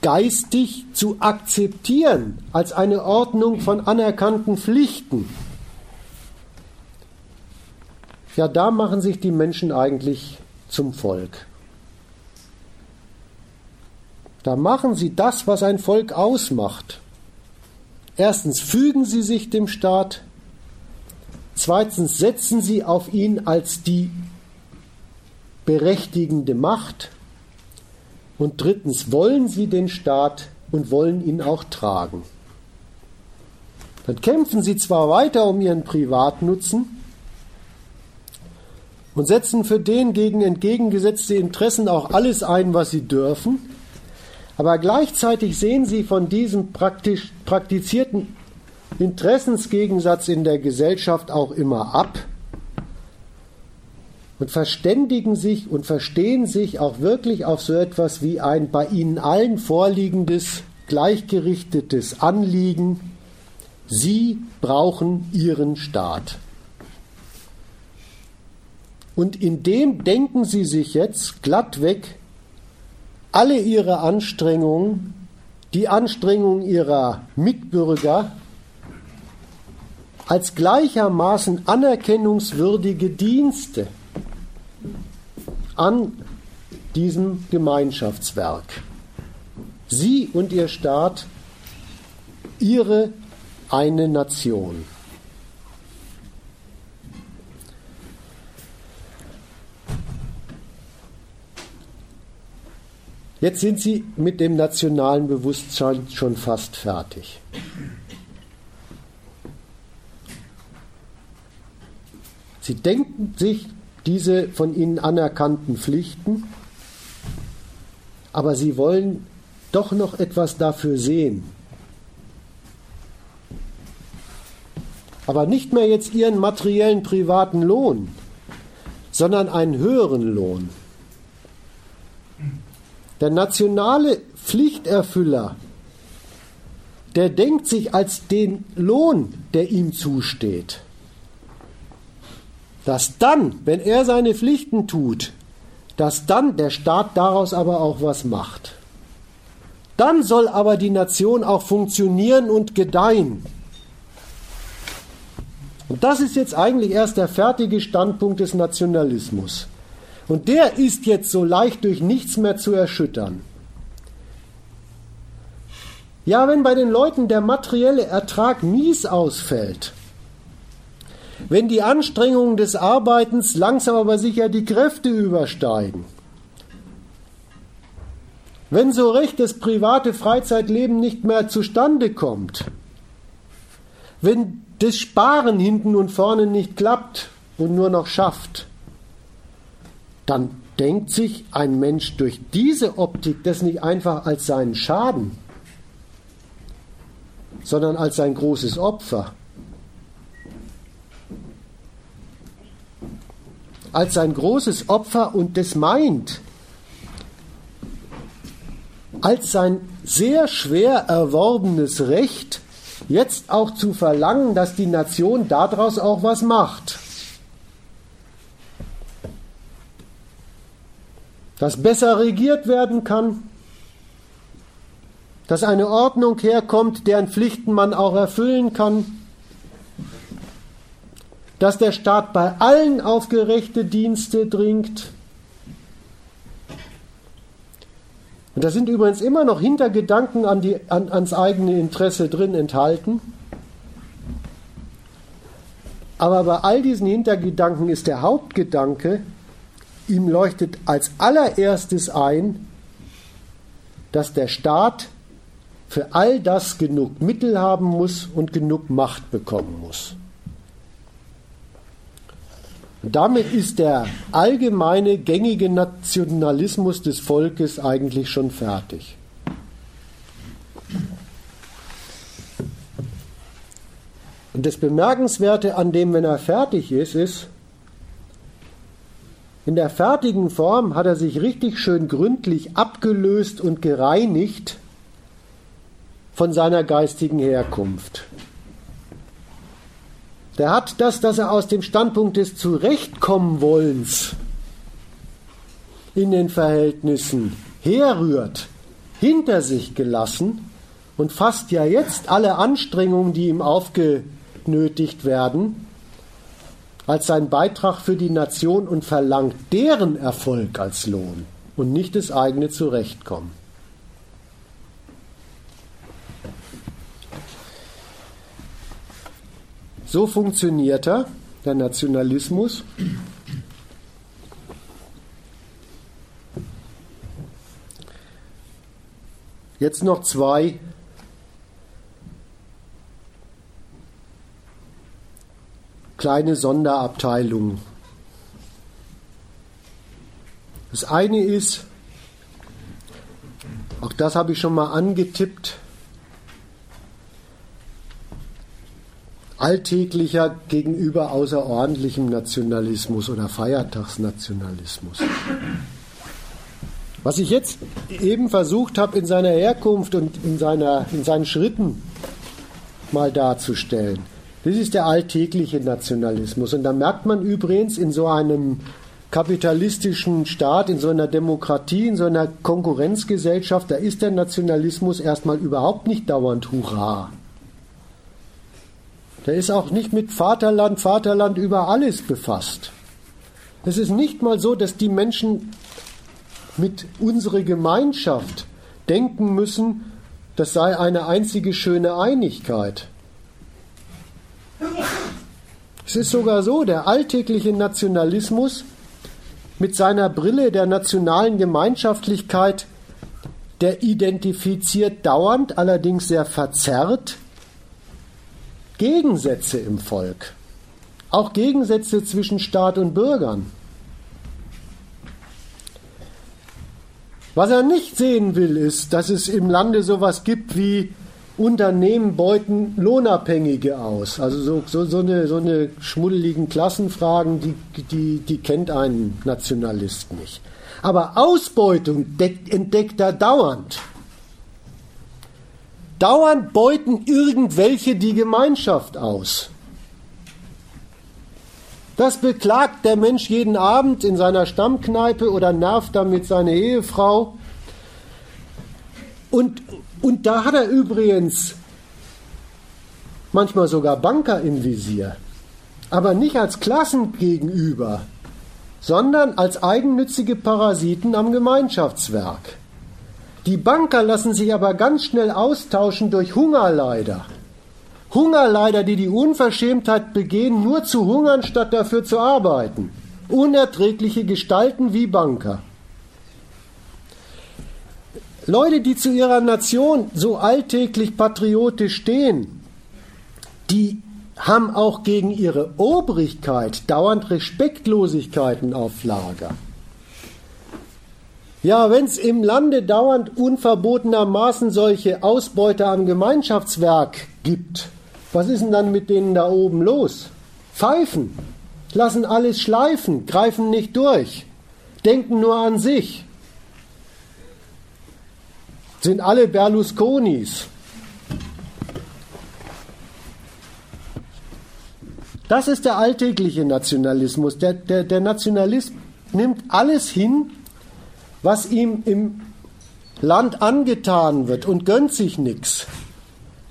S1: geistig zu akzeptieren als eine Ordnung von anerkannten Pflichten. Ja, da machen sich die Menschen eigentlich zum Volk. Da machen sie das, was ein Volk ausmacht. Erstens fügen sie sich dem Staat, zweitens setzen sie auf ihn als die berechtigende Macht und drittens wollen sie den Staat und wollen ihn auch tragen. Dann kämpfen sie zwar weiter um ihren Privatnutzen und setzen für den gegen entgegengesetzte Interessen auch alles ein, was sie dürfen, aber gleichzeitig sehen sie von diesem praktizierten Interessensgegensatz in der Gesellschaft auch immer ab und verständigen sich und verstehen sich auch wirklich auf so etwas wie ein bei ihnen allen vorliegendes, gleichgerichtetes Anliegen. Sie brauchen ihren Staat. Und in dem denken sie sich jetzt glattweg alle ihre Anstrengungen, die Anstrengungen ihrer Mitbürger, als gleichermaßen anerkennungswürdige Dienste an diesem Gemeinschaftswerk. Sie und Ihr Staat, Ihre eine Nation. Jetzt sind Sie mit dem nationalen Bewusstsein schon fast fertig. Sie denken sich diese von ihnen anerkannten Pflichten, aber sie wollen doch noch etwas dafür sehen. Aber nicht mehr jetzt ihren materiellen privaten Lohn, sondern einen höheren Lohn. Der nationale Pflichterfüller, der denkt sich als den Lohn, der ihm zusteht dass dann, wenn er seine Pflichten tut, dass dann der Staat daraus aber auch was macht. Dann soll aber die Nation auch funktionieren und gedeihen. Und das ist jetzt eigentlich erst der fertige Standpunkt des Nationalismus. Und der ist jetzt so leicht durch nichts mehr zu erschüttern. Ja, wenn bei den Leuten der materielle Ertrag mies ausfällt, wenn die Anstrengungen des Arbeitens langsam aber sicher die Kräfte übersteigen, wenn so recht das private Freizeitleben nicht mehr zustande kommt, wenn das Sparen hinten und vorne nicht klappt und nur noch schafft, dann denkt sich ein Mensch durch diese Optik das nicht einfach als seinen Schaden, sondern als sein großes Opfer. als ein großes Opfer und das meint, als sein sehr schwer erworbenes Recht, jetzt auch zu verlangen, dass die Nation daraus auch was macht. Dass besser regiert werden kann, dass eine Ordnung herkommt, deren Pflichten man auch erfüllen kann, dass der Staat bei allen auf gerechte Dienste dringt. Und da sind übrigens immer noch Hintergedanken an die, an, ans eigene Interesse drin enthalten. Aber bei all diesen Hintergedanken ist der Hauptgedanke, ihm leuchtet als allererstes ein, dass der Staat für all das genug Mittel haben muss und genug Macht bekommen muss. Damit ist der allgemeine gängige Nationalismus des Volkes eigentlich schon fertig. Und das Bemerkenswerte an dem, wenn er fertig ist, ist, in der fertigen Form hat er sich richtig schön gründlich abgelöst und gereinigt von seiner geistigen Herkunft. Der hat das, dass er aus dem Standpunkt des Zurechtkommenwollens in den Verhältnissen herrührt, hinter sich gelassen und fasst ja jetzt alle Anstrengungen, die ihm aufgenötigt werden, als sein Beitrag für die Nation und verlangt deren Erfolg als Lohn und nicht das eigene Zurechtkommen. So funktioniert er, der Nationalismus. Jetzt noch zwei kleine Sonderabteilungen. Das eine ist, auch das habe ich schon mal angetippt, alltäglicher gegenüber außerordentlichem Nationalismus oder Feiertagsnationalismus. Was ich jetzt eben versucht habe, in seiner Herkunft und in, seiner, in seinen Schritten mal darzustellen, das ist der alltägliche Nationalismus. Und da merkt man übrigens in so einem kapitalistischen Staat, in so einer Demokratie, in so einer Konkurrenzgesellschaft, da ist der Nationalismus erstmal überhaupt nicht dauernd Hurra. Der ist auch nicht mit Vaterland, Vaterland über alles befasst. Es ist nicht mal so, dass die Menschen mit unserer Gemeinschaft denken müssen, das sei eine einzige schöne Einigkeit. Es ist sogar so, der alltägliche Nationalismus mit seiner Brille der nationalen Gemeinschaftlichkeit, der identifiziert dauernd, allerdings sehr verzerrt, Gegensätze im Volk, auch Gegensätze zwischen Staat und Bürgern. Was er nicht sehen will, ist, dass es im Lande sowas gibt wie Unternehmen beuten Lohnabhängige aus. Also so, so, so, eine, so eine schmuddeligen Klassenfragen, die, die, die kennt ein Nationalist nicht. Aber Ausbeutung entdeckt er dauernd. Dauernd beuten irgendwelche die Gemeinschaft aus. Das beklagt der Mensch jeden Abend in seiner Stammkneipe oder nervt damit seine Ehefrau. Und, und da hat er übrigens manchmal sogar Banker im Visier, aber nicht als Klassen gegenüber, sondern als eigennützige Parasiten am Gemeinschaftswerk. Die Banker lassen sich aber ganz schnell austauschen durch Hungerleider. Hungerleider, die die Unverschämtheit begehen, nur zu hungern, statt dafür zu arbeiten. Unerträgliche Gestalten wie Banker. Leute, die zu ihrer Nation so alltäglich patriotisch stehen, die haben auch gegen ihre Obrigkeit dauernd Respektlosigkeiten auf Lager. Ja, wenn es im Lande dauernd unverbotenermaßen solche Ausbeute am Gemeinschaftswerk gibt, was ist denn dann mit denen da oben los? Pfeifen, lassen alles schleifen, greifen nicht durch, denken nur an sich. Sind alle Berlusconis. Das ist der alltägliche Nationalismus. Der, der, der Nationalist nimmt alles hin, was ihm im Land angetan wird und gönnt sich nichts.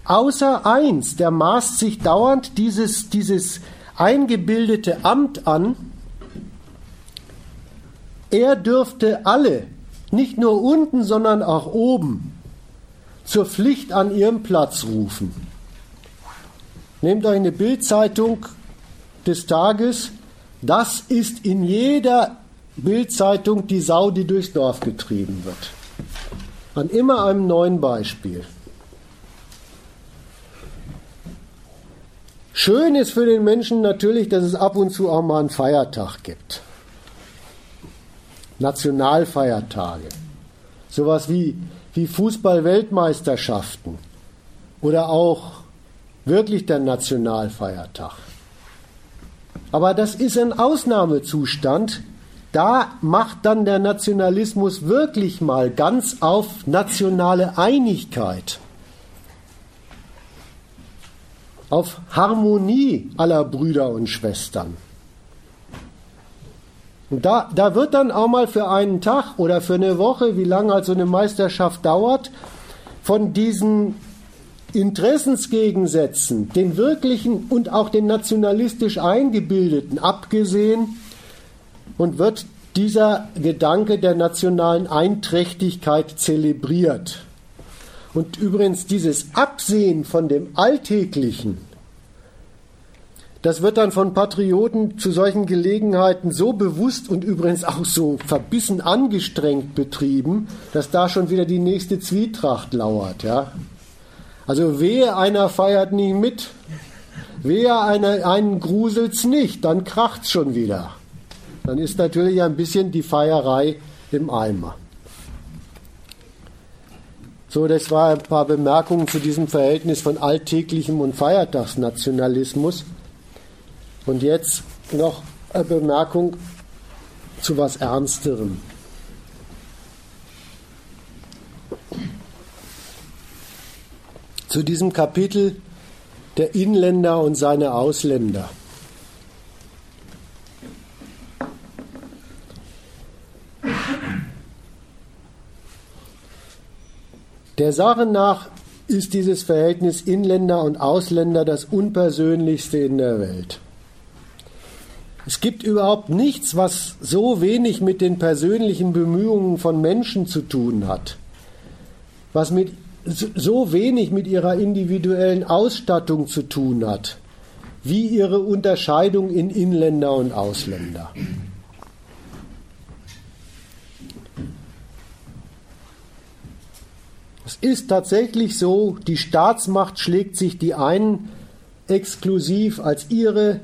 S1: Außer eins, der maßt sich dauernd dieses, dieses eingebildete Amt an. Er dürfte alle, nicht nur unten, sondern auch oben, zur Pflicht an ihrem Platz rufen. Nehmt euch eine Bildzeitung des Tages. Das ist in jeder Bildzeitung die Sau, die durchs Dorf getrieben wird. An immer einem neuen Beispiel. Schön ist für den Menschen natürlich, dass es ab und zu auch mal einen Feiertag gibt. Nationalfeiertage. Sowas wie, wie Fußball-Weltmeisterschaften oder auch wirklich der Nationalfeiertag. Aber das ist ein Ausnahmezustand. Da macht dann der Nationalismus wirklich mal ganz auf nationale Einigkeit. auf Harmonie aller Brüder und Schwestern. Und da, da wird dann auch mal für einen Tag oder für eine Woche, wie lange halt so eine Meisterschaft dauert, von diesen Interessensgegensätzen, den wirklichen und auch den nationalistisch eingebildeten, abgesehen und wird dieser Gedanke der nationalen Einträchtigkeit zelebriert. Und übrigens dieses Absehen von dem Alltäglichen, das wird dann von Patrioten zu solchen Gelegenheiten so bewusst und übrigens auch so verbissen angestrengt betrieben, dass da schon wieder die nächste Zwietracht lauert. Ja? Also wehe einer feiert nie mit, wehe einer, einen gruselt's nicht, dann kracht's schon wieder. Dann ist natürlich ein bisschen die Feierei im Eimer. So, das war ein paar Bemerkungen zu diesem Verhältnis von alltäglichem und Feiertagsnationalismus. Und jetzt noch eine Bemerkung zu was Ernsterem. Zu diesem Kapitel der Inländer und seine Ausländer. Der Sache nach ist dieses Verhältnis Inländer und Ausländer das unpersönlichste in der Welt. Es gibt überhaupt nichts, was so wenig mit den persönlichen Bemühungen von Menschen zu tun hat, was mit so wenig mit ihrer individuellen Ausstattung zu tun hat, wie ihre Unterscheidung in Inländer und Ausländer. Es ist tatsächlich so, die Staatsmacht schlägt sich die einen exklusiv als ihre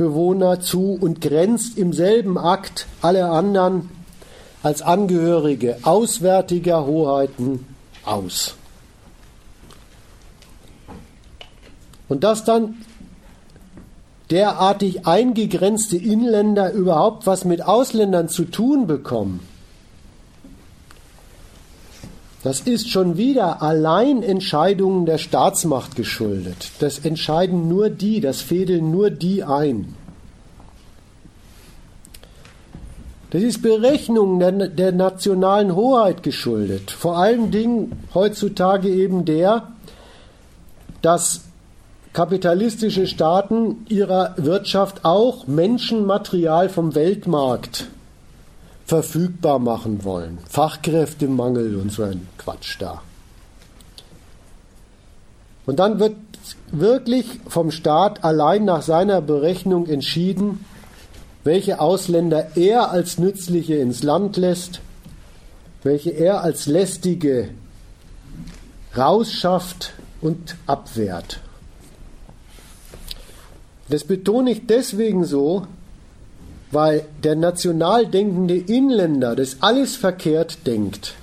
S1: Landesbewohner zu und grenzt im selben Akt alle anderen als Angehörige auswärtiger Hoheiten aus. Und dass dann derartig eingegrenzte Inländer überhaupt was mit Ausländern zu tun bekommen, das ist schon wieder allein Entscheidungen der Staatsmacht geschuldet. Das entscheiden nur die, das fädeln nur die ein. Das ist Berechnungen der, der, nationalen Hoheit geschuldet. Vor allen Dingen heutzutage eben der, dass kapitalistische Staaten ihrer Wirtschaft auch Menschenmaterial vom Weltmarkt verfügbar machen wollen. Fachkräftemangel und so ein Quatsch da. Und dann wird wirklich vom Staat allein nach seiner Berechnung entschieden, welche Ausländer er als nützliche ins Land lässt, welche er als lästige rausschafft und abwehrt. Das betone ich deswegen so, weil der national denkende Inländer das alles verkehrt denkt.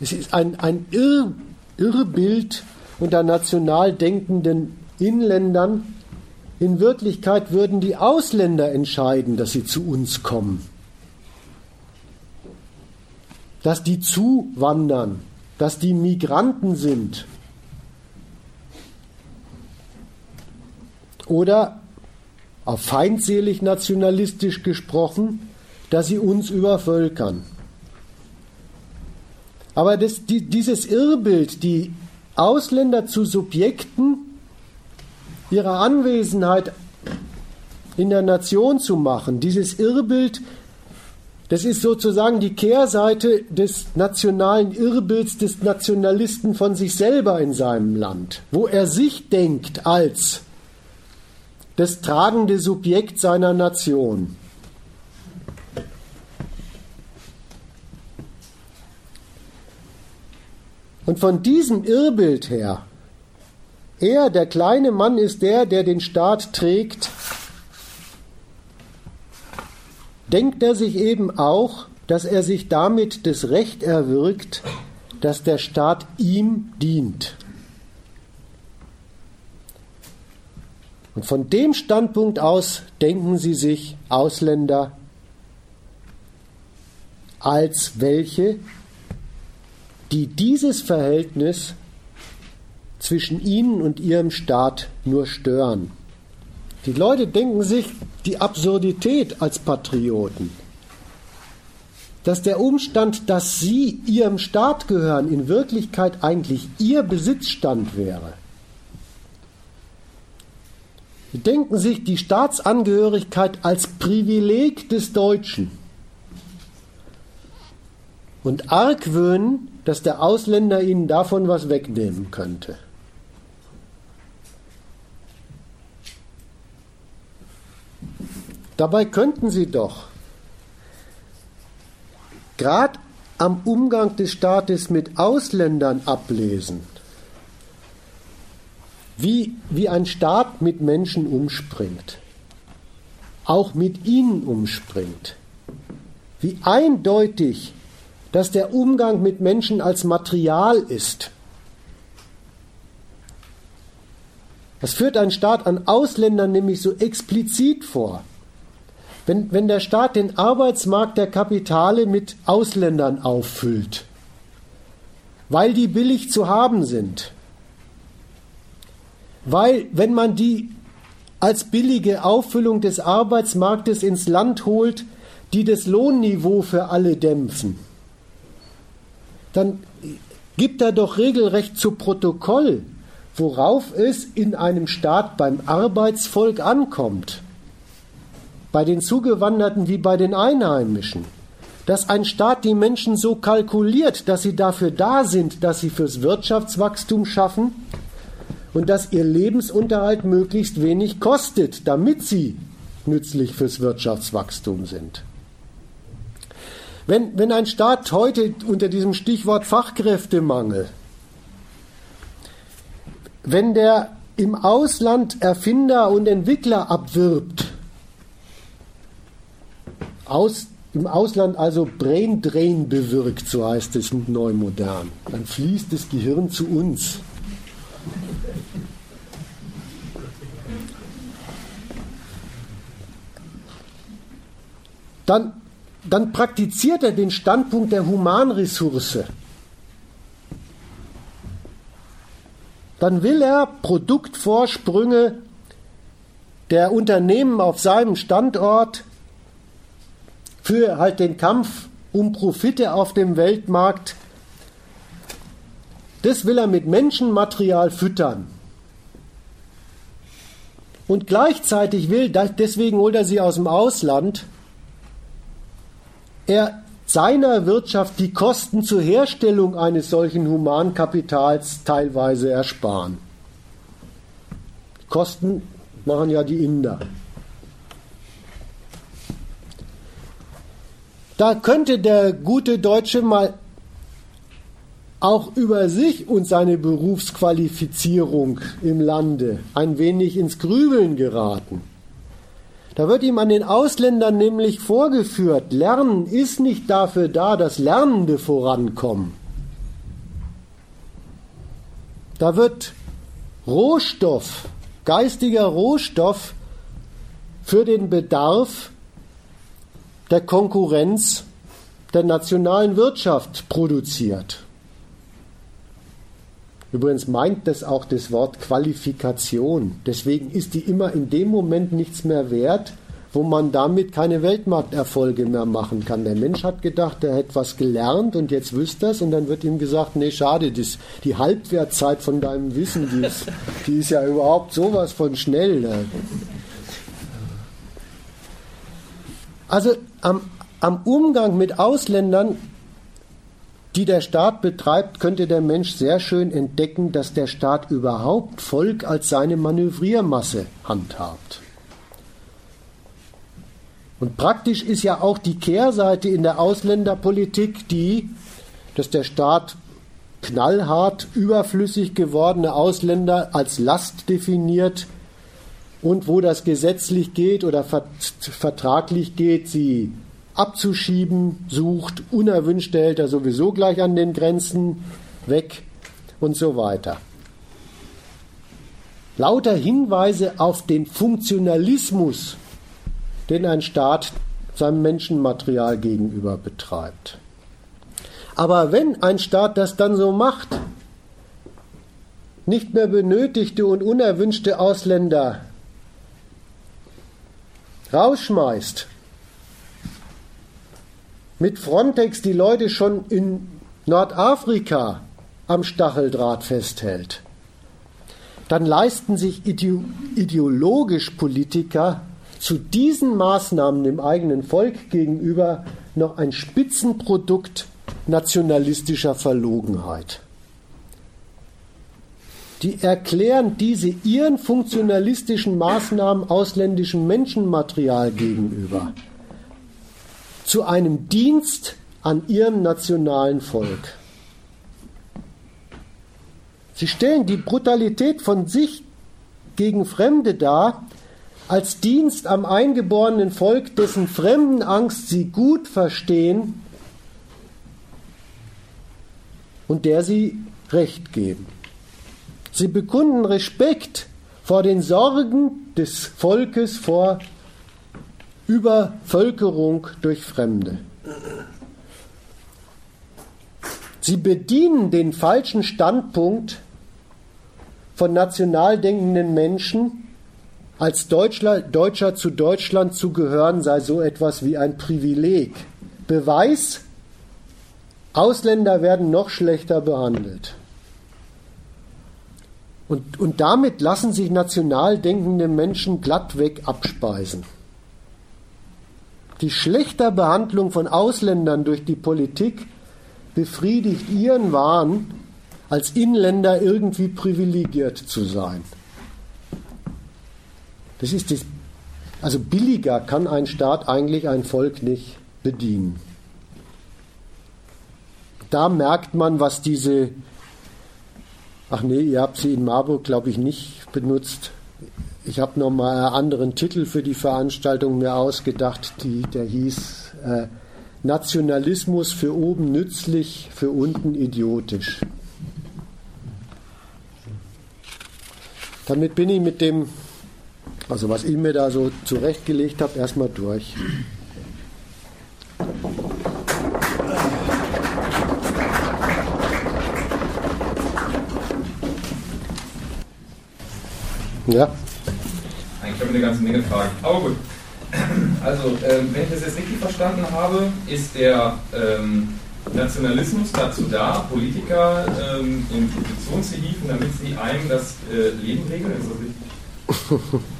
S1: Es ist ein, ein Irr, Irrbild unter national denkenden Inländern. In Wirklichkeit würden die Ausländer entscheiden, dass sie zu uns kommen. Dass die zuwandern, dass die Migranten sind. Oder auf feindselig nationalistisch gesprochen, dass sie uns übervölkern. Aber das, die, dieses Irrbild, die Ausländer zu Subjekten ihrer Anwesenheit in der Nation zu machen, dieses Irrbild, das ist sozusagen die Kehrseite des nationalen Irrbilds des Nationalisten von sich selber in seinem Land, wo er sich denkt als das tragende Subjekt seiner Nation. Und von diesem Irrbild her, er, der kleine Mann, ist der, der den Staat trägt, denkt er sich eben auch, dass er sich damit das Recht erwirkt, dass der Staat ihm dient. Und von dem Standpunkt aus denken sie sich Ausländer als welche, die dieses Verhältnis zwischen ihnen und ihrem Staat nur stören. Die Leute denken sich die Absurdität als Patrioten, dass der Umstand, dass sie ihrem Staat gehören, in Wirklichkeit eigentlich ihr Besitzstand wäre. Sie denken sich die Staatsangehörigkeit als Privileg des Deutschen und argwöhnen, dass der Ausländer ihnen davon was wegnehmen könnte. Dabei könnten sie doch gerade am Umgang des Staates mit Ausländern ablesen, wie, wie ein Staat mit Menschen umspringt, auch mit ihnen umspringt, wie eindeutig dass der Umgang mit Menschen als Material ist. Das führt ein Staat an Ausländern nämlich so explizit vor. Wenn, wenn der Staat den Arbeitsmarkt der Kapitale mit Ausländern auffüllt, weil die billig zu haben sind, weil wenn man die als billige Auffüllung des Arbeitsmarktes ins Land holt, die das Lohnniveau für alle dämpfen, dann gibt er doch regelrecht zu Protokoll, worauf es in einem Staat beim Arbeitsvolk ankommt, bei den Zugewanderten wie bei den Einheimischen, dass ein Staat die Menschen so kalkuliert, dass sie dafür da sind, dass sie fürs Wirtschaftswachstum schaffen und dass ihr Lebensunterhalt möglichst wenig kostet, damit sie nützlich fürs Wirtschaftswachstum sind. Wenn, wenn ein Staat heute unter diesem Stichwort Fachkräftemangel wenn der im Ausland Erfinder und Entwickler abwirbt, aus, im Ausland also Brain Drain bewirkt, so heißt es neu modern, dann fließt das Gehirn zu uns. Dann, dann praktiziert er den Standpunkt der Humanressource. dann will er Produktvorsprünge der Unternehmen auf seinem Standort für halt den Kampf um Profite auf dem Weltmarkt, das will er mit Menschenmaterial füttern. Und gleichzeitig will, deswegen holt er sie aus dem Ausland, er seiner Wirtschaft die Kosten zur Herstellung eines solchen Humankapitals teilweise ersparen. Kosten machen ja die Inder. Da könnte der gute Deutsche mal auch über sich und seine Berufsqualifizierung im Lande ein wenig ins Grübeln geraten. Da wird ihm an den Ausländern nämlich vorgeführt, Lernen ist nicht dafür da, dass Lernende vorankommen. Da wird Rohstoff, geistiger Rohstoff für den Bedarf der Konkurrenz der nationalen Wirtschaft produziert. Übrigens meint das auch das Wort Qualifikation. Deswegen ist die immer in dem Moment nichts mehr wert, wo man damit keine Weltmarkterfolge mehr machen kann. Der Mensch hat gedacht, er hätte was gelernt und jetzt wüsste es und dann wird ihm gesagt, nee, schade, das, die Halbwertzeit von deinem Wissen, die ist, die ist ja überhaupt sowas von schnell. Ne? Also am, am Umgang mit Ausländern die der Staat betreibt, könnte der Mensch sehr schön entdecken, dass der Staat überhaupt Volk als seine Manövriermasse handhabt. Und praktisch ist ja auch die Kehrseite in der Ausländerpolitik die, dass der Staat knallhart überflüssig gewordene Ausländer als Last definiert und wo das gesetzlich geht oder vertraglich geht, sie abzuschieben sucht. Unerwünschte hält er sowieso gleich an den Grenzen weg und so weiter. Lauter Hinweise auf den Funktionalismus, den ein Staat seinem Menschenmaterial gegenüber betreibt. Aber wenn ein Staat das dann so macht, nicht mehr benötigte und unerwünschte Ausländer rausschmeißt, mit Frontex die Leute schon in Nordafrika am Stacheldraht festhält, dann leisten sich ideologisch Politiker zu diesen Maßnahmen dem eigenen Volk gegenüber noch ein Spitzenprodukt nationalistischer Verlogenheit. Die erklären diese ihren funktionalistischen Maßnahmen ausländischem Menschenmaterial gegenüber zu einem Dienst an ihrem nationalen Volk. Sie stellen die Brutalität von sich gegen Fremde dar, als Dienst am eingeborenen Volk, dessen Fremdenangst sie gut verstehen und der sie Recht geben. Sie bekunden Respekt vor den Sorgen des Volkes vor Übervölkerung durch Fremde. Sie bedienen den falschen Standpunkt von national denkenden Menschen, als Deutschler, Deutscher zu Deutschland zu gehören sei so etwas wie ein Privileg. Beweis, Ausländer werden noch schlechter behandelt. Und, und damit lassen sich national denkende Menschen glattweg abspeisen. Die schlechter Behandlung von Ausländern durch die Politik befriedigt ihren Wahn, als Inländer irgendwie privilegiert zu sein. Das ist das, also billiger kann ein Staat eigentlich ein Volk nicht bedienen. Da merkt man, was diese, ach nee, ihr habt sie in Marburg, glaube ich, nicht benutzt. Ich habe nochmal einen anderen Titel für die Veranstaltung mir ausgedacht, die, der hieß äh, Nationalismus für oben nützlich, für unten idiotisch. Damit bin ich mit dem, also was ich mir da so zurechtgelegt habe, erstmal durch.
S2: Ja. Eigentlich habe ich eine ganze Menge Fragen. Aber gut. [clears throat] Also, ähm, wenn ich das jetzt richtig verstanden habe, ist der ähm, Nationalismus dazu da, Politiker ähm, in Position zu hieven, damit sie einem das äh, Leben regeln? Ist das richtig? [laughs]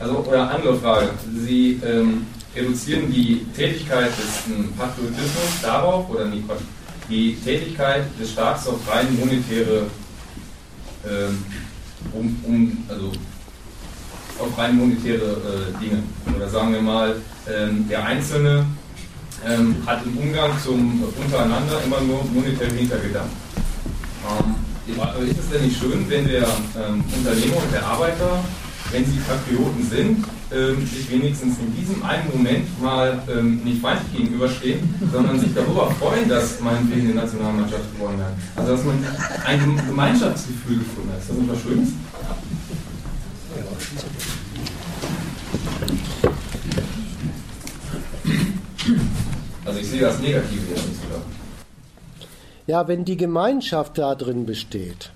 S2: Also, oder andere Frage. Sie ähm, reduzieren die Tätigkeit des ähm, Patriotismus darauf, oder nicht, die Tätigkeit des Staates auf rein monetäre um, um, also auf rein monetäre äh, Dinge. Oder sagen wir mal, ähm, der Einzelne ähm, hat im Umgang zum untereinander immer nur monetäre Hintergedanken. Ähm, ist es denn nicht schön, wenn der ähm, Unternehmer und der Arbeiter, wenn sie Patrioten sind, ähm, sich wenigstens in diesem einen Moment mal ähm, nicht feindlich gegenüberstehen, sondern sich darüber freuen, dass meinetwegen eine Nationalmannschaft gewonnen hat. Also dass man ein Gemeinschaftsgefühl gefunden hat. Ist das nicht was Schönes? Also ich sehe das Negative jetzt nicht so.
S1: Ja, wenn die Gemeinschaft da drin besteht,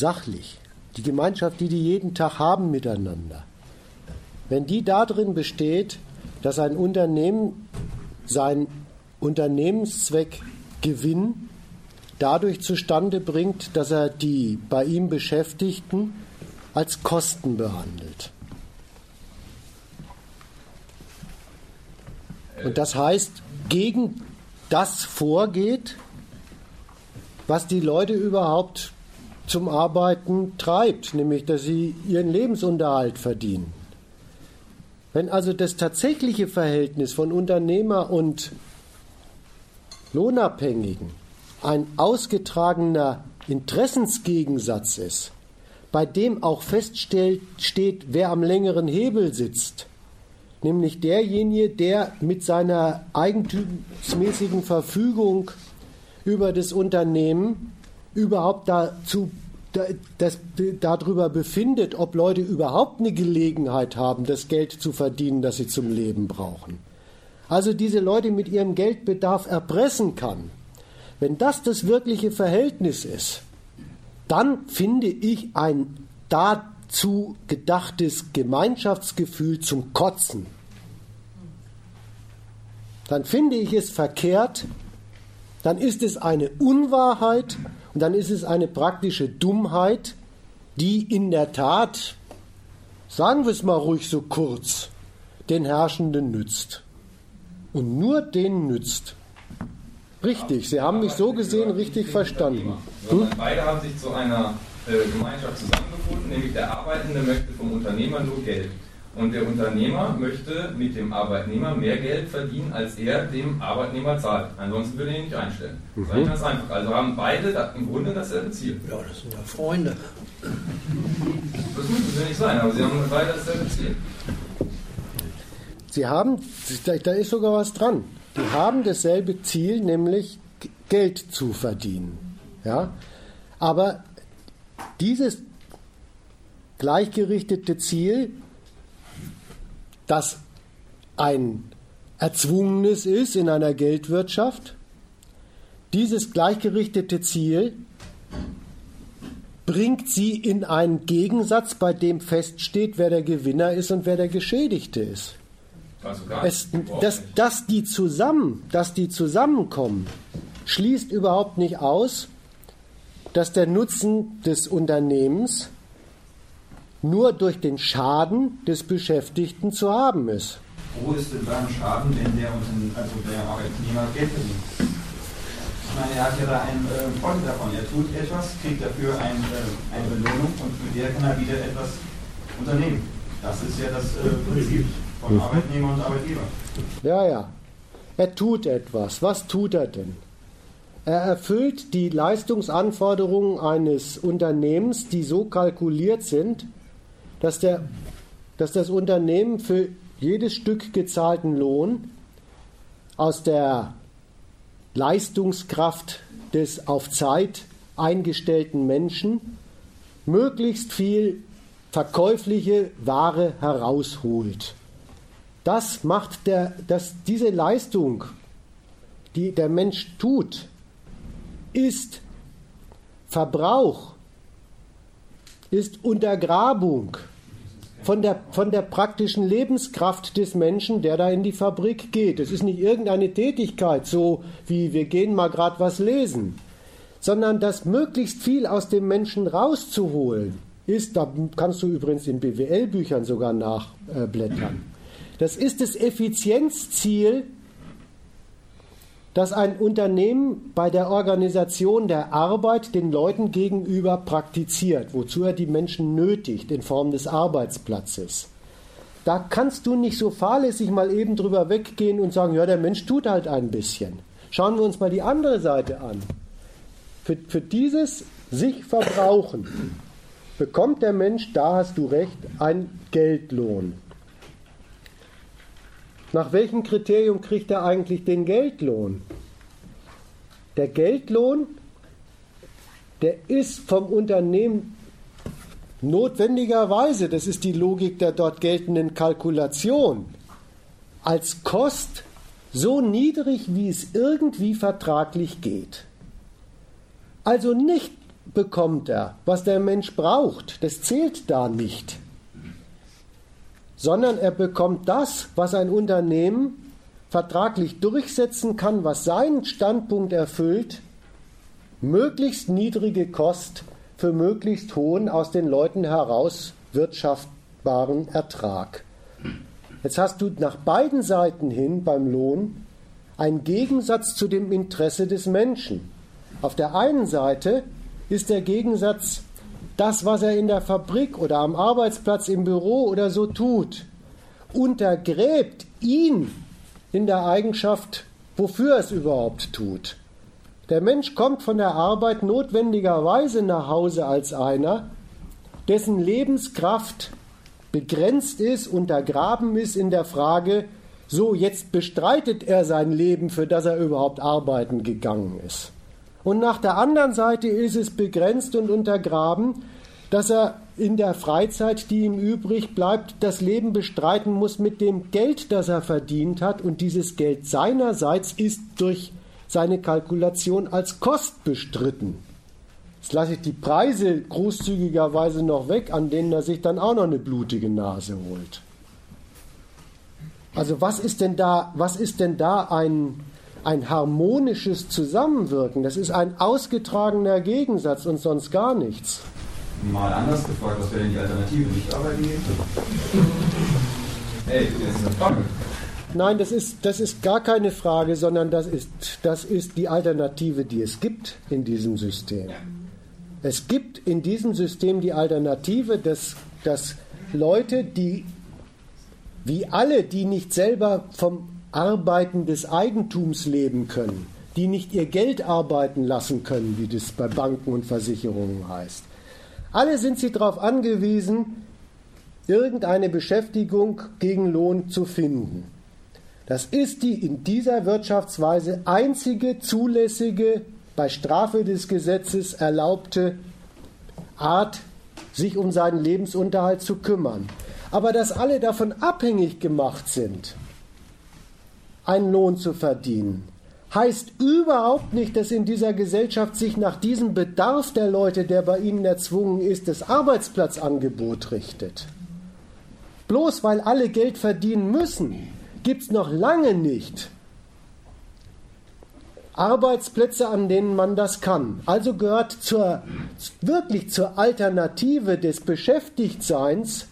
S1: sachlich, die Gemeinschaft, die die jeden Tag haben miteinander, wenn die darin besteht, dass ein Unternehmen seinen Unternehmenszweck Gewinn dadurch zustande bringt, dass er die bei ihm Beschäftigten als Kosten behandelt. Und das heißt, gegen das vorgeht, was die Leute überhaupt zum Arbeiten treibt, nämlich dass sie ihren Lebensunterhalt verdienen. Wenn also das tatsächliche Verhältnis von Unternehmer und Lohnabhängigen ein ausgetragener Interessensgegensatz ist, bei dem auch feststeht, wer am längeren Hebel sitzt, nämlich derjenige, der mit seiner eigentumsmäßigen Verfügung über das Unternehmen überhaupt dazu das, darüber befindet, ob Leute überhaupt eine Gelegenheit haben, das Geld zu verdienen, das sie zum Leben brauchen. Also diese Leute mit ihrem Geldbedarf erpressen kann. Wenn das das wirkliche Verhältnis ist, dann finde ich ein dazu gedachtes Gemeinschaftsgefühl zum Kotzen. Dann finde ich es verkehrt, dann ist es eine Unwahrheit und dann ist es eine praktische Dummheit, die in der Tat, sagen wir es mal ruhig so kurz, den Herrschenden nützt. Und nur denen nützt. Richtig, Sie haben mich so gesehen richtig verstanden.
S2: Hm? Beide haben sich zu einer äh, Gemeinschaft zusammengefunden, nämlich der Arbeitende möchte vom Unternehmer nur Geld. Und der Unternehmer möchte mit dem Arbeitnehmer mehr Geld verdienen, als er dem Arbeitnehmer zahlt. Ansonsten würde er ihn nicht einstellen. Mhm. Das ist ganz einfach. Also haben beide im Grunde dasselbe Ziel.
S3: Ja, das sind ja Freunde.
S2: Das müssen sie nicht sein, aber sie haben beide dasselbe Ziel.
S1: sie haben, da ist sogar was dran. Die haben dasselbe Ziel, nämlich Geld zu verdienen. Ja? Aber dieses gleichgerichtete Ziel, das ein erzwungenes ist in einer Geldwirtschaft, dieses gleichgerichtete Ziel bringt sie in einen Gegensatz, bei dem feststeht, wer der Gewinner ist und wer der Geschädigte ist. Also es, dass, dass, die zusammen, dass die zusammenkommen, schließt überhaupt nicht aus, dass der Nutzen des Unternehmens nur durch den Schaden des Beschäftigten zu haben ist.
S3: Wo ist denn beim Schaden, wenn der, also der Arbeitnehmer Geld verdient? Ich meine, er hat ja da einen äh, Vorteil davon. Er tut etwas, kriegt dafür ein, äh, eine Belohnung und mit der kann er wieder etwas unternehmen. Das ist ja das äh, Prinzip von. Arbeitnehmer und Arbeitgeber.
S1: Ja, ja. Er tut etwas. Was tut er denn? Er erfüllt die Leistungsanforderungen eines Unternehmens, die so kalkuliert sind, dass, der, dass das Unternehmen für jedes Stück gezahlten Lohn aus der Leistungskraft des auf Zeit eingestellten Menschen möglichst viel verkäufliche Ware herausholt. Das macht der, dass diese Leistung, die der Mensch tut, ist Verbrauch, ist Untergrabung von der, von der praktischen Lebenskraft des Menschen, der da in die Fabrik geht. Es ist nicht irgendeine Tätigkeit, so wie wir gehen mal gerade was lesen, sondern das möglichst viel aus dem Menschen rauszuholen ist, da kannst du übrigens in BWL-Büchern sogar nachblättern. Das ist das Effizienzziel dass ein Unternehmen bei der Organisation der Arbeit den Leuten gegenüber praktiziert, wozu er die Menschen nötigt in Form des Arbeitsplatzes. Da kannst du nicht so fahrlässig mal eben drüber weggehen und sagen, ja, der Mensch tut halt ein bisschen. Schauen wir uns mal die andere Seite an. Für, für dieses sich verbrauchen bekommt der Mensch, da hast du recht, einen Geldlohn. Nach welchem Kriterium kriegt er eigentlich den Geldlohn? Der Geldlohn, der ist vom Unternehmen notwendigerweise, das ist die Logik der dort geltenden Kalkulation, als Kost so niedrig, wie es irgendwie vertraglich geht. Also nicht bekommt er, was der Mensch braucht, das zählt da nicht sondern er bekommt das, was ein Unternehmen vertraglich durchsetzen kann, was seinen Standpunkt erfüllt, möglichst niedrige Kost für möglichst hohen aus den Leuten heraus wirtschaftbaren Ertrag. Jetzt hast du nach beiden Seiten hin beim Lohn einen Gegensatz zu dem Interesse des Menschen. Auf der einen Seite ist der Gegensatz das, was er in der Fabrik oder am Arbeitsplatz im Büro oder so tut, untergräbt ihn in der Eigenschaft, wofür er es überhaupt tut. Der Mensch kommt von der Arbeit notwendigerweise nach Hause als einer, dessen Lebenskraft begrenzt ist, untergraben ist in der Frage, so jetzt bestreitet er sein Leben, für das er überhaupt arbeiten gegangen ist. Und nach der anderen Seite ist es begrenzt und untergraben, dass er in der Freizeit, die ihm übrig bleibt, das Leben bestreiten muss mit dem Geld, das er verdient hat. Und dieses Geld seinerseits ist durch seine Kalkulation als Kost bestritten. Jetzt lasse ich die Preise großzügigerweise noch weg, an denen er sich dann auch noch eine blutige Nase holt. Also was ist denn da, was ist denn da ein, ein harmonisches Zusammenwirken? Das ist ein ausgetragener Gegensatz und sonst gar nichts.
S3: Mal anders gefragt, was wäre denn die Alternative? Nicht arbeiten gehen?
S2: Ey, das ist eine Frage.
S1: Nein, das ist, das ist gar keine Frage, sondern das ist, das ist die Alternative, die es gibt in diesem System. Es gibt in diesem System die Alternative, dass, dass Leute, die wie alle, die nicht selber vom Arbeiten des Eigentums leben können, die nicht ihr Geld arbeiten lassen können, wie das bei Banken und Versicherungen heißt. Alle sind sie darauf angewiesen, irgendeine Beschäftigung gegen Lohn zu finden. Das ist die in dieser Wirtschaftsweise einzige zulässige, bei Strafe des Gesetzes erlaubte Art, sich um seinen Lebensunterhalt zu kümmern. Aber dass alle davon abhängig gemacht sind, einen Lohn zu verdienen, heißt überhaupt nicht, dass in dieser Gesellschaft sich nach diesem Bedarf der Leute, der bei ihnen erzwungen ist, das Arbeitsplatzangebot richtet. Bloß weil alle Geld verdienen müssen, gibt es noch lange nicht Arbeitsplätze, an denen man das kann. Also gehört zur, wirklich zur Alternative des Beschäftigtseins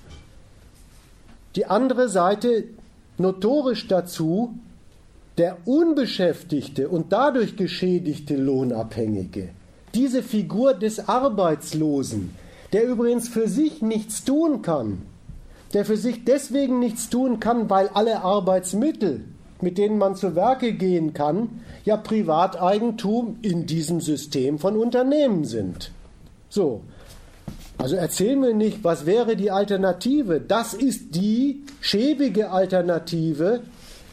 S1: die andere Seite notorisch dazu, der unbeschäftigte und dadurch geschädigte Lohnabhängige. Diese Figur des Arbeitslosen, der übrigens für sich nichts tun kann, der für sich deswegen nichts tun kann, weil alle Arbeitsmittel, mit denen man zu Werke gehen kann, ja Privateigentum in diesem System von Unternehmen sind. So. Also erzähl mir nicht, was wäre die Alternative? Das ist die schäbige Alternative,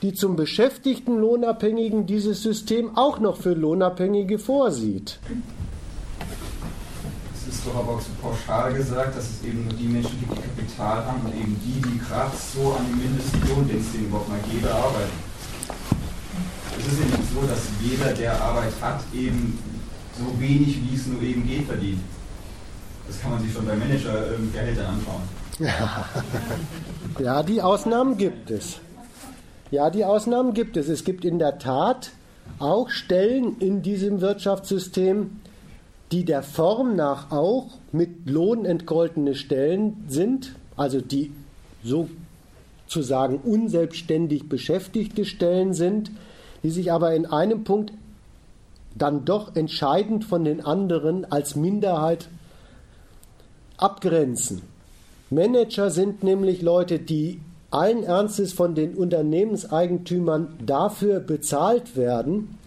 S1: die zum beschäftigten Lohnabhängigen dieses System auch noch für Lohnabhängige vorsieht
S3: ist doch aber auch so pauschal gesagt, dass es eben nur die Menschen gibt, die Kapital haben und eben die, die gerade so an den Mindestlohn, den es denen überhaupt mal gäbe, arbeiten. Es ist ja nicht so, dass jeder, der Arbeit hat, eben so wenig, wie es nur eben geht, verdient. Das kann man sich schon bei Managergehältern anschauen. [laughs]
S1: Ja, die Ausnahmen gibt es. Ja, die Ausnahmen gibt es. Es gibt in der Tat auch Stellen in diesem Wirtschaftssystem, die der Form nach auch mit Lohn entgoltene Stellen sind, also die sozusagen unselbstständig beschäftigte Stellen sind, die sich aber in einem Punkt dann doch entscheidend von den anderen als Minderheit abgrenzen. Manager sind nämlich Leute, die allen Ernstes von den Unternehmenseigentümern dafür bezahlt werden,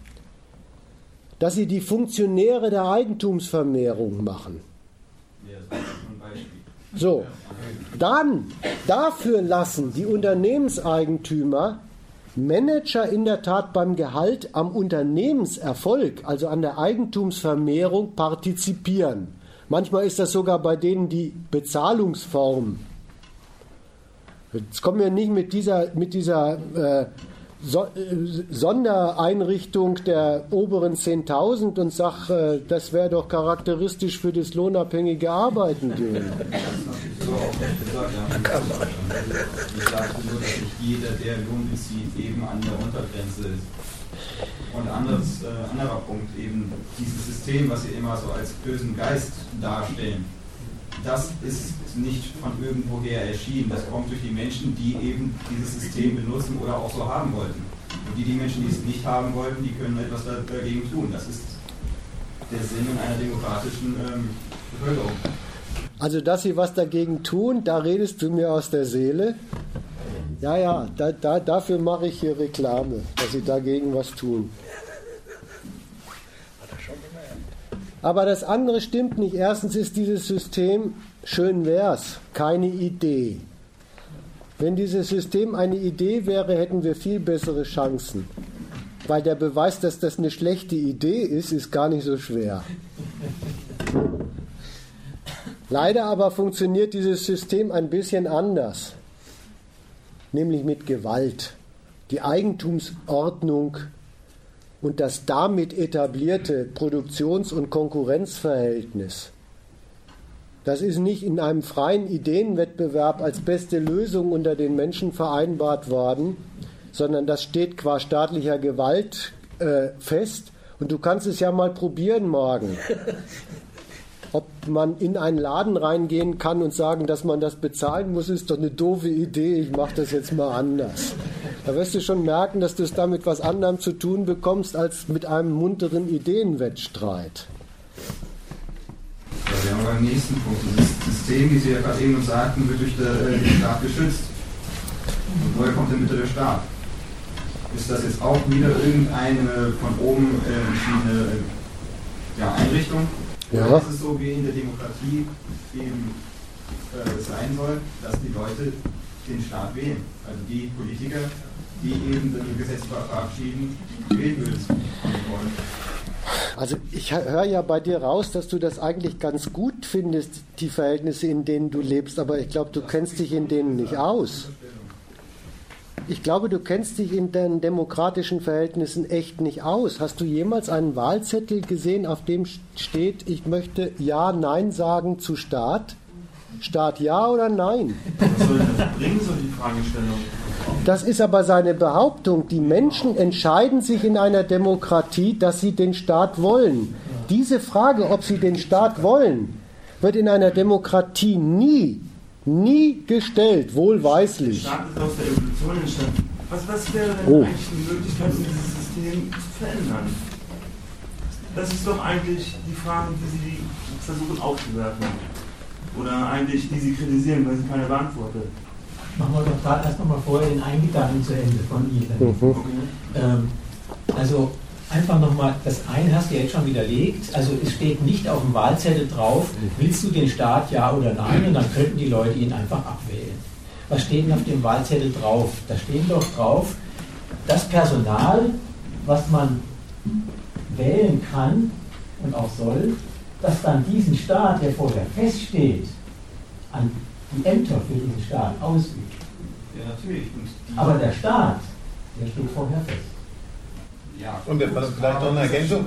S1: dass sie die Funktionäre der Eigentumsvermehrung machen. So, dann dafür lassen die Unternehmenseigentümer Manager in der Tat beim Gehalt am Unternehmenserfolg, also an der Eigentumsvermehrung, partizipieren. Manchmal ist das sogar bei denen die Bezahlungsform. Jetzt kommen wir nicht mit dieser, mit dieser äh, so äh, Sondereinrichtung der oberen 10.000 und sag, äh, das wäre doch charakteristisch für das lohnabhängige Arbeiten gehen.
S3: So Ich sagte nur, dass nicht jeder, der Lohn bezieht, eben an der Untergrenze ist. Und anderes, äh, anderer Punkt, eben dieses System, was Sie immer so als bösen Geist darstellen das ist nicht von irgendwoher erschienen. Das kommt durch die Menschen, die eben dieses System benutzen oder auch so haben wollten. Und die, die Menschen, die es nicht haben wollten, die können etwas dagegen tun. Das ist der Sinn in einer demokratischen ähm, Bevölkerung.
S1: Also, dass sie was dagegen tun, da redest du mir aus der Seele. Ja, ja, da, da, dafür mache ich hier Reklame, dass sie dagegen was tun. Aber das andere stimmt nicht. Erstens ist dieses System, schön wär's, keine Idee. Wenn dieses System eine Idee wäre, hätten wir viel bessere Chancen. Weil der Beweis, dass das eine schlechte Idee ist, ist gar nicht so schwer. Leider aber funktioniert dieses System ein bisschen anders, nämlich mit Gewalt. Die Eigentumsordnung und das damit etablierte Produktions- und Konkurrenzverhältnis, das ist nicht in einem freien Ideenwettbewerb als beste Lösung unter den Menschen vereinbart worden, sondern das steht qua staatlicher Gewalt äh, fest. Und du kannst es ja mal probieren morgen [laughs] ob man in einen Laden reingehen kann und sagen, dass man das bezahlen muss, ist doch eine doofe Idee. Ich mache das jetzt mal anders. Da wirst du schon merken, dass du es damit was anderem zu tun bekommst als mit einem munteren Ideenwettstreit.
S3: Ja, wir haben beim nächsten Punkt. Das System, wie Sie ja gerade eben sagten, wird durch den Staat geschützt. Und woher kommt denn bitte der Staat? Ist das jetzt auch wieder irgendeine von oben äh, entschiedene ja, Einrichtung? Ja. Das ist so wie in der Demokratie eben äh, sein soll, dass die Leute den Staat wählen. Also die Politiker, die eben das Gesetz verabschieden, wählen wollen.
S1: Also ich höre ja bei dir raus, dass du das eigentlich ganz gut findest, die Verhältnisse, in denen du lebst, aber ich glaube, du kennst dich in denen nicht aus. Ich glaube, du kennst dich in den demokratischen Verhältnissen echt nicht aus. Hast du jemals einen Wahlzettel gesehen, auf dem steht, ich möchte Ja, Nein sagen zu Staat? Staat ja oder nein?
S4: Was soll das bringen, so die Fragestellung?
S1: Das ist aber seine Behauptung. Die Menschen entscheiden sich in einer Demokratie, dass sie den Staat wollen. Diese Frage, ob sie den Staat wollen, wird in einer Demokratie nie, nie gestellt, wohlweislich.
S4: Der Staat ist aus der Evolution entstanden. Was, was wäre denn oh. eigentlich die Möglichkeit, dieses System zu verändern? Das ist doch eigentlich die Frage, die Sie versuchen aufzuwerfen. Oder eigentlich, die Sie kritisieren, weil Sie keine beantwortet.
S5: Machen wir doch gerade erst nochmal vorher den Eingedanken zu Ende von Ihnen. Mhm. Ähm, also einfach nochmal, das eine hast du jetzt schon widerlegt, also es steht nicht auf dem Wahlzettel drauf, willst du den Staat ja oder nein, und dann könnten die Leute ihn einfach abwählen. Was steht denn auf dem Wahlzettel drauf? Da steht doch drauf, das Personal, was man wählen kann und auch soll, dass dann diesen Staat, der vorher feststeht, an die Ämter für diesen Staat ausübt.
S3: Ja, natürlich.
S5: Aber der Staat, der steht vorher fest.
S6: Und der, vielleicht noch eine Ergänzung,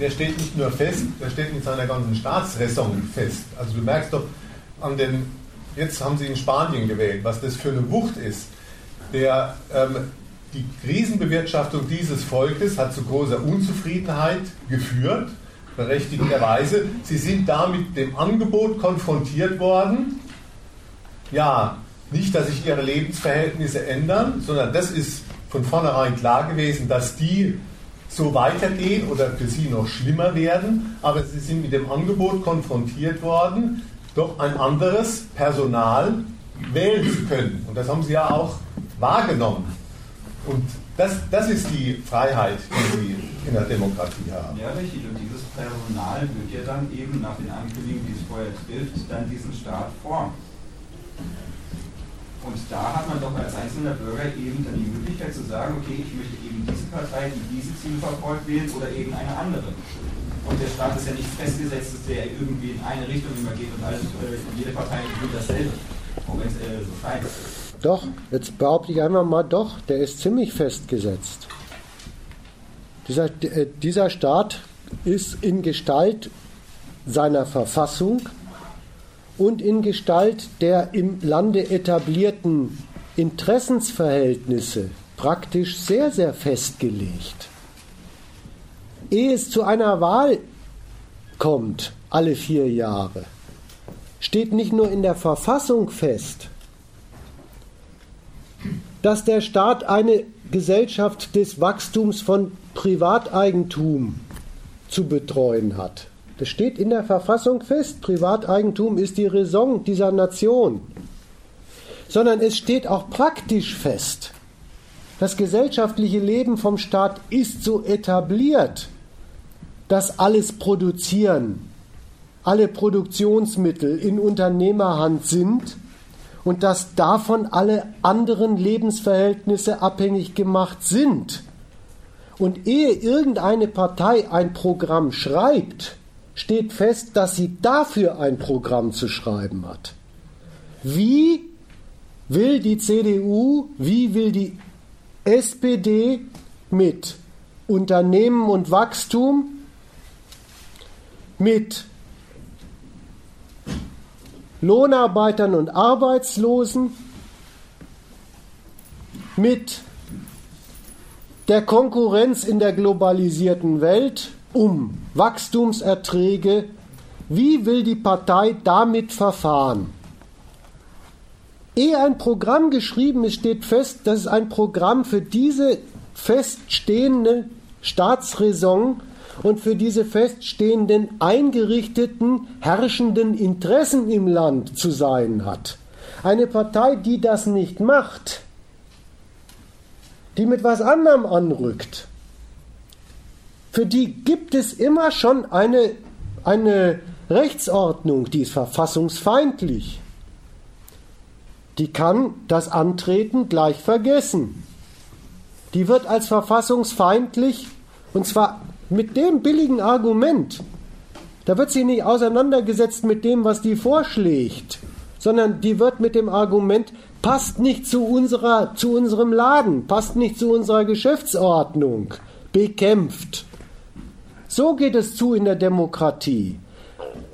S6: der steht nicht nur fest, der steht mit seiner ganzen Staatsräson fest. Also du merkst doch an den, jetzt haben sie in Spanien gewählt, was das für eine Wucht ist. Der, ähm, die Krisenbewirtschaftung dieses Volkes hat zu großer Unzufriedenheit geführt, berechtigterweise. Sie sind da mit dem Angebot konfrontiert worden, ja, nicht, dass sich ihre Lebensverhältnisse ändern, sondern das ist von vornherein klar gewesen, dass die so weitergehen oder für sie noch schlimmer werden, aber sie sind mit dem Angebot konfrontiert worden, doch ein anderes Personal wählen zu können. Und das haben sie ja auch wahrgenommen. Und das, das ist die Freiheit, die sie in der Demokratie haben.
S3: Ja, richtig. Und dieses Personal wird ja dann eben nach den Ankündigungen, die es vorher trifft, dann diesen Staat formen. Und da hat man doch als einzelner Bürger eben dann die Möglichkeit zu sagen, okay, ich möchte eben diese Partei, die diese Ziele verfolgt, wählen oder eben eine andere. Und der Staat ist ja nicht festgesetzt, dass der irgendwie in eine Richtung immer geht und alles, äh, jede Partei will dasselbe. Auch wenn es äh, so scheint.
S1: Doch, jetzt behaupte ich einmal mal doch, der ist ziemlich festgesetzt. Dieser, äh, dieser Staat ist in Gestalt seiner Verfassung und in Gestalt der im Lande etablierten Interessensverhältnisse praktisch sehr, sehr festgelegt. Ehe es zu einer Wahl kommt, alle vier Jahre, steht nicht nur in der Verfassung fest, dass der Staat eine Gesellschaft des Wachstums von Privateigentum zu betreuen hat. Das steht in der Verfassung fest. Privateigentum ist die Raison dieser Nation. Sondern es steht auch praktisch fest. Das gesellschaftliche Leben vom Staat ist so etabliert, dass alles Produzieren, alle Produktionsmittel in Unternehmerhand sind und dass davon alle anderen Lebensverhältnisse abhängig gemacht sind. Und ehe irgendeine Partei ein Programm schreibt, steht fest, dass sie dafür ein Programm zu schreiben hat. Wie will die CDU, wie will die SPD mit Unternehmen und Wachstum, mit Lohnarbeitern und Arbeitslosen, mit der Konkurrenz in der globalisierten Welt um Wachstumserträge. Wie will die Partei damit verfahren? Ehe ein Programm geschrieben ist, steht fest, dass es ein Programm für diese feststehende Staatsräson und für diese feststehenden eingerichteten herrschenden Interessen im Land zu sein hat. Eine Partei, die das nicht macht, die mit was anderem anrückt, für die gibt es immer schon eine, eine Rechtsordnung, die ist verfassungsfeindlich. die kann das Antreten gleich vergessen. Die wird als verfassungsfeindlich und zwar mit dem billigen Argument. Da wird sie nicht auseinandergesetzt mit dem, was die vorschlägt, sondern die wird mit dem Argument, passt nicht zu, unserer, zu unserem Laden, passt nicht zu unserer Geschäftsordnung, bekämpft. So geht es zu in der Demokratie.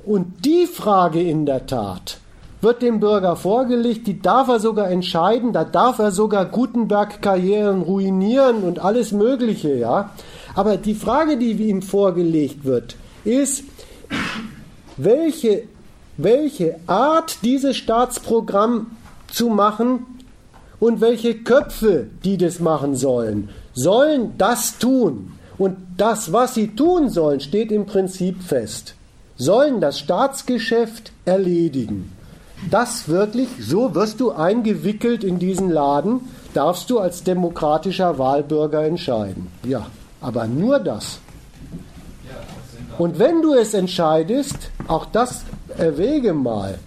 S1: Und die Frage in der Tat wird dem Bürger vorgelegt, die darf er sogar entscheiden, da darf er sogar Gutenberg-Karrieren ruinieren und alles Mögliche, ja. Aber die Frage, die ihm vorgelegt wird, ist, welche, welche Art dieses Staatsprogramm zu machen und welche Köpfe, die das machen sollen, sollen das tun. Und das, was sie tun sollen, steht im Prinzip fest. Sollen das Staatsgeschäft erledigen. Das wirklich, so wirst du eingewickelt in diesen Laden, darfst du als demokratischer Wahlbürger entscheiden. Ja, aber nur das. Und wenn du es entscheidest, auch das erwäge mal,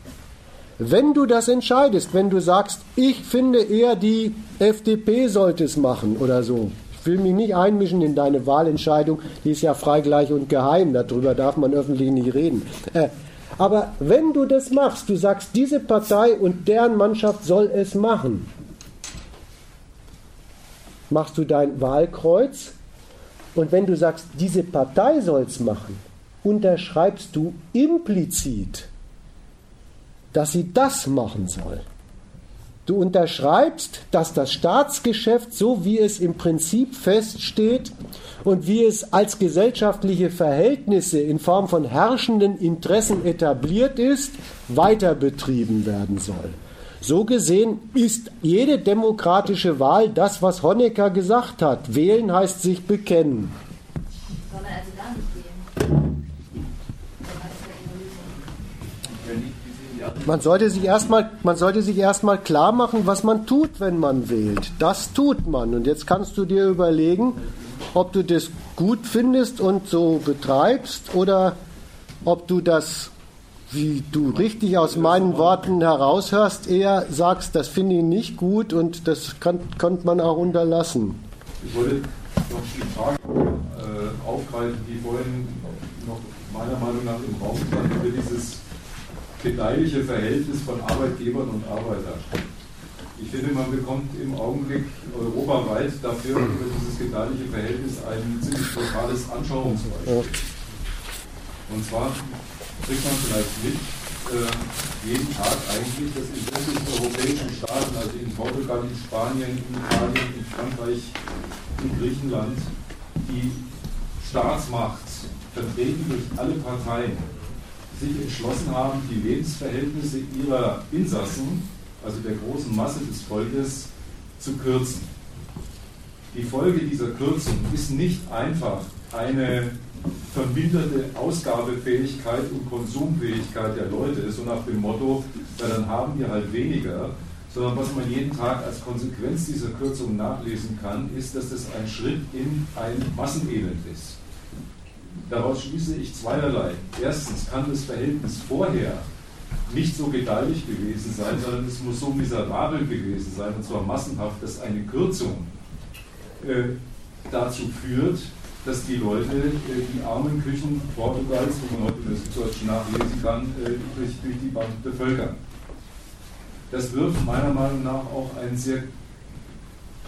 S1: wenn du das entscheidest, wenn du sagst, ich finde eher die FDP sollte es machen oder so, will mich nicht einmischen in deine Wahlentscheidung, die ist ja frei, gleich und geheim, darüber darf man öffentlich nicht reden. Äh, aber wenn du das machst, du sagst, diese Partei und deren Mannschaft soll es machen, machst du dein Wahlkreuz und wenn du sagst, diese Partei soll es machen, unterschreibst du implizit, dass sie das machen soll. Du unterschreibst, dass das Staatsgeschäft, so wie es im Prinzip feststeht und wie es als gesellschaftliche Verhältnisse in Form von herrschenden Interessen etabliert ist, weiter betrieben werden soll. So gesehen ist jede demokratische Wahl das, was Honecker gesagt hat. Wählen heißt sich bekennen. Soll man also gar nicht wählen? Man sollte sich erstmal, man sollte sich erstmal klar machen, was man tut, wenn man wählt. Das tut man. Und jetzt kannst du dir überlegen, ob du das gut findest und so betreibst oder ob du das, wie du richtig aus meinen Worten heraushörst, eher sagst, das finde ich nicht gut und das kann, könnte man auch unterlassen.
S7: Ich wollte noch die Frage äh, aufgreifen, die vorhin noch meiner Meinung nach im Raum stand, über dieses gedeihliche Verhältnis von Arbeitgebern und Arbeitern. Ich finde, man bekommt im Augenblick europaweit dafür über dieses gedeihliche Verhältnis ein ziemlich brutales Anschauungsbeispiel. Und zwar kriegt man vielleicht mit, äh, jeden Tag eigentlich, dass in sämtlichen europäischen Staaten, also in Portugal, in Spanien, in Italien, in Frankreich, in Griechenland, die Staatsmacht, vertreten durch alle Parteien, sich entschlossen haben, die Lebensverhältnisse ihrer Insassen, also der großen Masse des Volkes, zu kürzen. Die Folge dieser Kürzung ist nicht einfach eine verminderte Ausgabefähigkeit und Konsumfähigkeit der Leute, so nach dem Motto, ja, dann haben wir halt weniger, sondern was man jeden Tag als Konsequenz dieser Kürzung nachlesen kann, ist, dass das ein Schritt in ein Massenelend ist. Daraus schließe ich zweierlei. Erstens kann das Verhältnis vorher nicht so gedeihlich gewesen sein, sondern es muss so miserabel gewesen sein, und zwar massenhaft, dass eine Kürzung äh, dazu führt, dass die Leute äh, die armen Küchen Portugals, wo man heute in der Süddeutschen nachlesen kann, äh, durch, durch die Bank bevölkern. Das wirft meiner Meinung nach auch ein sehr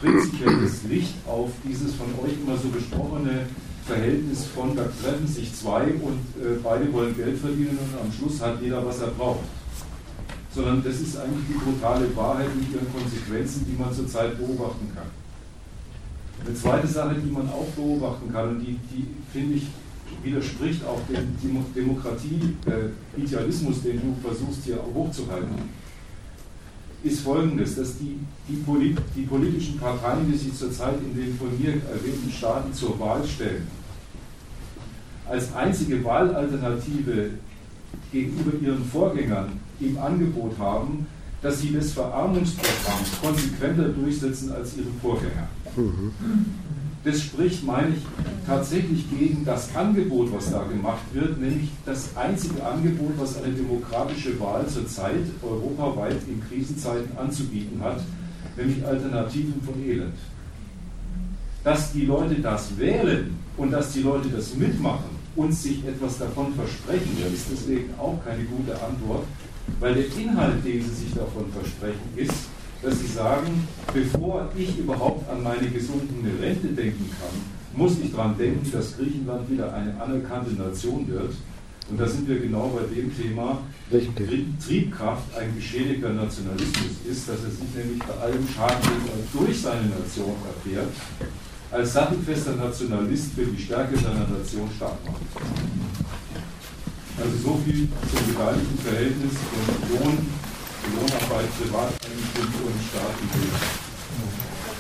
S7: prinzipielles Licht auf dieses von euch immer so besprochene Verhältnis von, da treffen sich zwei und äh, beide wollen Geld verdienen und am Schluss hat jeder, was er braucht. Sondern das ist eigentlich die brutale Wahrheit mit ihren Konsequenzen, die man zurzeit beobachten kann. Eine zweite Sache, die man auch beobachten kann und die, die finde ich, widerspricht auch dem Demokratie-Idealismus, den du versuchst hier hochzuhalten ist folgendes, dass die, die, Polit, die politischen Parteien, die sich zurzeit in den von mir erwähnten Staaten zur Wahl stellen, als einzige Wahlalternative gegenüber ihren Vorgängern im Angebot haben, dass sie das Verarmungsprogramm konsequenter durchsetzen als ihre Vorgänger. Das spricht, meine ich, tatsächlich gegen das Angebot, was da gemacht wird, nämlich das einzige Angebot, was eine demokratische Wahl zurzeit europaweit in Krisenzeiten anzubieten hat, nämlich Alternativen von Elend. Dass die Leute das wählen und dass die Leute das mitmachen und sich etwas davon versprechen, ist deswegen auch keine gute Antwort, weil der Inhalt, den sie sich davon versprechen, ist, dass sie sagen, bevor ich überhaupt an meine gesunkene Rente denken kann, muss ich daran denken, dass Griechenland wieder eine anerkannte Nation wird. Und da sind wir genau bei dem Thema, Richtig. Triebkraft ein geschädigter Nationalismus ist, dass er sich nämlich bei allem Schaden durch seine Nation erfährt, als sattelfester Nationalist für die Stärke seiner Nation stark macht. Also so viel zum beteiligten Verhältnis von Lohn, Lohnarbeit, Privateigentum Staat und Bildung.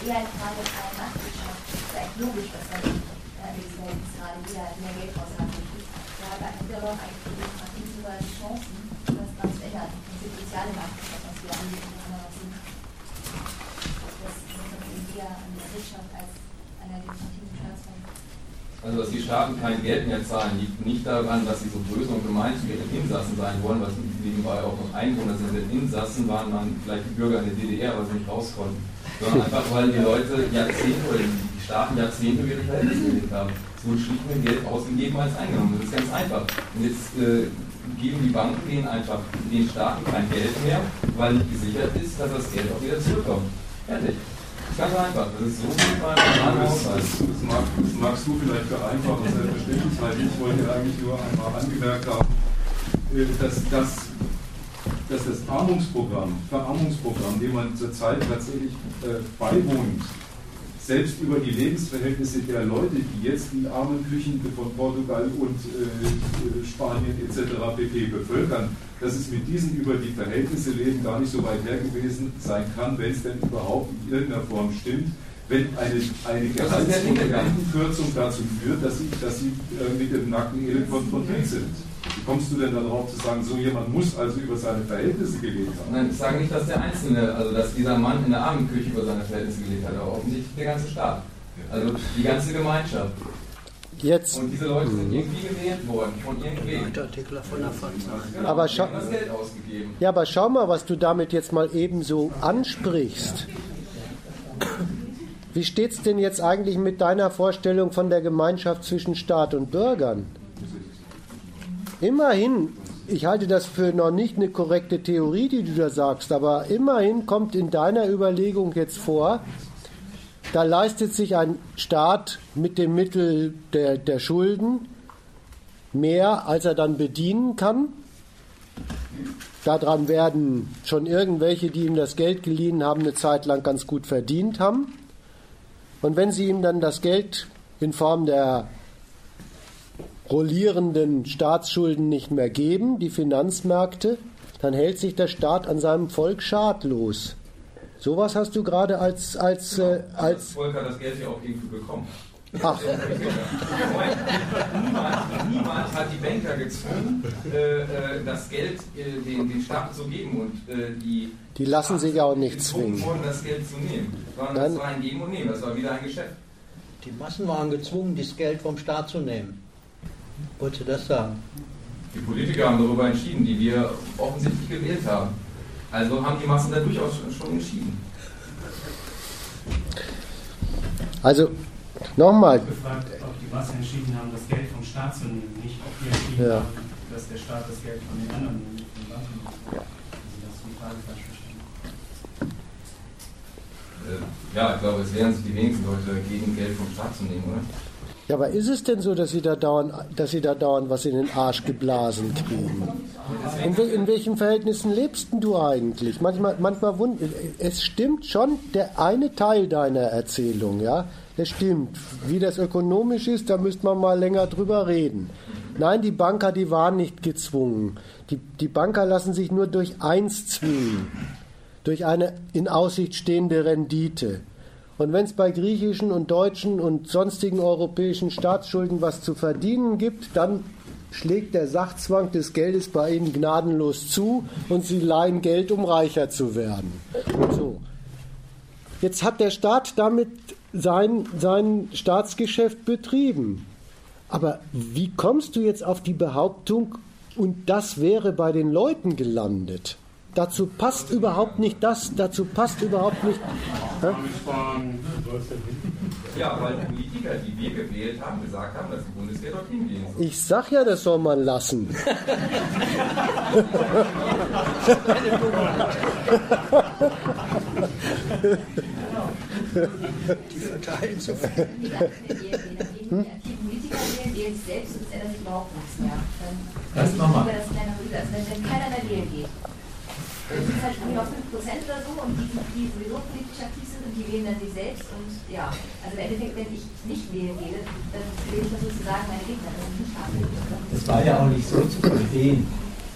S8: Eher eine Frage der Marktwirtschaft. Es ist eigentlich logisch, dass man gerade wieder mehr Geld raushat. Da hat ein Bürger eigentlich nach hinten die Chancen, das dran zu ändern. Das die soziale Marktwirtschaft, was wir anbieten, kann man was sehen. Das ist eher an der Wirtschaft als an der.
S2: Also, dass die Staaten kein Geld mehr zahlen, liegt nicht daran, dass sie so böse und gemein zu ihren Insassen sein wollen, was nebenbei auch noch Einwohner sind. Denn Insassen waren dann vielleicht die Bürger in der DDR, weil sie nicht raus konnten. Sondern [laughs] einfach, weil die Leute Jahrzehnte oder die Staaten Jahrzehnte ihre Verhältnisse gelegt haben. Es wurde schlicht mehr Geld ausgegeben als eingenommen. Das ist ganz einfach. Und jetzt äh, geben die Banken denen einfach den Staaten kein Geld mehr, weil nicht gesichert ist, dass das Geld auch wieder zurückkommt. Fertig. Ganz einfach. Das ist so viel beim Haushalt.
S7: Das, mag, das magst du vielleicht vereinfachen, selbstverständlich halten. Ich wollte eigentlich nur einmal angemerkt haben, äh, dass, dass, dass das Armungsprogramm, Verarmungsprogramm, dem man zurzeit tatsächlich äh, beiwohnt, selbst über die Lebensverhältnisse der Leute, die jetzt die armen Küchen von Portugal und äh, Spanien etc. pp. bevölkern, dass es mit diesen über die Verhältnisse leben gar nicht so weit her gewesen sein kann, wenn es denn überhaupt in irgendeiner Form stimmt, wenn eine, eine Gehaltskürzung dazu führt, dass sie, dass sie äh, mit dem nackten Elend konfrontiert sind. Wie kommst du denn darauf zu sagen, so jemand muss also über seine Verhältnisse gelebt haben?
S2: Nein, ich sage nicht, dass der Einzelne, also dass dieser Mann in der Armenküche über seine Verhältnisse gelebt hat, aber offensichtlich der ganze Staat. Also die ganze Gemeinschaft.
S1: Jetzt.
S2: Und diese Leute sind irgendwie gewählt worden, von irgendwem.
S9: von der
S2: Genau,
S1: Aber
S2: ausgegeben.
S1: Ja, aber schau mal, was du damit jetzt mal eben so ansprichst. Wie steht's denn jetzt eigentlich mit deiner Vorstellung von der Gemeinschaft zwischen Staat und Bürgern? Immerhin, ich halte das für noch nicht eine korrekte Theorie, die du da sagst, aber immerhin kommt in deiner Überlegung jetzt vor, da leistet sich ein Staat mit dem Mittel der, der Schulden mehr, als er dann bedienen kann. Daran werden schon irgendwelche, die ihm das Geld geliehen haben, eine Zeit lang ganz gut verdient haben. Und wenn sie ihm dann das Geld in Form der rollierenden Staatsschulden nicht mehr geben, die Finanzmärkte, dann hält sich der Staat an seinem Volk schadlos. Sowas hast du gerade als als äh,
S2: Das
S1: als
S2: Volk hat das Geld ja auch irgendwie bekommen.
S1: Ach
S2: niemand, niemand hat die Banker gezwungen, äh, äh, das Geld äh, den, den Staaten zu geben und äh, die
S1: Die lassen sich auch nicht
S2: gezwungen
S1: zwingen.
S2: wurden, das Geld zu nehmen. Sondern
S1: Nein.
S2: das war ein Geben und Nehmen, das war wieder ein Geschäft.
S9: Die Massen waren gezwungen, das Geld vom Staat zu nehmen. Wolltest du das sagen?
S2: Die Politiker haben darüber entschieden, die wir offensichtlich gewählt haben. Also haben die Massen da durchaus schon entschieden.
S1: Also nochmal,
S10: gefragt, ob die Massen entschieden haben, das Geld vom Staat zu nehmen, nicht ob die entschieden
S1: Ja.
S10: haben, dass der Staat das Geld von den anderen nimmt, von. Also das ist die Frage falsch verstanden.
S2: Äh, ja, ich glaube, es wehren sich die wenigsten Leute gegen Geld vom Staat zu nehmen, oder?
S1: ja, aber ist es denn so, dass sie da dauernd, dass sie da dauernd was in den Arsch geblasen kriegen? In, wel, in welchen Verhältnissen lebst denn du eigentlich? Manchmal, manchmal wund es stimmt schon der eine Teil deiner Erzählung, ja, das stimmt. Wie das ökonomisch ist, da müsste man mal länger drüber reden. Nein, die Banker, die waren nicht gezwungen. Die, die Banker lassen sich nur durch eins zwingen, durch eine in Aussicht stehende Rendite. Und wenn es bei griechischen und deutschen und sonstigen europäischen Staatsschulden was zu verdienen gibt, dann schlägt der Sachzwang des Geldes bei ihnen gnadenlos zu und sie leihen Geld, um reicher zu werden. So. Jetzt hat der Staat damit sein, sein Staatsgeschäft betrieben. Aber wie kommst du jetzt auf die Behauptung, und das wäre bei den Leuten gelandet? Dazu passt überhaupt nicht das, dazu passt überhaupt nicht. Hä?
S2: Ja, weil Politiker, die wir gewählt haben, gesagt haben, dass die Bundeswehr dorthin gehen soll.
S1: Ich sag ja, das soll man lassen.
S9: Die verteilen so viel.
S8: Hm? Die Politiker wählen, wählen sich selbst und es ändert sich überhaupt nichts mehr.
S5: Das nochmal.
S8: das. Also wenn, keiner mehr wählen geht, dann sind es halt nur noch 5% oder so und die, die sowieso politisch aktiv sind und die wählen dann sich selbst und ja, also im Endeffekt, wenn ich nicht wählen gehe, dann wähle ich das sozusagen meine Gegner, das ich nicht.
S5: Es war ja auch nicht so zu verstehen,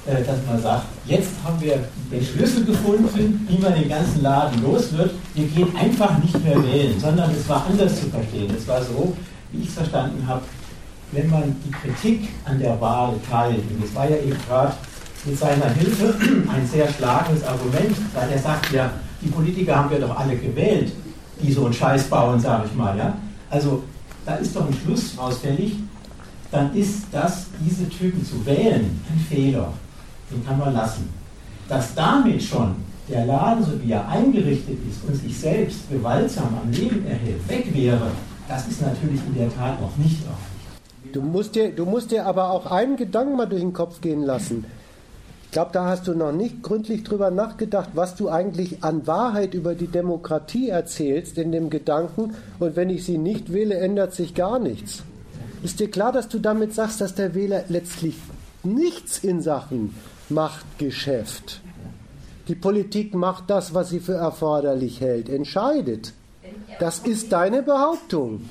S5: dass man sagt, jetzt haben wir den Schlüssel gefunden, wie man den ganzen Laden los wird. Wir gehen einfach nicht mehr wählen, sondern es war anders zu verstehen. Es war so, wie ich es verstanden habe, wenn man die Kritik an der Wahl teilt, und das war ja eben gerade mit seiner Hilfe ein sehr schlagendes Argument, weil er sagt ja, die Politiker haben wir doch alle gewählt, die so einen Scheiß bauen, sage ich mal. Ja? Also da ist doch ein Schluss rausfällig, dann ist das, diese Typen zu wählen, ein Fehler. Den kann man lassen. Dass damit schon der Laden, so wie er eingerichtet ist und sich selbst gewaltsam am Leben erhält, weg wäre, das ist natürlich in der Tat noch nicht erreicht.
S1: Du musst, dir, du musst dir aber auch einen Gedanken mal durch den Kopf gehen lassen. Ich glaube, da hast du noch nicht gründlich drüber nachgedacht, was du eigentlich an Wahrheit über die Demokratie erzählst in dem Gedanken, und wenn ich sie nicht wähle, ändert sich gar nichts. Ist dir klar, dass du damit sagst, dass der Wähler letztlich nichts in Sachen Machtgeschäft. Die Politik macht das, was sie für erforderlich hält, entscheidet. Das ist deine Behauptung.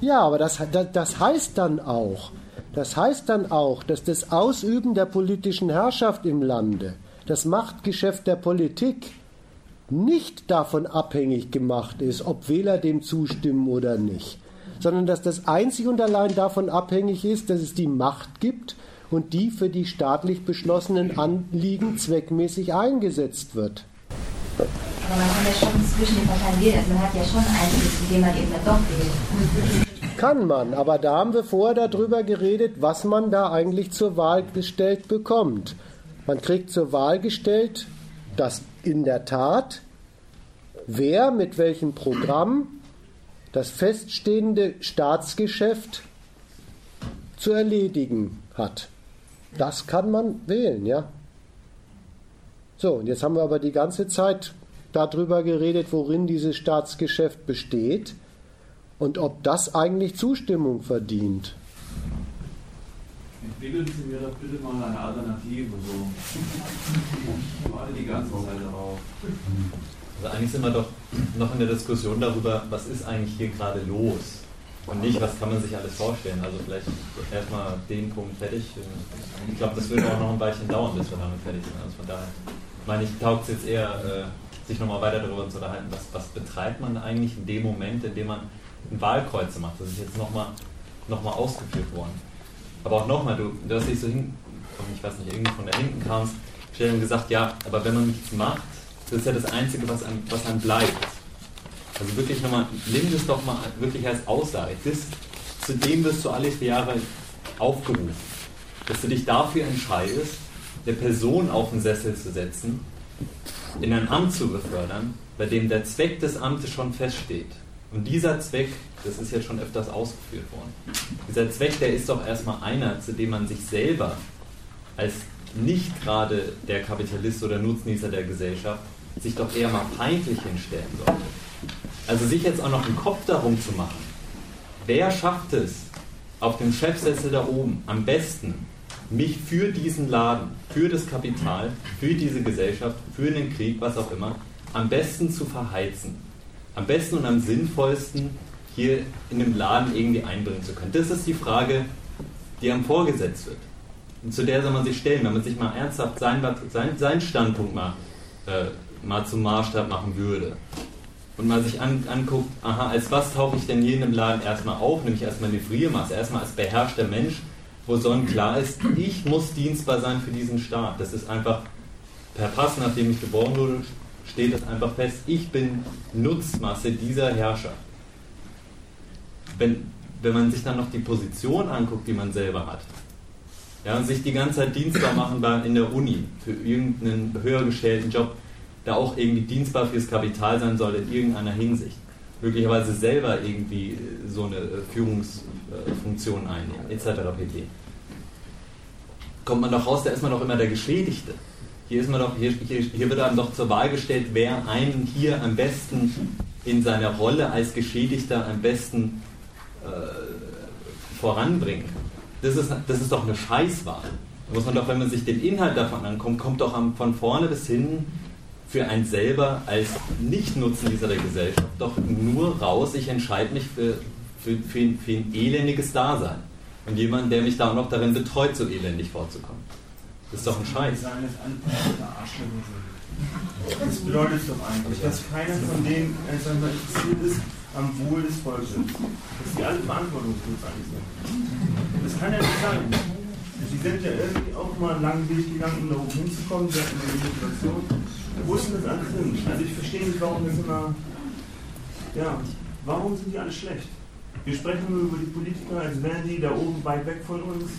S1: Ja, aber das, das, heißt dann auch, das heißt dann auch, dass das Ausüben der politischen Herrschaft im Lande, das Machtgeschäft der Politik, nicht davon abhängig gemacht ist, ob Wähler dem zustimmen oder nicht, sondern dass das einzig und allein davon abhängig ist, dass es die Macht gibt und die für die staatlich beschlossenen Anliegen zweckmäßig eingesetzt wird.
S8: Aber man kann ja schon zwischen den Parteien wählen, also man hat ja schon Einfluss, indem man eben dann doch wählt.
S1: Kann man, aber da haben wir vorher darüber geredet, was man da eigentlich zur Wahl gestellt bekommt. Man kriegt zur Wahl gestellt, dass in der Tat, wer mit welchem Programm das feststehende Staatsgeschäft zu erledigen hat. Das kann man wählen, ja. So, und jetzt haben wir aber die ganze Zeit darüber geredet, worin dieses Staatsgeschäft besteht und ob das eigentlich Zustimmung verdient.
S7: Entwickeln Sie mir doch bitte mal eine Alternative. So. Ich warte die ganze Zeit darauf.
S11: Also eigentlich sind wir doch noch in der Diskussion darüber, was ist eigentlich hier gerade los und nicht, was kann man sich alles vorstellen. Also vielleicht erstmal den Punkt fertig. Ich glaube, das wird auch noch ein Weilchen dauern, bis wir damit fertig sind. Also von daher meine ich, taugt es jetzt eher, äh, sich nochmal weiter darüber zu unterhalten, was, was betreibt man eigentlich in dem Moment, in dem man ein Wahlkreuze macht. Das ist jetzt nochmal noch mal ausgeführt worden. Aber auch nochmal, du, du hast dich so hin, ich weiß nicht, irgendwie von da hinten kamst, schnell gesagt, ja, aber wenn man nichts macht, das ist ja das Einzige, was einem, was einem bleibt. Also wirklich nochmal, nimm das doch mal wirklich als Aussage. Das, zu dem wirst du alle vier Jahre aufgerufen. Dass du dich dafür entscheidest, eine Person auf den Sessel zu setzen, in ein Amt zu befördern, bei dem der Zweck des Amtes schon feststeht. Und dieser Zweck, das ist jetzt schon öfters ausgeführt worden, dieser Zweck, der ist doch erstmal einer, zu dem man sich selber als nicht gerade der Kapitalist oder Nutznießer der Gesellschaft sich doch eher mal feindlich hinstellen sollte. Also sich jetzt auch noch einen Kopf darum zu machen, wer schafft es, auf dem Chefsessel da oben am besten mich für diesen Laden, für das Kapital, für diese Gesellschaft, für den Krieg, was auch immer, am besten zu verheizen. Am besten und am sinnvollsten hier in dem Laden irgendwie einbringen zu können. Das ist die Frage, die einem vorgesetzt wird. Und zu der soll man sich stellen, wenn man sich mal ernsthaft seinen sein, sein Standpunkt mal, äh, mal zum Maßstab machen würde. Und mal sich an, anguckt, aha, als was tauche ich denn hier in dem Laden erstmal auf? Nämlich erstmal eine Friermasse, erstmal als beherrschter Mensch, wo sonnenklar ist, ich muss dienstbar sein für diesen Staat. Das ist einfach per Pass, nachdem ich geboren wurde, steht es einfach fest, ich bin Nutzmasse dieser Herrscher. Wenn, wenn man sich dann noch die Position anguckt, die man selber hat, ja, und sich die ganze Zeit dienstbar machen in der Uni für irgendeinen höher gestellten Job, der auch irgendwie dienstbar fürs Kapital sein soll in irgendeiner Hinsicht. Möglicherweise selber irgendwie so eine Führungsfunktion einnehmen, etc. pp. Kommt man doch raus, da ist man doch immer der Geschädigte. Hier, ist man doch, hier, hier, hier wird einem doch zur Wahl gestellt, wer einen hier am besten in seiner Rolle als Geschädigter am besten äh, voranbringen kann. Das ist, das ist doch eine Scheißwahl. Da muss man doch, wenn man sich den Inhalt davon ankommt, kommt doch von vorne bis hin für einen selber als Nicht-Nutzen dieser Gesellschaft doch nur raus, ich entscheide mich für, für, für, für ein elendiges Dasein. Und jemand, der mich da auch noch darin betreut, so elendig vorzukommen. Das ist doch ein Scheiß.
S4: Das bedeutet doch eigentlich, dass keiner von denen wir, interessiert ist am Wohl des Volkes. Dass die alle verantwortungslos sind. Das kann ja nicht sein. Sie sind ja irgendwie auch mal einen langen Weg gegangen, um da oben hinzukommen. Sie hatten eine Motivation. Wo ist denn das alles hin? Also ich verstehe nicht, warum das immer. Ja, warum sind die alle schlecht? Wir sprechen nur über die Politiker, als wären die da oben weit weg von uns,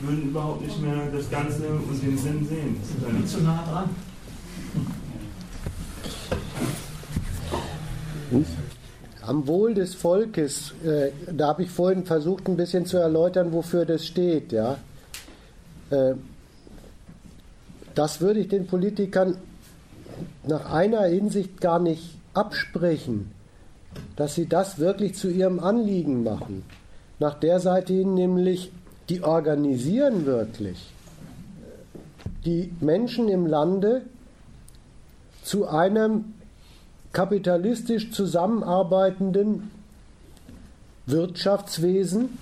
S4: würden überhaupt nicht mehr das Ganze und den Sinn sehen. Das ist
S5: nicht zu nah dran.
S1: Am Wohl des Volkes, äh, da habe ich vorhin versucht, ein bisschen zu erläutern, wofür das steht. Ja? Äh, das würde ich den Politikern nach einer Hinsicht gar nicht absprechen, dass sie das wirklich zu ihrem Anliegen machen. Nach der Seite hin nämlich, die organisieren wirklich die Menschen im Lande zu einem kapitalistisch zusammenarbeitenden Wirtschaftswesen,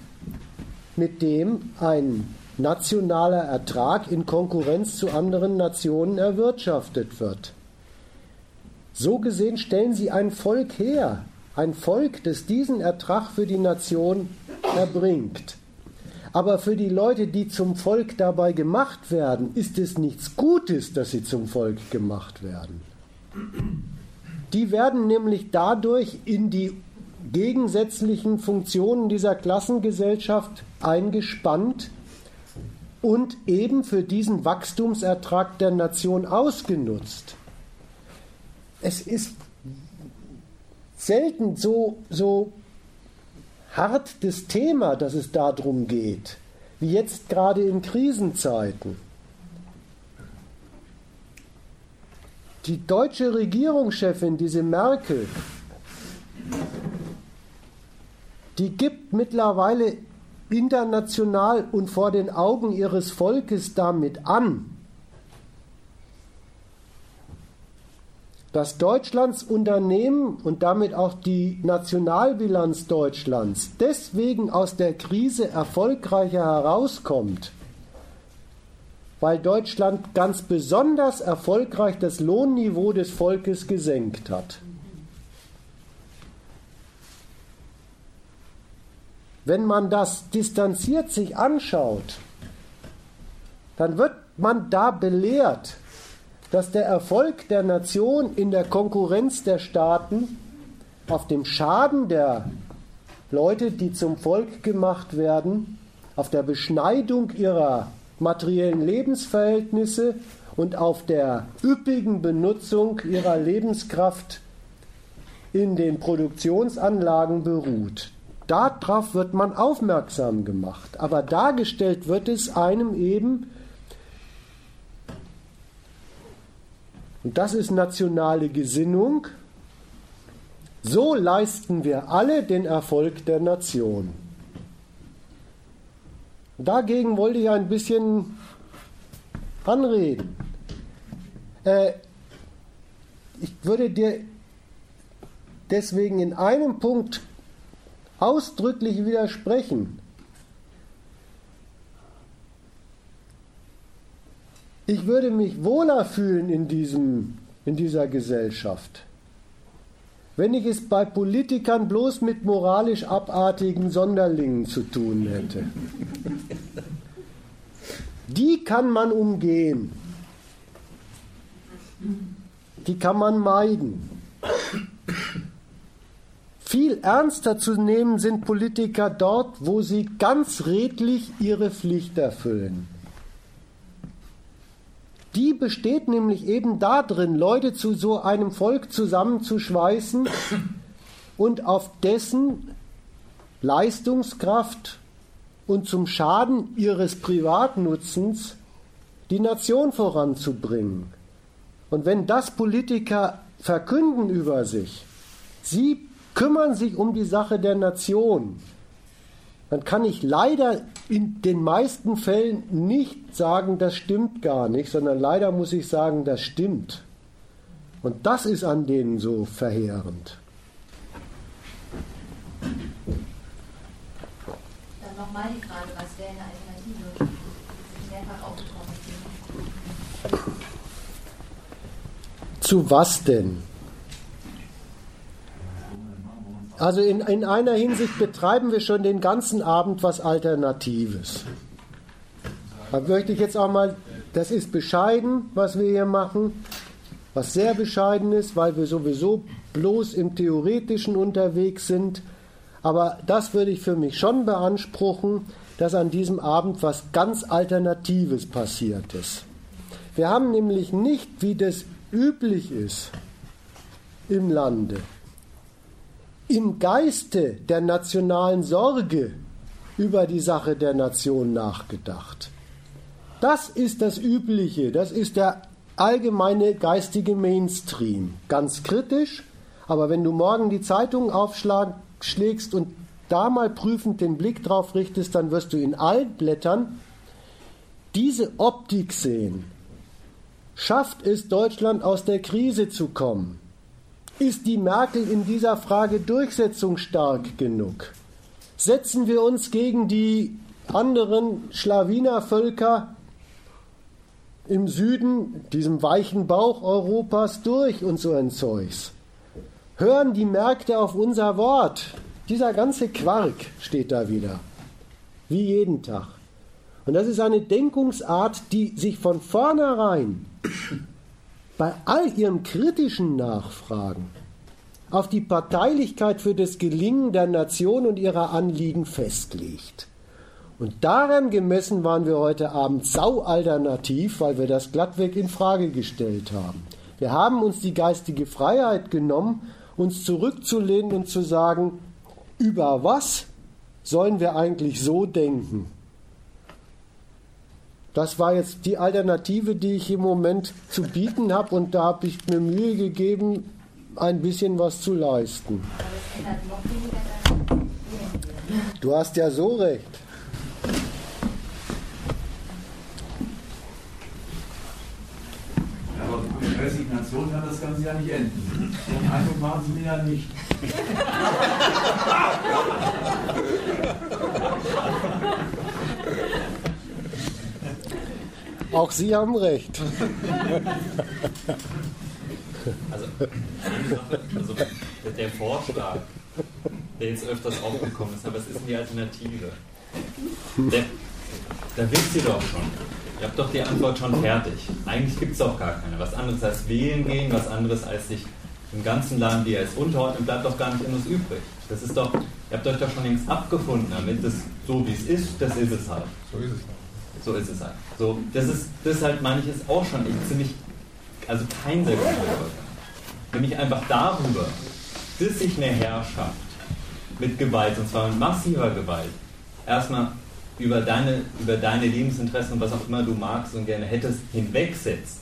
S1: mit dem ein nationaler Ertrag in Konkurrenz zu anderen Nationen erwirtschaftet wird. So gesehen stellen sie ein Volk her, ein Volk, das diesen Ertrag für die Nation erbringt. Aber für die Leute, die zum Volk dabei gemacht werden, ist es nichts Gutes, dass sie zum Volk gemacht werden. Die werden nämlich dadurch in die gegensätzlichen Funktionen dieser Klassengesellschaft eingespannt und eben für diesen Wachstumsertrag der Nation ausgenutzt. Es ist selten so, so hart das Thema, dass es darum geht, wie jetzt gerade in Krisenzeiten. Die deutsche Regierungschefin, diese Merkel, die gibt mittlerweile international und vor den Augen ihres Volkes damit an, dass Deutschlands Unternehmen und damit auch die Nationalbilanz Deutschlands deswegen aus der Krise erfolgreicher herauskommt, weil Deutschland ganz besonders erfolgreich das Lohnniveau des Volkes gesenkt hat. Wenn man das distanziert sich anschaut, dann wird man da belehrt, dass der Erfolg der Nation in der Konkurrenz der Staaten auf dem Schaden der Leute, die zum Volk gemacht werden, auf der Beschneidung ihrer materiellen Lebensverhältnisse und auf der üppigen Benutzung ihrer Lebenskraft in den Produktionsanlagen beruht. Darauf wird man aufmerksam gemacht, aber dargestellt wird es einem eben Und das ist nationale Gesinnung. So leisten wir alle den Erfolg der Nation. Dagegen wollte ich ein bisschen anreden. Äh, ich würde dir deswegen in einem Punkt ausdrücklich widersprechen. Ich würde mich wohler fühlen in, diesem, in dieser Gesellschaft, wenn ich es bei Politikern bloß mit moralisch abartigen Sonderlingen zu tun hätte. Die kann man umgehen. die kann man meiden. Viel ernster zu nehmen sind Politiker dort, wo sie ganz redlich ihre Pflicht erfüllen. Die besteht nämlich eben darin, Leute zu so einem Volk zusammenzuschweißen [coughs] und auf dessen Leistungskraft und zum Schaden ihres Privatnutzens die Nation voranzubringen. Und wenn das Politiker verkünden über sich, sie kümmern sich um die Sache der Nation, dann kann ich leider in den meisten Fällen nicht sagen, das stimmt gar nicht, sondern leider muss ich sagen, das stimmt. Und das ist an denen so verheerend.
S8: Dann nochmal die Frage, was wäre eine Alternative? Ist mehrfach.
S1: Zu was denn? Also in, in einer Hinsicht betreiben wir schon den ganzen Abend was Alternatives. Da möchte ich jetzt auch mal, das ist bescheiden, was wir hier machen, was sehr bescheiden ist, weil wir sowieso bloß im Theoretischen unterwegs sind. Aber das würde ich für mich schon beanspruchen, dass an diesem Abend was ganz Alternatives passiert ist. Wir haben nämlich nicht, wie das üblich ist im Lande, im Geiste der nationalen Sorge über die Sache der Nation nachgedacht. Das ist das Übliche, das ist der allgemeine geistige Mainstream. Ganz kritisch, aber wenn du morgen die Zeitung aufschlägst und da mal prüfend den Blick drauf richtest, dann wirst du in allen Blättern diese Optik sehen. Schafft es Deutschland aus der Krise zu kommen? Ist die Merkel in dieser Frage durchsetzungsstark genug? Setzen wir uns gegen die anderen Schlawinervölker im Süden, diesem weichen Bauch Europas, durch und so ein Zeugs? Hören die Märkte auf unser Wort? Dieser ganze Quark steht da wieder. Wie jeden Tag. Und das ist eine Denkungsart, die sich von vornherein bei all ihrem kritischen Nachfragen auf die Parteilichkeit für das Gelingen der Nation und ihrer Anliegen festlegt. Und daran gemessen waren wir heute Abend sau alternativ, weil wir das glattweg in Frage gestellt haben. Wir haben uns die geistige Freiheit genommen, uns zurückzulehnen und zu sagen, über was sollen wir eigentlich so denken? Das war jetzt die Alternative, die ich im Moment zu bieten habe und da habe ich mir Mühe gegeben, ein bisschen was zu leisten. Du hast ja so recht.
S12: Aber mit Resignation kann das Ganze ja nicht enden. Den Eindruck machen Sie mir ja nicht. [laughs]
S1: Auch Sie haben recht.
S11: Also, also der Vorschlag, der jetzt öfters aufgekommen ist, aber was ist denn die Alternative? Der, da wisst ihr doch schon. Ihr habt doch die Antwort schon fertig. Eigentlich gibt es doch gar keine. Was anderes als wählen gehen, was anderes als sich im ganzen Land wie als unterordnen, bleibt doch gar nicht uns übrig. Das ist doch, ihr habt euch doch schon längst abgefunden damit, das so wie es ist, das ist es halt.
S6: So ist es halt.
S11: So ist es halt. So, das ist, das halt, meine ich, ist auch schon echt ziemlich, also kein sehr guter Übergang. Nämlich einfach darüber, dass sich eine Herrschaft mit Gewalt, und zwar mit massiver Gewalt, erstmal über deine, über deine Lebensinteressen und was auch immer du magst und gerne hättest, hinwegsetzt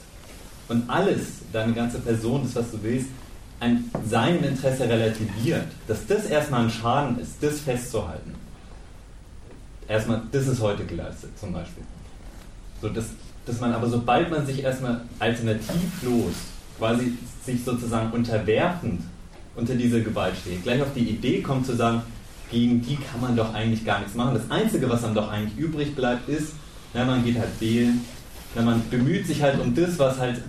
S11: und alles, deine ganze Person, das, was du willst, an seinem Interesse relativiert, dass das erstmal ein Schaden ist, das festzuhalten erstmal, das ist heute geleistet zum Beispiel. So, dass, dass man aber sobald man sich erstmal alternativlos, quasi sich sozusagen unterwerfend unter diese Gewalt steht, gleich auf die Idee kommt zu sagen, gegen die kann man doch eigentlich gar nichts machen. Das Einzige, was dann doch eigentlich übrig bleibt, ist, na, man geht halt wählen, na, man bemüht sich halt um das, was halt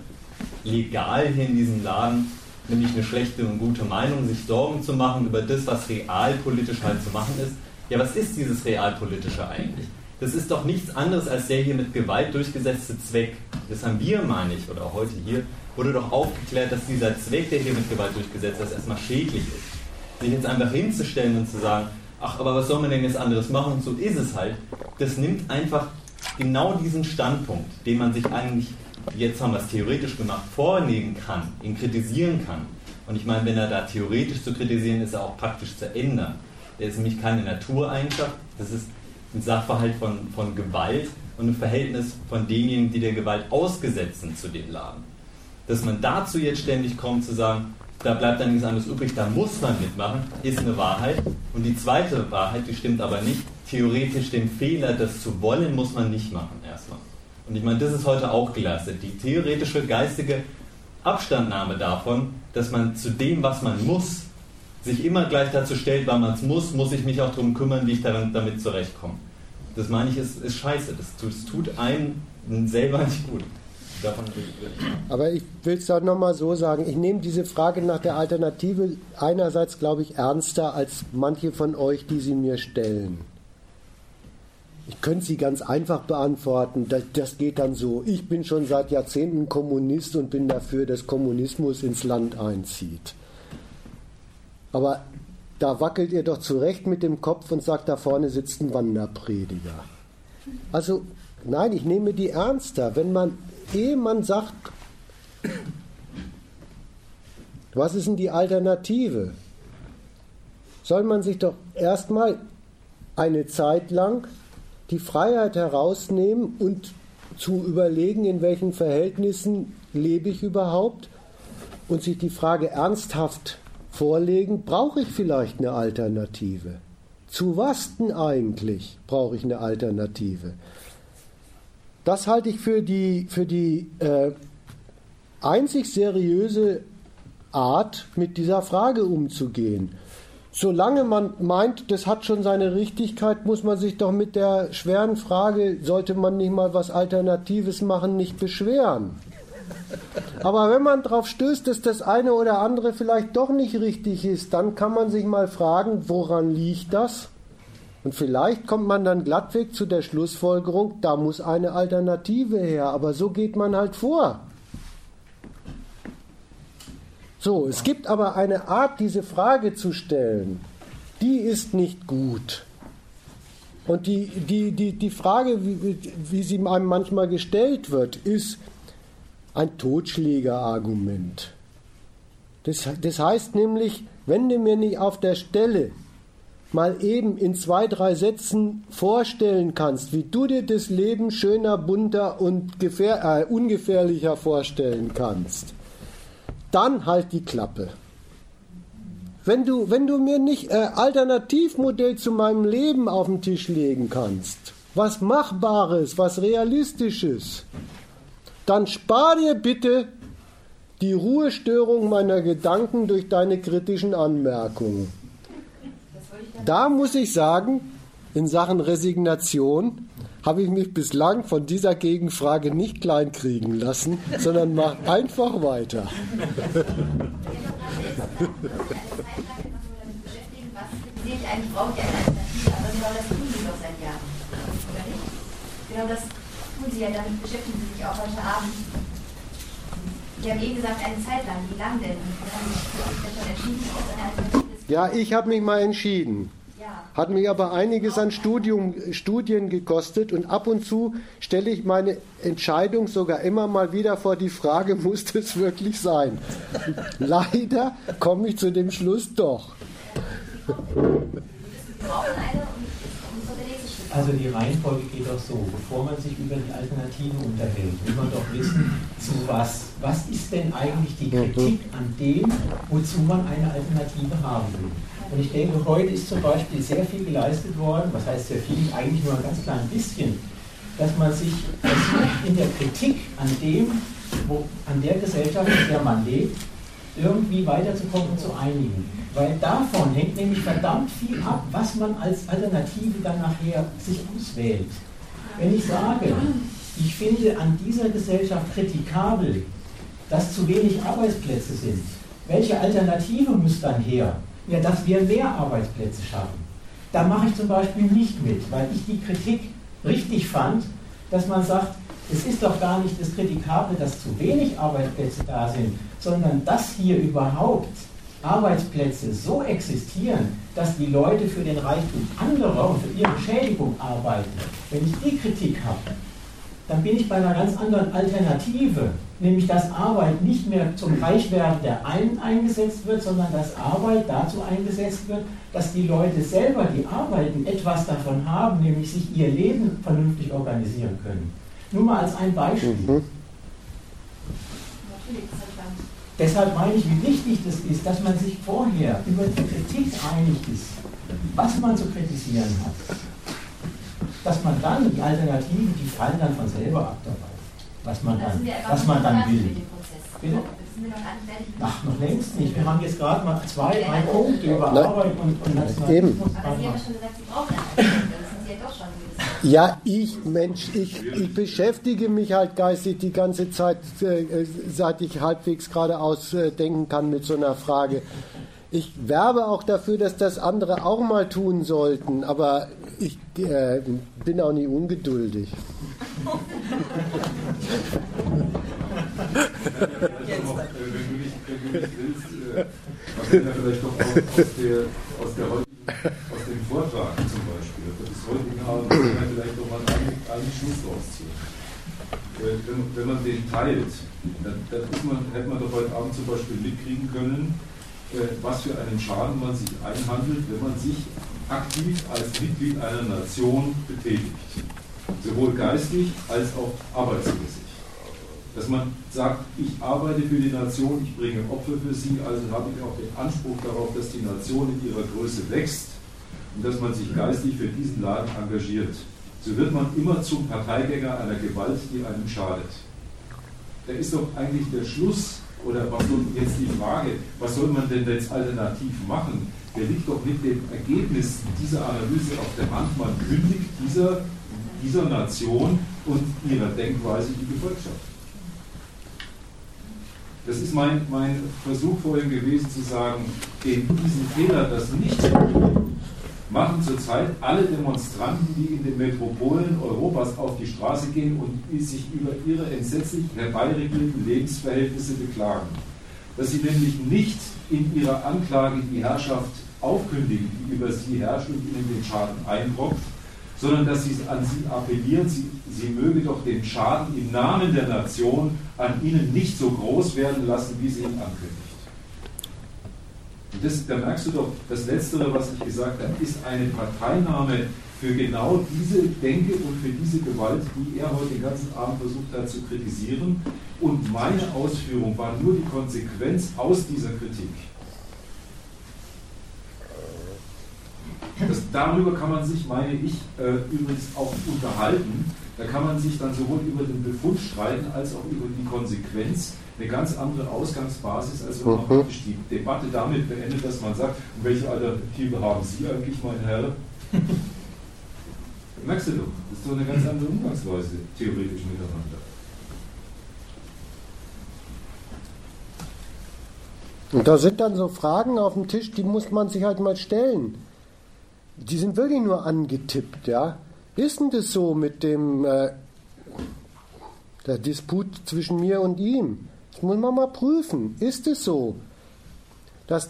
S11: legal hier in diesem Laden, nämlich eine schlechte und gute Meinung, sich Sorgen zu machen über das, was realpolitisch halt zu machen ist ja, was ist dieses Realpolitische eigentlich? Das ist doch nichts anderes als der hier mit Gewalt durchgesetzte Zweck. Das haben wir, meine ich, oder auch heute hier, wurde doch aufgeklärt, dass dieser Zweck, der hier mit Gewalt durchgesetzt ist, erstmal schädlich ist. Sich jetzt einfach hinzustellen und zu sagen, ach, aber was soll man denn jetzt anderes machen und so ist es halt, das nimmt einfach genau diesen Standpunkt, den man sich eigentlich, jetzt haben wir es theoretisch gemacht, vornehmen kann, ihn kritisieren kann. Und ich meine, wenn er da theoretisch zu kritisieren ist, er auch praktisch zu ändern. Der ist nämlich keine Natureigenschaft, das ist ein Sachverhalt von, von Gewalt und ein Verhältnis von denjenigen, die der Gewalt ausgesetzt sind, zu dem Laden. Dass man dazu jetzt ständig kommt zu sagen, da bleibt dann nichts anderes übrig, da muss man mitmachen, ist eine Wahrheit. Und die zweite Wahrheit, die stimmt aber nicht, theoretisch den Fehler, das zu wollen, muss man nicht machen erstmal. Und ich meine, das ist heute auch geleistet. Die theoretische geistige Abstandnahme davon, dass man zu dem, was man muss, sich immer gleich dazu stellt, weil man es muss, muss ich mich auch darum kümmern, wie ich daran, damit zurechtkomme. Das meine ich, ist, ist scheiße. Das, das tut einem selber [laughs] nicht gut. Davon
S1: Aber ich will es doch nochmal so sagen, ich nehme diese Frage nach der Alternative einerseits, glaube ich, ernster als manche von euch, die sie mir stellen. Ich könnte sie ganz einfach beantworten. Das, das, geht dann so. Ich bin schon seit Jahrzehnten Kommunist und bin dafür, dass Kommunismus ins Land einzieht. Aber da wackelt ihr doch zurecht mit dem Kopf und sagt, da vorne sitzt ein Wanderprediger. Also, nein, ich nehme die ernster. Wenn man, ehe man sagt, was ist denn die Alternative? Soll man sich doch erstmal eine Zeit lang die Freiheit herausnehmen und zu überlegen, in welchen Verhältnissen lebe ich überhaupt und sich die Frage ernsthaft vorlegen, brauche ich vielleicht eine Alternative? Zu was denn eigentlich brauche ich eine Alternative? Das halte ich für die, für die äh, einzig seriöse Art, mit dieser Frage umzugehen solange man meint, das hat schon seine Richtigkeit, muss man sich doch mit der schweren Frage, sollte man nicht mal was Alternatives machen, nicht beschweren. Aber wenn man darauf stößt, dass das eine oder andere vielleicht doch nicht richtig ist, dann kann man sich mal fragen, woran liegt das? Und vielleicht kommt man dann glattweg zu der Schlussfolgerung, da muss eine Alternative her. Aber so geht man halt vor. So, es gibt aber eine Art, diese Frage zu stellen, die ist nicht gut. Und die, die, die, die Frage, wie, wie sie einem manchmal gestellt wird, ist ein Totschlägerargument. Das, das heißt nämlich, wenn du mir nicht auf der Stelle mal eben in zwei, drei Sätzen vorstellen kannst, wie du dir das Leben schöner, bunter und gefähr, äh, ungefährlicher vorstellen kannst, dann halt die Klappe. Wenn du, wenn du mir nicht äh, Alternativmodell zu meinem Leben auf den Tisch legen kannst, was Machbares, was Realistisches, dann spar dir bitte die Ruhestörung meiner Gedanken durch deine kritischen Anmerkungen. Da muss ich sagen, in Sachen Resignation habe ich mich bislang von dieser Gegenfrage nicht kleinkriegen lassen, sondern mache einfach weiter.
S8: genau das tun sie sie ja, damit beschäftigen sie sich auch heute Abend. Sie haben eben gesagt, eine Zeit lang. Wie lang denn? Sie eine.
S1: Ja, ich habe mich mal entschieden. Hat mich aber einiges an Studium, Studien gekostet und ab und zu stelle ich meine Entscheidung sogar immer mal wieder vor die Frage, [laughs] muss das wirklich sein? Leider komme ich zu dem Schluss doch.
S5: Also die Reihenfolge geht doch so, bevor man sich über die Alternative unterhält, will man doch wissen, zu was. Was ist denn eigentlich die Kritik an dem, wozu man eine Alternative haben will? Und ich denke, heute ist zum Beispiel sehr viel geleistet worden, was heißt sehr viel, eigentlich nur ein ganz klein bisschen, dass man sich versucht, in der Kritik an dem, wo, an der Gesellschaft, in der man lebt, irgendwie weiterzukommen und zu einigen. Weil davon hängt nämlich verdammt viel ab, was man als Alternative dann nachher sich auswählt. Wenn ich sage, ich finde an dieser Gesellschaft kritikabel, dass zu wenig Arbeitsplätze sind, welche Alternative muss dann her? Ja, dass wir mehr Arbeitsplätze schaffen. Da mache ich zum Beispiel nicht mit, weil ich die Kritik richtig fand, dass man sagt, Es ist doch gar nicht das Kritikable, dass zu wenig Arbeitsplätze da sind, sondern dass hier überhaupt Arbeitsplätze so existieren, dass die Leute für den Reichtum anderer und für ihre Schädigung arbeiten. Wenn ich die Kritik habe, dann bin ich bei einer ganz anderen Alternative, nämlich dass Arbeit nicht mehr zum Reichwerden der einen eingesetzt wird, sondern dass Arbeit dazu eingesetzt wird, dass die Leute selber, die arbeiten, etwas davon haben, nämlich sich ihr Leben vernünftig organisieren können. Nur mal als ein Beispiel. Mhm. Deshalb meine ich, wie wichtig das ist, dass man sich vorher über die Kritik einig ist, was man zu kritisieren hat. Dass man dann die Alternativen, die fallen dann von selber ab dabei, was man dann, was man dann will. Bitte? Ach, noch längst nicht. Wir haben jetzt gerade mal zwei, drei Punkte über Arbeit und, und
S1: Nationalismus. Aber Sie haben schon gesagt, Sie brauchen ja ich, Mensch, ich, ich beschäftige mich halt geistig die ganze Zeit, äh, seit ich halbwegs geradeaus äh, denken kann mit so einer Frage. Ich werbe auch dafür, dass das andere auch mal tun sollten, aber ich äh, bin auch nie ungeduldig. [laughs]
S7: Wenn du vielleicht doch aus, der, aus, der, aus dem Vortrag zum Heutigen Abends, vielleicht doch mal einen, einen Schluss rausziehen. Wenn, wenn, man den teilt, dann, dann man, hätte man doch heute Abend zum Beispiel mitkriegen können, äh, was für einen Schaden man sich einhandelt, wenn man sich aktiv als Mitglied einer Nation betätigt. Sowohl geistig als auch arbeitsmäßig dass man sagt, ich arbeite für die Nation, ich bringe Opfer für sie, also habe ich auch den Anspruch darauf, dass die Nation in ihrer Größe wächst und dass man sich geistig für diesen Laden engagiert. So wird man immer zum Parteigänger einer Gewalt, die einem schadet. Da ist doch eigentlich der Schluss, oder was soll jetzt die Frage, was soll man denn jetzt alternativ machen? Der liegt doch mit dem Ergebnis dieser Analyse auf der Hand. Man kündigt dieser, dieser Nation und ihrer Denkweise die Gefolgschaft. Das ist mein, mein Versuch vorhin gewesen zu sagen, in diesen Fehler das nicht zu tun, machen zurzeit alle Demonstranten, die in den Metropolen Europas auf die Straße gehen und sich über ihre entsetzlich herbeiregelten Lebensverhältnisse beklagen. Dass sie nämlich nicht in ihrer Anklage die Herrschaft aufkündigen, die über sie herrscht und ihnen den Schaden einbrockt, sondern dass sie an sie appellieren, sie, sie möge doch den Schaden im Namen der Nation an ihnen nicht so groß werden lassen, wie sie ihn ankündigt. Und das, da merkst du doch, das Letztere, was ich gesagt habe, ist eine Parteinahme für genau diese Denke und für diese Gewalt, die er heute den ganzen Abend versucht hat zu kritisieren. Und meine Ausführung war nur die Konsequenz aus dieser Kritik. Das, darüber kann man sich, meine ich, äh, übrigens auch unterhalten. Da kann man sich dann sowohl über den Befund streiten als auch über die Konsequenz. Eine ganz andere Ausgangsbasis, als wenn man mhm. praktisch die Debatte damit beendet, dass man sagt, welche Alternative haben Sie eigentlich, mein Herr? [laughs] Merkst du doch, das ist doch eine ganz andere Umgangsweise theoretisch miteinander.
S1: Und da sind dann so Fragen auf dem Tisch, die muss man sich halt mal stellen die sind wirklich nur angetippt, ja. Ist denn das so mit dem äh, der Disput zwischen mir und ihm? Das muss man mal prüfen. Ist es so, dass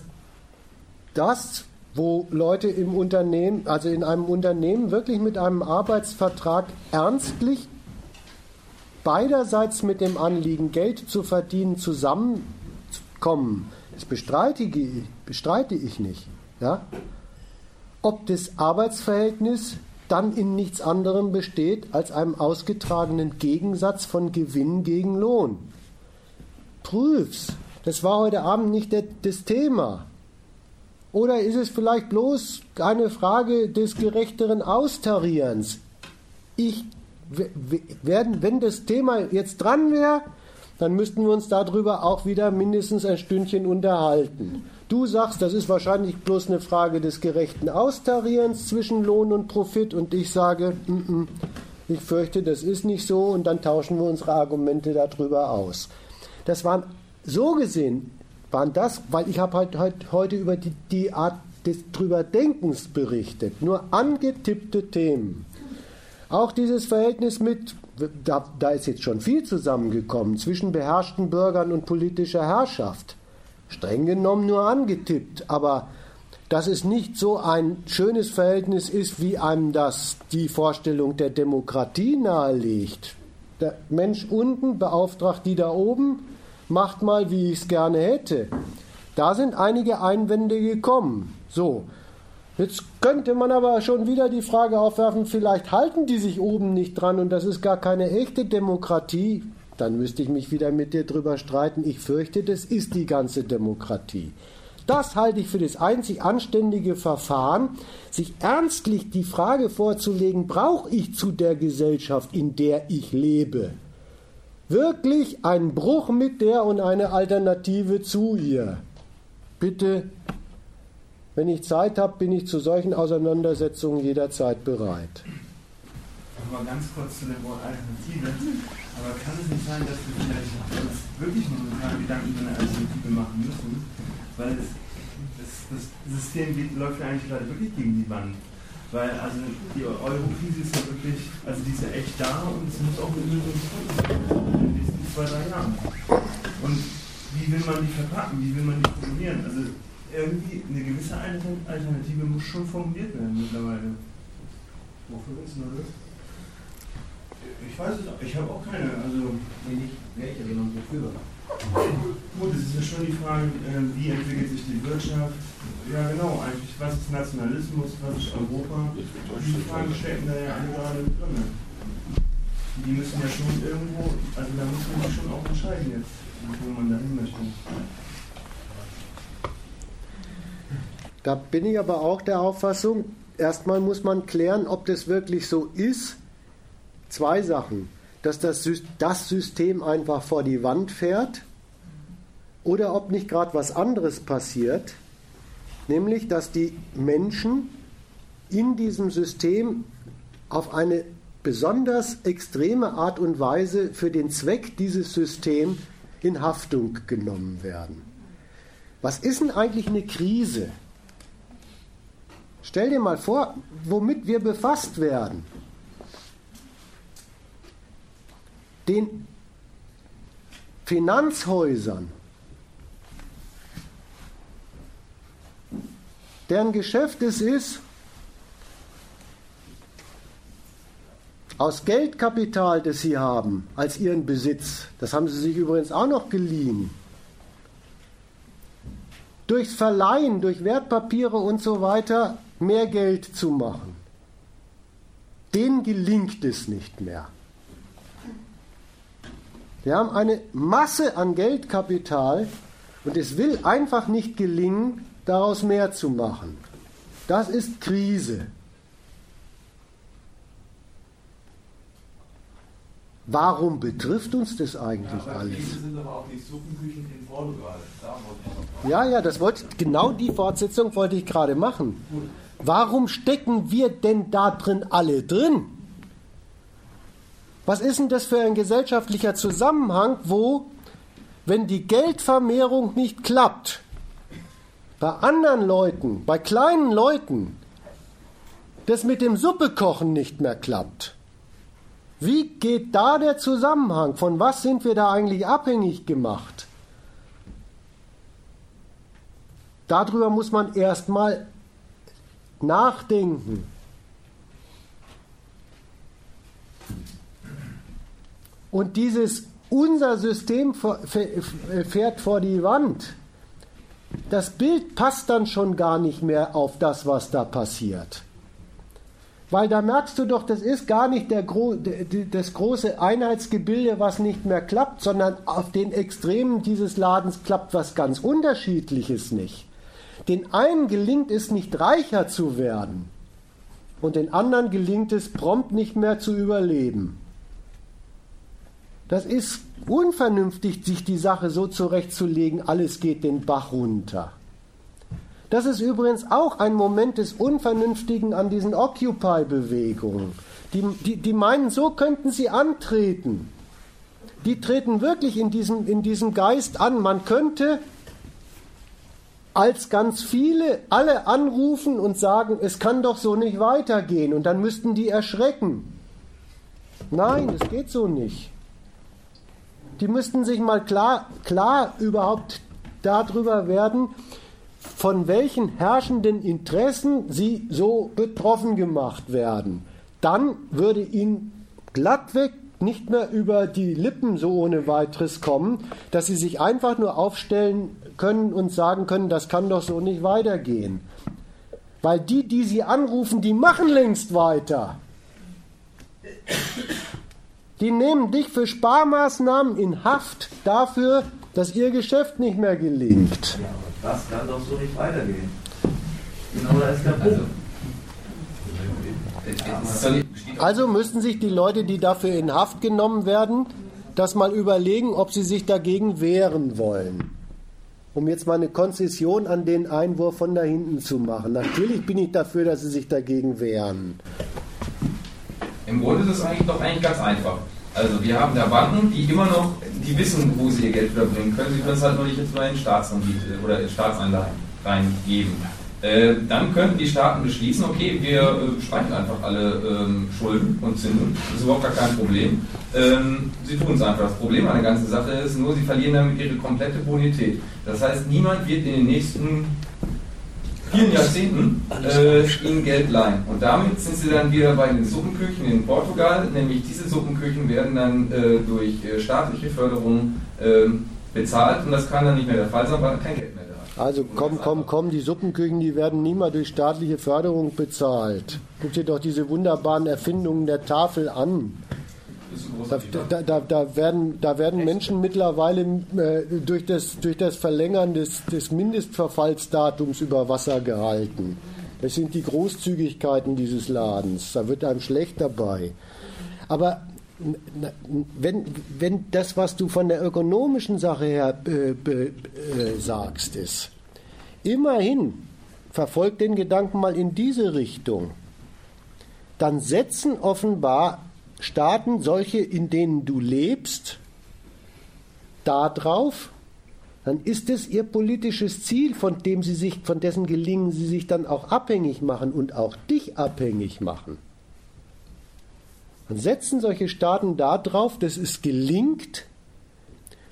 S1: das, wo Leute im Unternehmen, also in einem Unternehmen wirklich mit einem Arbeitsvertrag ernstlich beiderseits mit dem Anliegen, Geld zu verdienen, zusammenkommen, das bestreite ich, bestreite ich nicht. Ja? ob das Arbeitsverhältnis dann in nichts anderem besteht als einem ausgetragenen Gegensatz von Gewinn gegen Lohn. Prüf's. Das war heute Abend nicht das Thema. Oder ist es vielleicht bloß eine Frage des gerechteren Austarierens? Ich, werden, wenn das Thema jetzt dran wäre, dann müssten wir uns darüber auch wieder mindestens ein Stündchen unterhalten. Du sagst, das ist wahrscheinlich bloß eine Frage des gerechten Austarierens zwischen Lohn und Profit und ich sage, mm -mm, ich fürchte, das ist nicht so und dann tauschen wir unsere Argumente darüber aus. Das waren so gesehen, waren das, weil ich habe halt, halt heute über die, die Art des Drüberdenkens berichtet, nur angetippte Themen. Auch dieses Verhältnis mit da, da ist jetzt schon viel zusammengekommen zwischen beherrschten Bürgern und politischer Herrschaft. Streng genommen nur angetippt, aber dass es nicht so ein schönes Verhältnis ist, wie einem das die Vorstellung der Demokratie nahelegt. Der Mensch unten beauftragt die da oben, macht mal, wie ich es gerne hätte. Da sind einige Einwände gekommen. So, Jetzt könnte man aber schon wieder die Frage aufwerfen, vielleicht halten die sich oben nicht dran und das ist gar keine echte Demokratie. Dann müsste ich mich wieder mit dir drüber streiten. Ich fürchte, das ist die ganze Demokratie. Das halte ich für das einzig anständige Verfahren, sich ernstlich die Frage vorzulegen, brauche ich zu der Gesellschaft, in der ich lebe, wirklich einen Bruch mit der und eine Alternative zu ihr? Bitte wenn ich Zeit habe, bin ich zu solchen Auseinandersetzungen jederzeit bereit.
S4: Aber ganz kurz zu dem Wort Alternative. Aber kann es nicht sein, dass wir vielleicht uns wirklich momentan Gedanken über eine Alternative machen müssen? Weil das, das, das System geht, läuft ja eigentlich gerade wirklich gegen die Wand. Weil also die Euro-Krise ist ja wirklich, also die ist ja echt da und es muss auch eine Lösung kommen in den nächsten zwei, drei Jahren. Und wie will man die verpacken? Wie will man die formulieren? Also irgendwie eine gewisse Alternative muss schon formuliert werden mittlerweile. Wofür ist denn das? Ich weiß es auch, ich habe auch keine, also. Nee, nicht welche, sondern wofür. Gut, es ist ja schon die Frage, äh, wie entwickelt sich die Wirtschaft? Ja, genau, eigentlich, was ist Nationalismus, was ist Europa? Diese Fragen stecken da ja alle gerade drin. Die müssen ja schon irgendwo, also da muss man sich schon auch entscheiden jetzt, wo man dahin möchte.
S1: Da bin ich aber auch der Auffassung, erstmal muss man klären, ob das wirklich so ist. Zwei Sachen. Dass das, das System einfach vor die Wand fährt oder ob nicht gerade was anderes passiert, nämlich dass die Menschen in diesem System auf eine besonders extreme Art und Weise für den Zweck dieses Systems in Haftung genommen werden. Was ist denn eigentlich eine Krise? Stell dir mal vor, womit wir befasst werden. Den Finanzhäusern, deren Geschäft es ist, aus Geldkapital, das sie haben, als ihren Besitz, das haben sie sich übrigens auch noch geliehen, durchs Verleihen, durch Wertpapiere und so weiter mehr Geld zu machen. Denen gelingt es nicht mehr. Wir haben eine Masse an Geldkapital und es will einfach nicht gelingen, daraus mehr zu machen. Das ist Krise. Warum betrifft uns das eigentlich ja, alles? Krise sind aber auch die Suppenküchen in Portugal. ja, ja, das wollte genau die Fortsetzung wollte ich gerade machen. Warum stecken wir denn da drin alle drin? Was ist denn das für ein gesellschaftlicher Zusammenhang, wo, wenn die Geldvermehrung nicht klappt, bei anderen Leuten, bei kleinen Leuten, das mit dem Suppekochen nicht mehr klappt? Wie geht da der Zusammenhang? Von was sind wir da eigentlich abhängig gemacht? Darüber muss man erstmal nachdenken. Und dieses unser System fährt vor die Wand. Das Bild passt dann schon gar nicht mehr auf das, was da passiert. Weil da merkst du doch, das ist gar nicht der, das große Einheitsgebilde, was nicht mehr klappt, sondern auf den Extremen dieses Ladens klappt was ganz Unterschiedliches nicht. Den einen gelingt es nicht reicher zu werden und den anderen gelingt es prompt nicht mehr zu überleben. Das ist unvernünftig, sich die Sache so zurechtzulegen, alles geht den Bach runter. Das ist übrigens auch ein Moment des Unvernünftigen an diesen Occupy-Bewegungen. Die, die, die meinen, so könnten sie antreten. Die treten wirklich in diesem, in diesem Geist an. Man könnte als ganz viele alle anrufen und sagen, es kann doch so nicht weitergehen und dann müssten die erschrecken. Nein, das geht so nicht. Die müssten sich mal klar, klar überhaupt darüber werden, von welchen herrschenden Interessen sie so betroffen gemacht werden. Dann würde ihnen glattweg nicht mehr über die Lippen so ohne weiteres kommen, dass sie sich einfach nur aufstellen können und sagen können, das kann doch so nicht weitergehen. Weil die, die sie anrufen, die machen längst weiter. Die nehmen dich für Sparmaßnahmen in Haft dafür, dass ihr Geschäft nicht mehr gelingt.
S12: Ja, aber das kann doch so nicht weitergehen. Genau da ist der Punkt.
S1: Also müssten sich die Leute, die dafür in Haft genommen werden, das mal überlegen, ob sie sich dagegen wehren wollen. Um jetzt mal eine Konzession an den Einwurf von da hinten zu machen. Natürlich bin ich dafür, dass sie sich dagegen wehren.
S2: Im Grunde ist es eigentlich doch eigentlich ganz einfach. Also wir haben da Banken, die immer noch, die wissen, wo sie ihr Geld wieder bringen können. Sie können es halt nur nicht jetzt mal in Staatsanbieter oder in Staatsanleihen reingeben. Äh, dann könnten die Staaten beschließen, okay, wir äh, streichen einfach alle ähm, Schulden und Zinsen. Das ist überhaupt gar kein Problem. Ähm, sie tun es einfach. Das Problem an der ganzen Sache ist nur, sie verlieren damit ihre komplette Bonität. Das heißt, niemand wird in den nächsten vielen Jahrzehnten äh, ihnen Geld leihen. Und damit sind sie dann wieder bei den Suppenküchen in Portugal, nämlich diese Suppenküchen werden dann äh, durch äh, staatliche Förderung ähm, bezahlt und das kann dann nicht mehr der Fall sein, weil kein Geld mehr da.
S1: Also komm, komm, komm, die Suppenküchen, die werden nie mal durch staatliche Förderung bezahlt. Guck dir doch diese wunderbaren Erfindungen der Tafel an. Da, da, da, da, werden, da werden Menschen mittlerweile äh, durch, das, durch das Verlängern des, des Mindestverfallsdatums über Wasser gehalten. Das sind die Großzügigkeiten dieses Ladens. Da wird einem schlecht dabei. Aber wenn, wenn das, was du von der ökonomischen Sache her äh, äh, sagst, ist, immerhin verfolgt den Gedanken mal in diese Richtung, dann setzen offenbar Staaten, solche, in denen du lebst, darauf, dann ist es ihr politisches Ziel, von dem sie sich, von dessen Gelingen sie sich dann auch abhängig machen und auch dich abhängig machen. Dann setzen solche Staaten darauf, dass es gelingt,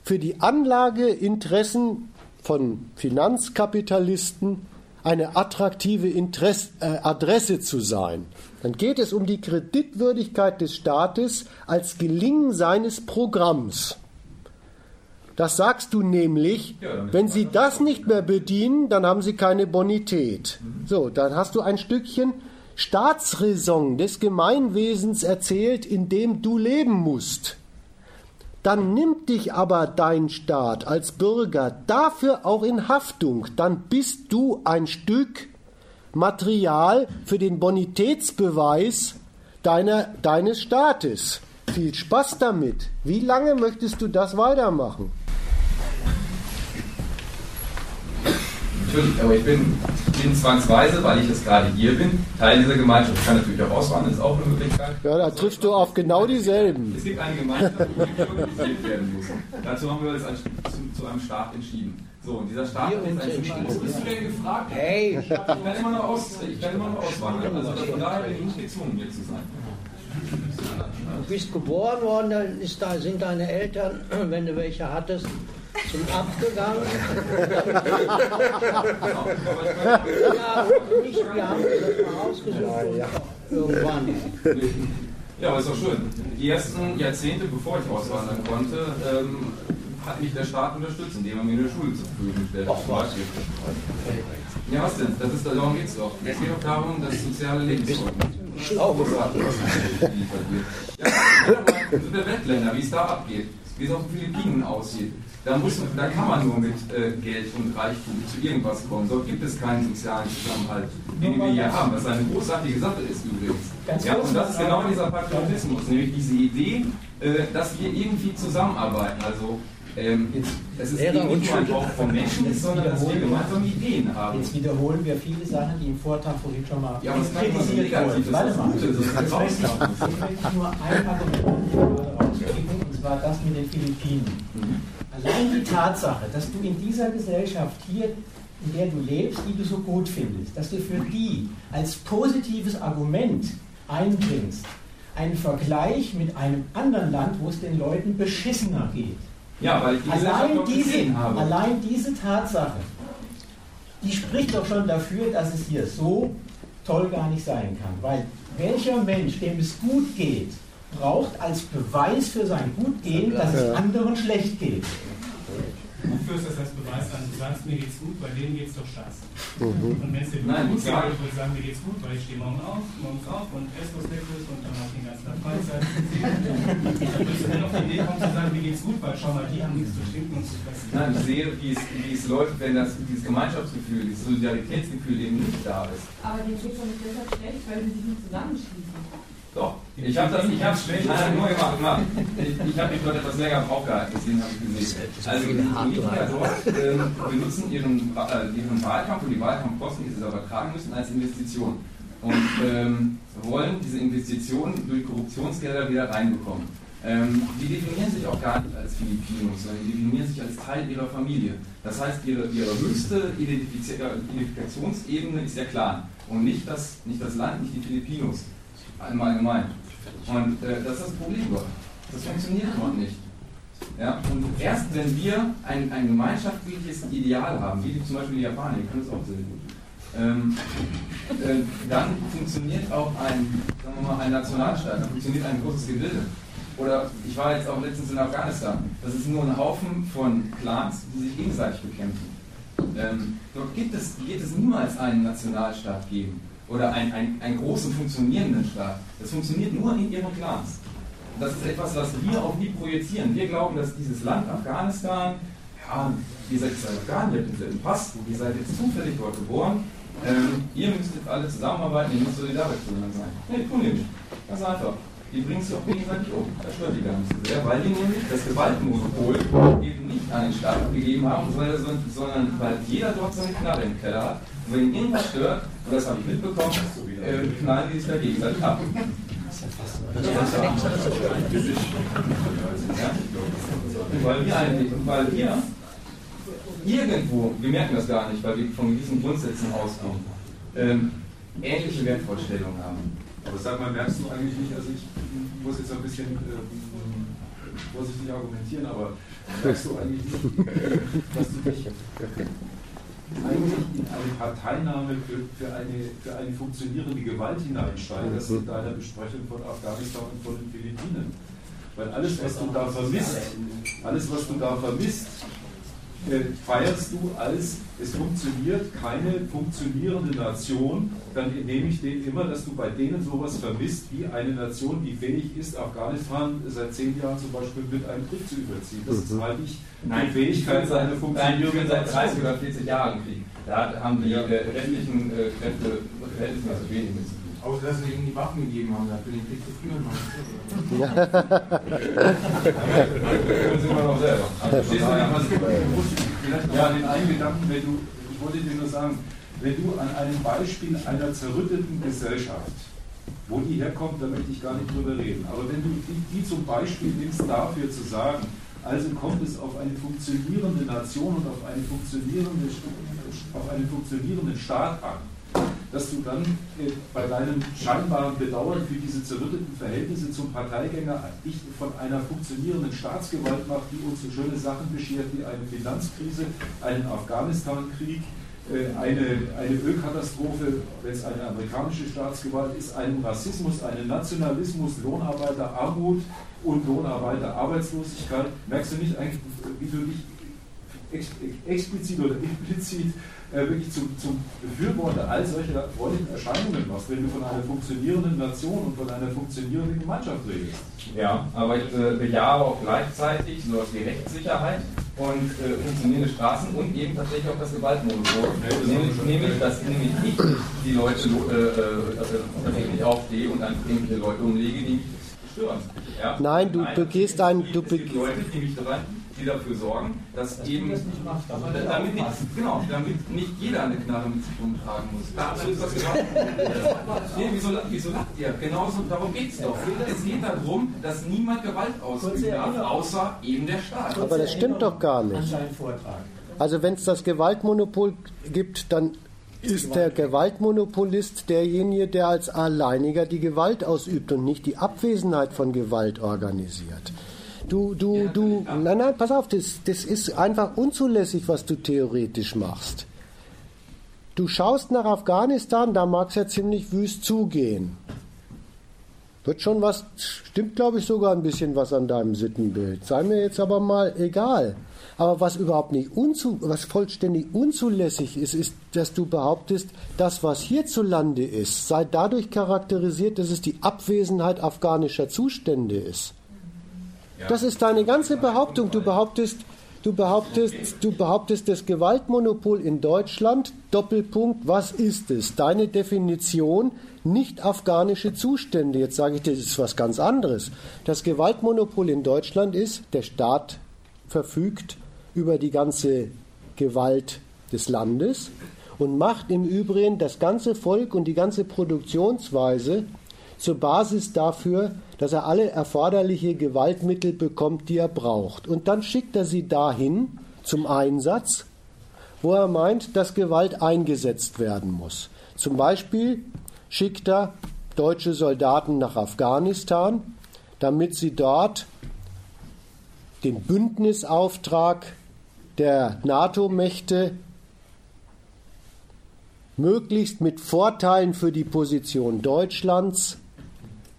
S1: für die Anlageinteressen von Finanzkapitalisten eine attraktive Interesse, äh, Adresse zu sein. Dann geht es um die Kreditwürdigkeit des Staates als Gelingen seines Programms. Das sagst du nämlich, wenn sie das nicht mehr bedienen, dann haben sie keine Bonität. So, dann hast du ein Stückchen Staatsräson des Gemeinwesens erzählt, in dem du leben musst. Dann nimmt dich aber dein Staat als Bürger dafür auch in Haftung. Dann bist du ein Stück Material für den Bonitätsbeweis deiner, deines Staates. Viel Spaß damit. Wie lange möchtest du das weitermachen?
S2: Natürlich, aber ich bin, bin zwangsweise, weil ich jetzt gerade hier bin, Teil dieser Gemeinschaft. Ich kann natürlich auch auswandern, ist auch eine Möglichkeit.
S1: Ja, da triffst du auf genau dieselben.
S2: Es gibt eine Gemeinschaft, ich organisiert werden muss. Dazu haben wir uns zu, zu einem Staat entschieden. So, und dieser Staat ist ein. Wo bist du denn gefragt?
S9: Hey!
S2: Ich kann immer noch, aus, ich kann immer noch auswandern. Also von daher bin ich nicht gezwungen, hier zu sein.
S9: Du bist geboren worden, dann ist da, sind deine Eltern, [clears throat] wenn du welche hattest, zum Abgegangen. [laughs] ja, nicht, wir haben das mal ausgesucht. Ja, Irgendwann.
S2: Ja, aber ist doch schön. Die ersten Jahrzehnte, bevor ich auswandern konnte, ähm, hat mich der Staat unterstützt, indem er mir eine Schule zur Verfügung stellt. Ach, was? Ja, was denn? Das ist, darum geht es doch. Es geht doch darum, dass soziale Lebensformen.
S9: Schlau gemacht.
S2: Ja, so der Weltländer, wie es da abgeht, wie es auf den Philippinen aussieht. Da, muss, da kann man nur mit äh, Geld und Reichtum zu irgendwas kommen. Dort gibt es keinen sozialen Zusammenhalt, den wir hier haben. Was eine großartige Sache ist übrigens. Ja, und das ist genau dieser Patriotismus, nämlich diese Idee, äh, dass wir irgendwie zusammenarbeiten. Also ähm, es ist
S9: Lehrer
S2: nicht nur ein. Brauch von Menschen, sondern dass wir gemeinsam Ideen haben.
S5: Jetzt wiederholen wir viele Sachen, die im Vortrag vorhin schon mal
S2: Ja, aber das kann nicht mal so
S5: kritisiert wurden.
S2: das
S5: Warte
S2: ist
S5: mal.
S2: das ist
S5: Jetzt
S2: raus.
S5: ich, jetzt möchte ich nur ein Argument gerade rauskriegen, und zwar das mit den Philippinen. Allein die Tatsache, dass du in dieser Gesellschaft hier, in der du lebst, die du so gut findest, dass du für die als positives Argument einbringst, einen Vergleich mit einem anderen Land, wo es den Leuten beschissener geht.
S2: Ja, weil die
S5: Allein diese,
S2: habe.
S5: allein diese Tatsache, die spricht doch schon dafür, dass es hier so toll gar nicht sein kann. Weil welcher Mensch, dem es gut geht, braucht als Beweis für sein Gutgehen, dass es anderen schlecht geht.
S10: Du führst das als Beweis an, du sagst, mir geht's gut, bei denen geht's doch scheiße.
S1: Mhm.
S10: Und wenn es dir
S2: Nein,
S10: gut geht, würde ich sagen, mir geht's gut, weil ich stehe morgen auf, morgens auf und esse was Leckeres und dann habe ich den ganzen Tag Freizeit. [laughs] Dann würdest du dann auf die Idee kommen zu sagen, mir geht's gut, weil schau mal, die haben nichts zu trinken und zu fressen.
S2: Nein, ich sehe, wie es, wie es läuft, wenn das, dieses Gemeinschaftsgefühl, dieses Solidaritätsgefühl eben nicht da ist.
S13: Aber denen geht doch nicht deshalb schlecht, weil sie sich nicht zusammenschließen.
S2: Doch, ich habe das, ich habe schlecht, nein, nur gemacht, gemacht. Ich, ich habe mich dort etwas länger aufgehalten, deswegen habe ich gesehen. Also die Politiker dort ähm, benutzen ihren, äh, ihren Wahlkampf und die Wahlkampfkosten, die sie aber tragen müssen, als Investition. Und ähm, wollen diese Investitionen durch Korruptionsgelder wieder reinbekommen. Ähm, die definieren sich auch gar nicht als Filipinos, sondern die definieren sich als Teil ihrer Familie. Das heißt, ihre, ihre höchste äh, Identifikationsebene ist der Clan und nicht das, nicht das Land, nicht die Filipinos im Allgemeinen. Und äh, das ist das Problem dort. Das funktioniert dort nicht. Ja? Und erst wenn wir ein, ein gemeinschaftliches Ideal haben, wie zum Beispiel die Japaner, die können es auch sehr ähm, äh, dann funktioniert auch ein, sagen wir mal, ein Nationalstaat, dann funktioniert ein großes Gebilde. Oder ich war jetzt auch letztens in Afghanistan. Das ist nur ein Haufen von Clans, die sich gegenseitig bekämpfen. Ähm, dort gibt es, wird es niemals einen Nationalstaat geben oder ein, ein, einen großen funktionierenden Staat. Das funktioniert nur in ihren Clans. Das ist etwas, was wir auf die projizieren. Wir glauben, dass dieses Land Afghanistan, ja, ihr seid jetzt Afghanen, ihr habt denselben Pass, ihr seid jetzt zufällig dort geboren, ähm, ihr müsst jetzt alle zusammenarbeiten, ihr müsst solidarisch zueinander sein. Nee, tun die nicht. Ganz einfach. Die bringen sich auch gegenseitig um. Das stört die gar nicht so sehr, weil die nämlich das Gewaltmonopol eben nicht an den Staat abgegeben haben, sondern, sondern weil jeder dort seine Knarre im Keller hat. Und wenn ihn irgendwas stört, und das habe ich mitbekommen, äh, knallen die sich da gegenseitig ab. Weil wir eigentlich, weil wir irgendwo, wir merken das gar nicht, weil wir von diesen Grundsätzen ausgehen, ähm, ähnliche Wertvorstellungen haben.
S7: Aber sag mal, merkst du eigentlich nicht, also ich muss jetzt ein bisschen ähm, vorsichtig argumentieren, aber merkst du eigentlich nicht, dass du dich eigentlich in eine Parteinahme für, für, eine, für eine funktionierende Gewalt hineinsteigerst in deiner Besprechung von Afghanistan und von den Philippinen? Weil alles, was du da vermisst, alles, was du da vermisst, feierst du als, es funktioniert keine funktionierende Nation, dann nehme ich den immer, dass du bei denen sowas vermisst, wie eine Nation, die fähig ist, Afghanistan seit zehn Jahren zum Beispiel mit einem Krieg zu überziehen. Das ist halt nicht die Fähigkeit
S2: seit,
S7: einer
S2: nein, wir
S7: funktionierenden
S2: führen seit 30
S7: Nation.
S2: oder 40 Jahren Krieg. Da haben die äh, restlichen äh, Kräfte verhältnismäßig wenig mit.
S14: Außer dass sie ihnen die Waffen gegeben haben, dafür den Krieg zu führen.
S2: Können Sie immer noch selber. Also,
S7: Verstehst du nicht, was du vielleicht noch ja, den einen Gedanken, wenn du, ich wollte dir nur sagen, wenn du an einem Beispiel einer zerrütteten Gesellschaft, wo die herkommt, da möchte ich gar nicht drüber reden, aber wenn du die, die zum Beispiel nimmst, dafür zu sagen, also kommt es auf eine funktionierende Nation und auf, eine funktionierende, auf einen funktionierenden Staat an, dass du dann äh, bei deinem scheinbaren Bedauern für diese zerrütteten Verhältnisse zum Parteigänger dich von einer funktionierenden Staatsgewalt macht, die uns so schöne Sachen beschert wie eine Finanzkrise, einen Afghanistan-Krieg, äh, eine, eine Ölkatastrophe, wenn es eine amerikanische Staatsgewalt ist, einen Rassismus, einen Nationalismus, Lohnarbeiterarmut und Lohnarbeiterarbeitslosigkeit. Merkst du nicht eigentlich, wie du dich ex explizit oder implizit wirklich zum, zum Befürworter all solcher freundlichen Erscheinungen machst, wenn du von einer funktionierenden Nation und von einer funktionierenden Gemeinschaft redest?
S2: Ja, aber ich äh, bejahe auch gleichzeitig sowas wie Rechtssicherheit und äh, funktionierende Straßen und eben tatsächlich auch das Gewaltmonopol. nämlich, nämlich, dass nämlich ich die Leute äh, äh, tatsächlich aufstehe und einfach irgendwelche Leute umlege, die mich stören. Ja?
S1: Nein, du begehst ein- du
S2: es gibt Leute, die mich dran, die dafür sorgen, dass eben damit nicht, genau, damit nicht jeder eine Knarre mit sich rumtragen muss. Dazu ist das gesagt. [laughs] nee, wieso, wieso lacht ihr? Genauso, darum geht es doch. Es geht darum, dass niemand Gewalt ausüben darf, außer eben der Staat.
S1: Aber das stimmt doch gar nicht. Also wenn es das Gewaltmonopol gibt, dann ist der Gewaltmonopolist derjenige, der als Alleiniger die Gewalt ausübt und nicht die Abwesenheit von Gewalt organisiert. Du, du, du, nein, nein, pass auf, das, das ist einfach unzulässig, was du theoretisch machst. Du schaust nach Afghanistan, da mag es ja ziemlich wüst zugehen. Wird schon was, stimmt glaube ich sogar ein bisschen was an deinem Sittenbild. Sei mir jetzt aber mal egal. Aber was überhaupt nicht unzu, was vollständig unzulässig ist, ist, dass du behauptest, das, was hierzulande ist, sei dadurch charakterisiert, dass es die Abwesenheit afghanischer Zustände ist. Das ist deine ganze Behauptung. Du behauptest, du behauptest, du behauptest das Gewaltmonopol in Deutschland. Doppelpunkt, was ist es? Deine Definition, nicht afghanische Zustände. Jetzt sage ich dir, das ist was ganz anderes. Das Gewaltmonopol in Deutschland ist, der Staat verfügt über die ganze Gewalt des Landes und macht im Übrigen das ganze Volk und die ganze Produktionsweise zur Basis dafür, dass er alle erforderliche Gewaltmittel bekommt, die er braucht. Und dann schickt er sie dahin zum Einsatz, wo er meint, dass Gewalt eingesetzt werden muss. Zum Beispiel schickt er deutsche Soldaten nach Afghanistan, damit sie dort den Bündnisauftrag der NATO-Mächte möglichst mit Vorteilen für die Position Deutschlands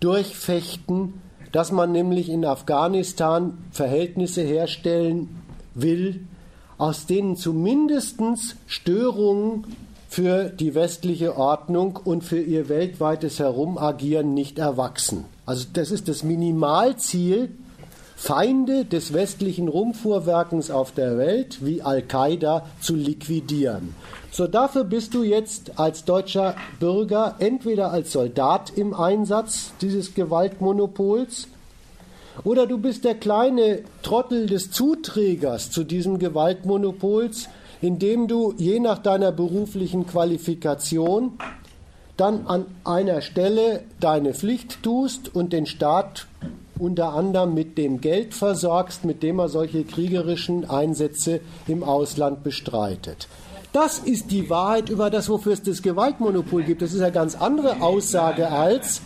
S1: durchfechten, dass man nämlich in Afghanistan Verhältnisse herstellen will, aus denen zumindest Störungen für die westliche Ordnung und für ihr weltweites Herumagieren nicht erwachsen. Also das ist das Minimalziel, Feinde des westlichen Rumfuhrwerkens auf der Welt wie Al-Qaida zu liquidieren. So, dafür bist du jetzt als deutscher Bürger entweder als Soldat im Einsatz dieses Gewaltmonopols oder du bist der kleine Trottel des Zuträgers zu diesem Gewaltmonopols, indem du je nach deiner beruflichen Qualifikation dann an einer Stelle deine Pflicht tust und den Staat unter anderem mit dem Geld versorgst, mit dem er solche kriegerischen Einsätze im Ausland bestreitet. Das ist die Wahrheit über das, wofür es das Gewaltmonopol gibt. Das ist eine ganz andere Aussage als,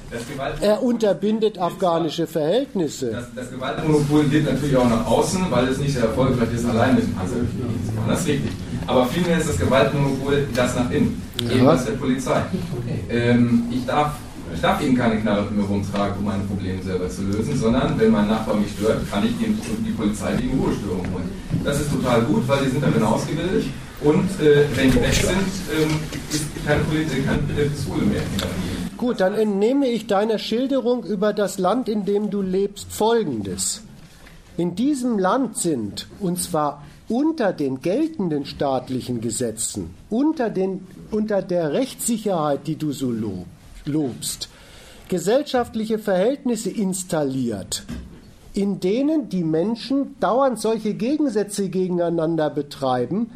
S1: er unterbindet afghanische Verhältnisse.
S2: Das, das Gewaltmonopol geht natürlich auch nach außen, weil es nicht sehr erfolgreich ist, allein mit dem Panzer Das ist richtig. Aber vielmehr ist das Gewaltmonopol das nach innen, jedenfalls der Polizei. Ähm, ich darf ich darf eben keine Knarre mit mir rumtragen, um meine Probleme selber zu lösen, sondern wenn mein Nachbar mich stört, kann ich die, die Polizei wegen Ruhestörung holen. Das ist total gut, weil die sind darin ausgebildet und äh, wenn die weg sind, ähm, ist keine Polizei, keine Pistole mehr
S1: Gut, dann entnehme ich deiner Schilderung über das Land, in dem du lebst, Folgendes. In diesem Land sind, und zwar unter den geltenden staatlichen Gesetzen, unter, den, unter der Rechtssicherheit, die du so lobst, gesellschaftliche Verhältnisse installiert, in denen die Menschen dauernd solche Gegensätze gegeneinander betreiben,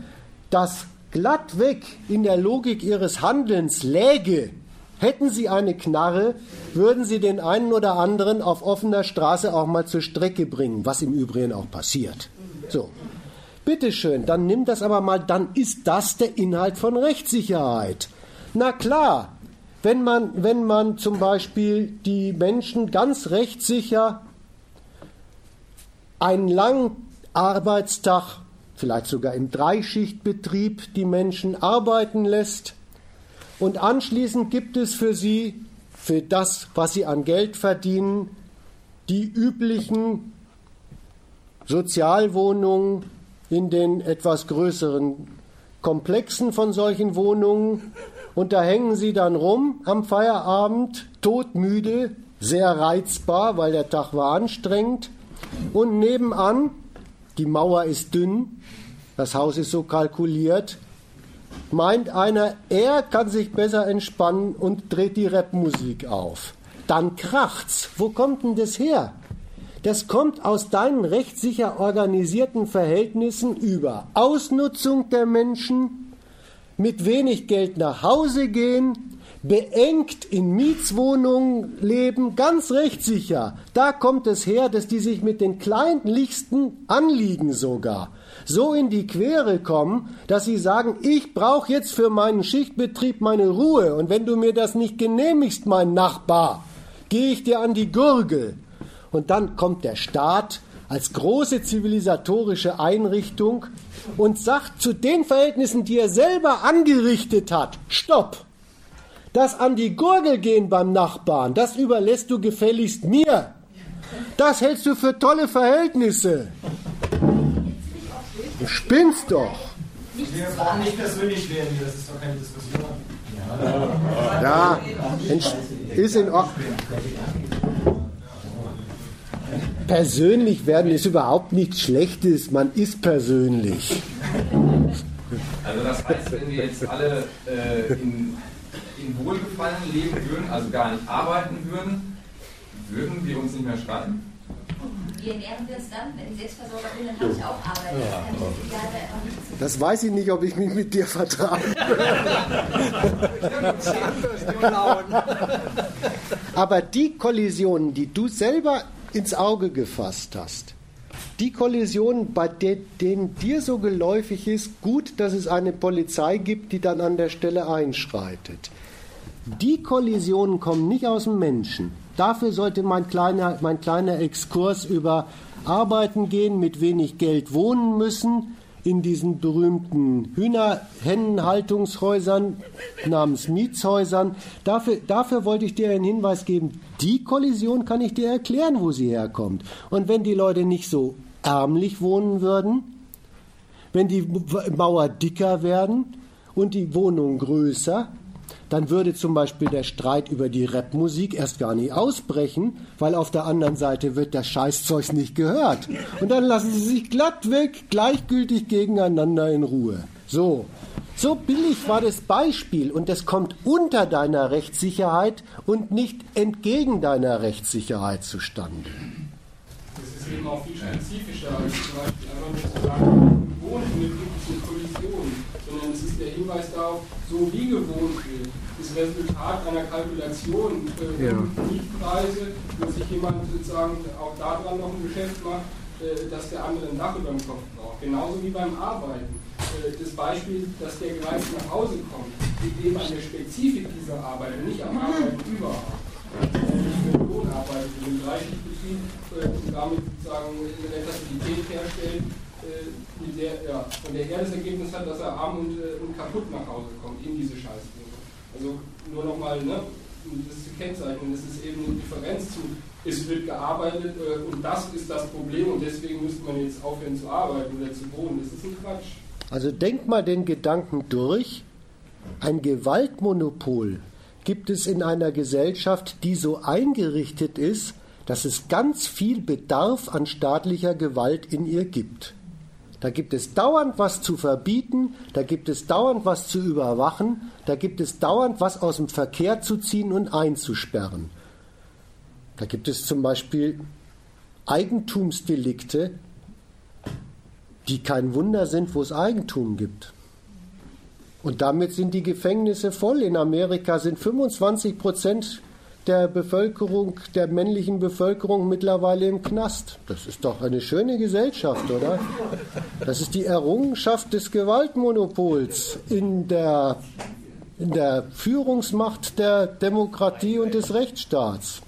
S1: dass glattweg in der Logik ihres Handelns läge, hätten sie eine Knarre, würden sie den einen oder anderen auf offener Straße auch mal zur Strecke bringen, was im Übrigen auch passiert. So. Bitteschön, dann nimm das aber mal, dann ist das der Inhalt von Rechtssicherheit. Na klar, wenn man, wenn man zum Beispiel die Menschen ganz rechtssicher einen langen Arbeitstag vielleicht sogar im Dreischichtbetrieb die Menschen arbeiten lässt. Und anschließend gibt es für sie, für das, was sie an Geld verdienen, die üblichen Sozialwohnungen in den etwas größeren Komplexen von solchen Wohnungen. Und da hängen sie dann rum am Feierabend, todmüde, sehr reizbar, weil der Tag war anstrengend. Und nebenan die Mauer ist dünn, das Haus ist so kalkuliert, meint einer, er kann sich besser entspannen und dreht die Rapmusik auf. Dann kracht's. Wo kommt denn das her? Das kommt aus deinen rechtssicher organisierten Verhältnissen über Ausnutzung der Menschen, mit wenig Geld nach Hause gehen, beengt in Mietswohnungen leben, ganz rechtssicher. Da kommt es her, dass die sich mit den kleinlichsten Anliegen sogar so in die Quere kommen, dass sie sagen, ich brauche jetzt für meinen Schichtbetrieb meine Ruhe und wenn du mir das nicht genehmigst, mein Nachbar, gehe ich dir an die Gurgel. Und dann kommt der Staat als große zivilisatorische Einrichtung und sagt zu den Verhältnissen, die er selber angerichtet hat, stopp. Das an die Gurgel gehen beim Nachbarn, das überlässt du gefälligst mir. Das hältst du für tolle Verhältnisse. Du spinnst doch.
S3: Wir brauchen nicht persönlich werden hier, das ist doch keine Diskussion.
S1: Ja, ist in Ordnung. Persönlich werden ist überhaupt nichts Schlechtes, man ist persönlich.
S2: Also das heißt, wenn wir jetzt alle äh, in, in Wohlgefallen leben würden, also gar nicht arbeiten würden, würden wir uns nicht mehr streiten?
S8: Wie ernähren wir es dann? Wenn ich Selbstversorger bin, dann habe ich auch Arbeit. Das kann ich einfach nicht
S1: Das weiß ich nicht, ob ich mich mit dir vertrage. [laughs] Aber die Kollisionen, die du selber ins Auge gefasst hast, die Kollisionen, bei de denen dir so geläufig ist, gut, dass es eine Polizei gibt, die dann an der Stelle einschreitet. Die Kollisionen kommen nicht aus dem Menschen. Dafür sollte mein kleiner, mein kleiner Exkurs über Arbeiten gehen, mit wenig Geld wohnen müssen, in diesen berühmten Hühnerhennenhaltungshäusern namens Mietshäusern. Dafür, dafür wollte ich dir einen Hinweis geben. Die Kollision kann ich dir erklären, wo sie herkommt. Und wenn die Leute nicht so ärmlich wohnen würden, wenn die Mauer dicker werden und die Wohnung größer, dann würde zum Beispiel der Streit über die Rapmusik erst gar nicht ausbrechen, weil auf der anderen Seite wird das Scheißzeug nicht gehört. Und dann lassen sie sich glatt weg, gleichgültig gegeneinander in Ruhe. So. So billig war das Beispiel und das kommt unter deiner Rechtssicherheit und nicht entgegen deiner Rechtssicherheit zustande.
S15: Das ist eben auch viel spezifischer als zum Beispiel einfach nur zu sagen, Kollisionen, sondern es ist der Hinweis darauf, so wie gewohnt wird, ist Resultat einer Kalkulation äh,
S1: Ja.
S15: Mietpreise, wo sich jemand sozusagen auch daran noch ein Geschäft macht, äh, dass der andere ein Dach über dem Kopf braucht. Genauso wie beim Arbeiten. Äh, das Beispiel, dass der gereist nach Hause kommt, liegt eben an der Spezifik dieser Arbeit und nicht am Arbeiten überhaupt. Nicht für den Lohnarbeit, für den Gleichbetrieb äh, und damit sozusagen eine Rentabilität herstellt, mit der, ja, von der er das Ergebnis hat, dass er arm und, äh, und kaputt nach Hause kommt in diese Scheißwohnung. Also nur nochmal, ne, das zu kennzeichnen, das ist eben eine Differenz zu, es wird gearbeitet äh, und das ist das Problem und deswegen müsste man jetzt aufhören zu arbeiten oder zu wohnen. Das ist ein Quatsch.
S1: Also denk mal den Gedanken durch. Ein Gewaltmonopol gibt es in einer Gesellschaft, die so eingerichtet ist, dass es ganz viel Bedarf an staatlicher Gewalt in ihr gibt. Da gibt es dauernd was zu verbieten, da gibt es dauernd was zu überwachen, da gibt es dauernd was aus dem Verkehr zu ziehen und einzusperren. Da gibt es zum Beispiel Eigentumsdelikte, die kein Wunder sind, wo es Eigentum gibt. Und damit sind die Gefängnisse voll. In Amerika sind 25 Prozent der Bevölkerung, der männlichen Bevölkerung mittlerweile im Knast. Das ist doch eine schöne Gesellschaft, oder? Das ist die Errungenschaft des Gewaltmonopols in der, in der Führungsmacht der Demokratie und des Rechtsstaats.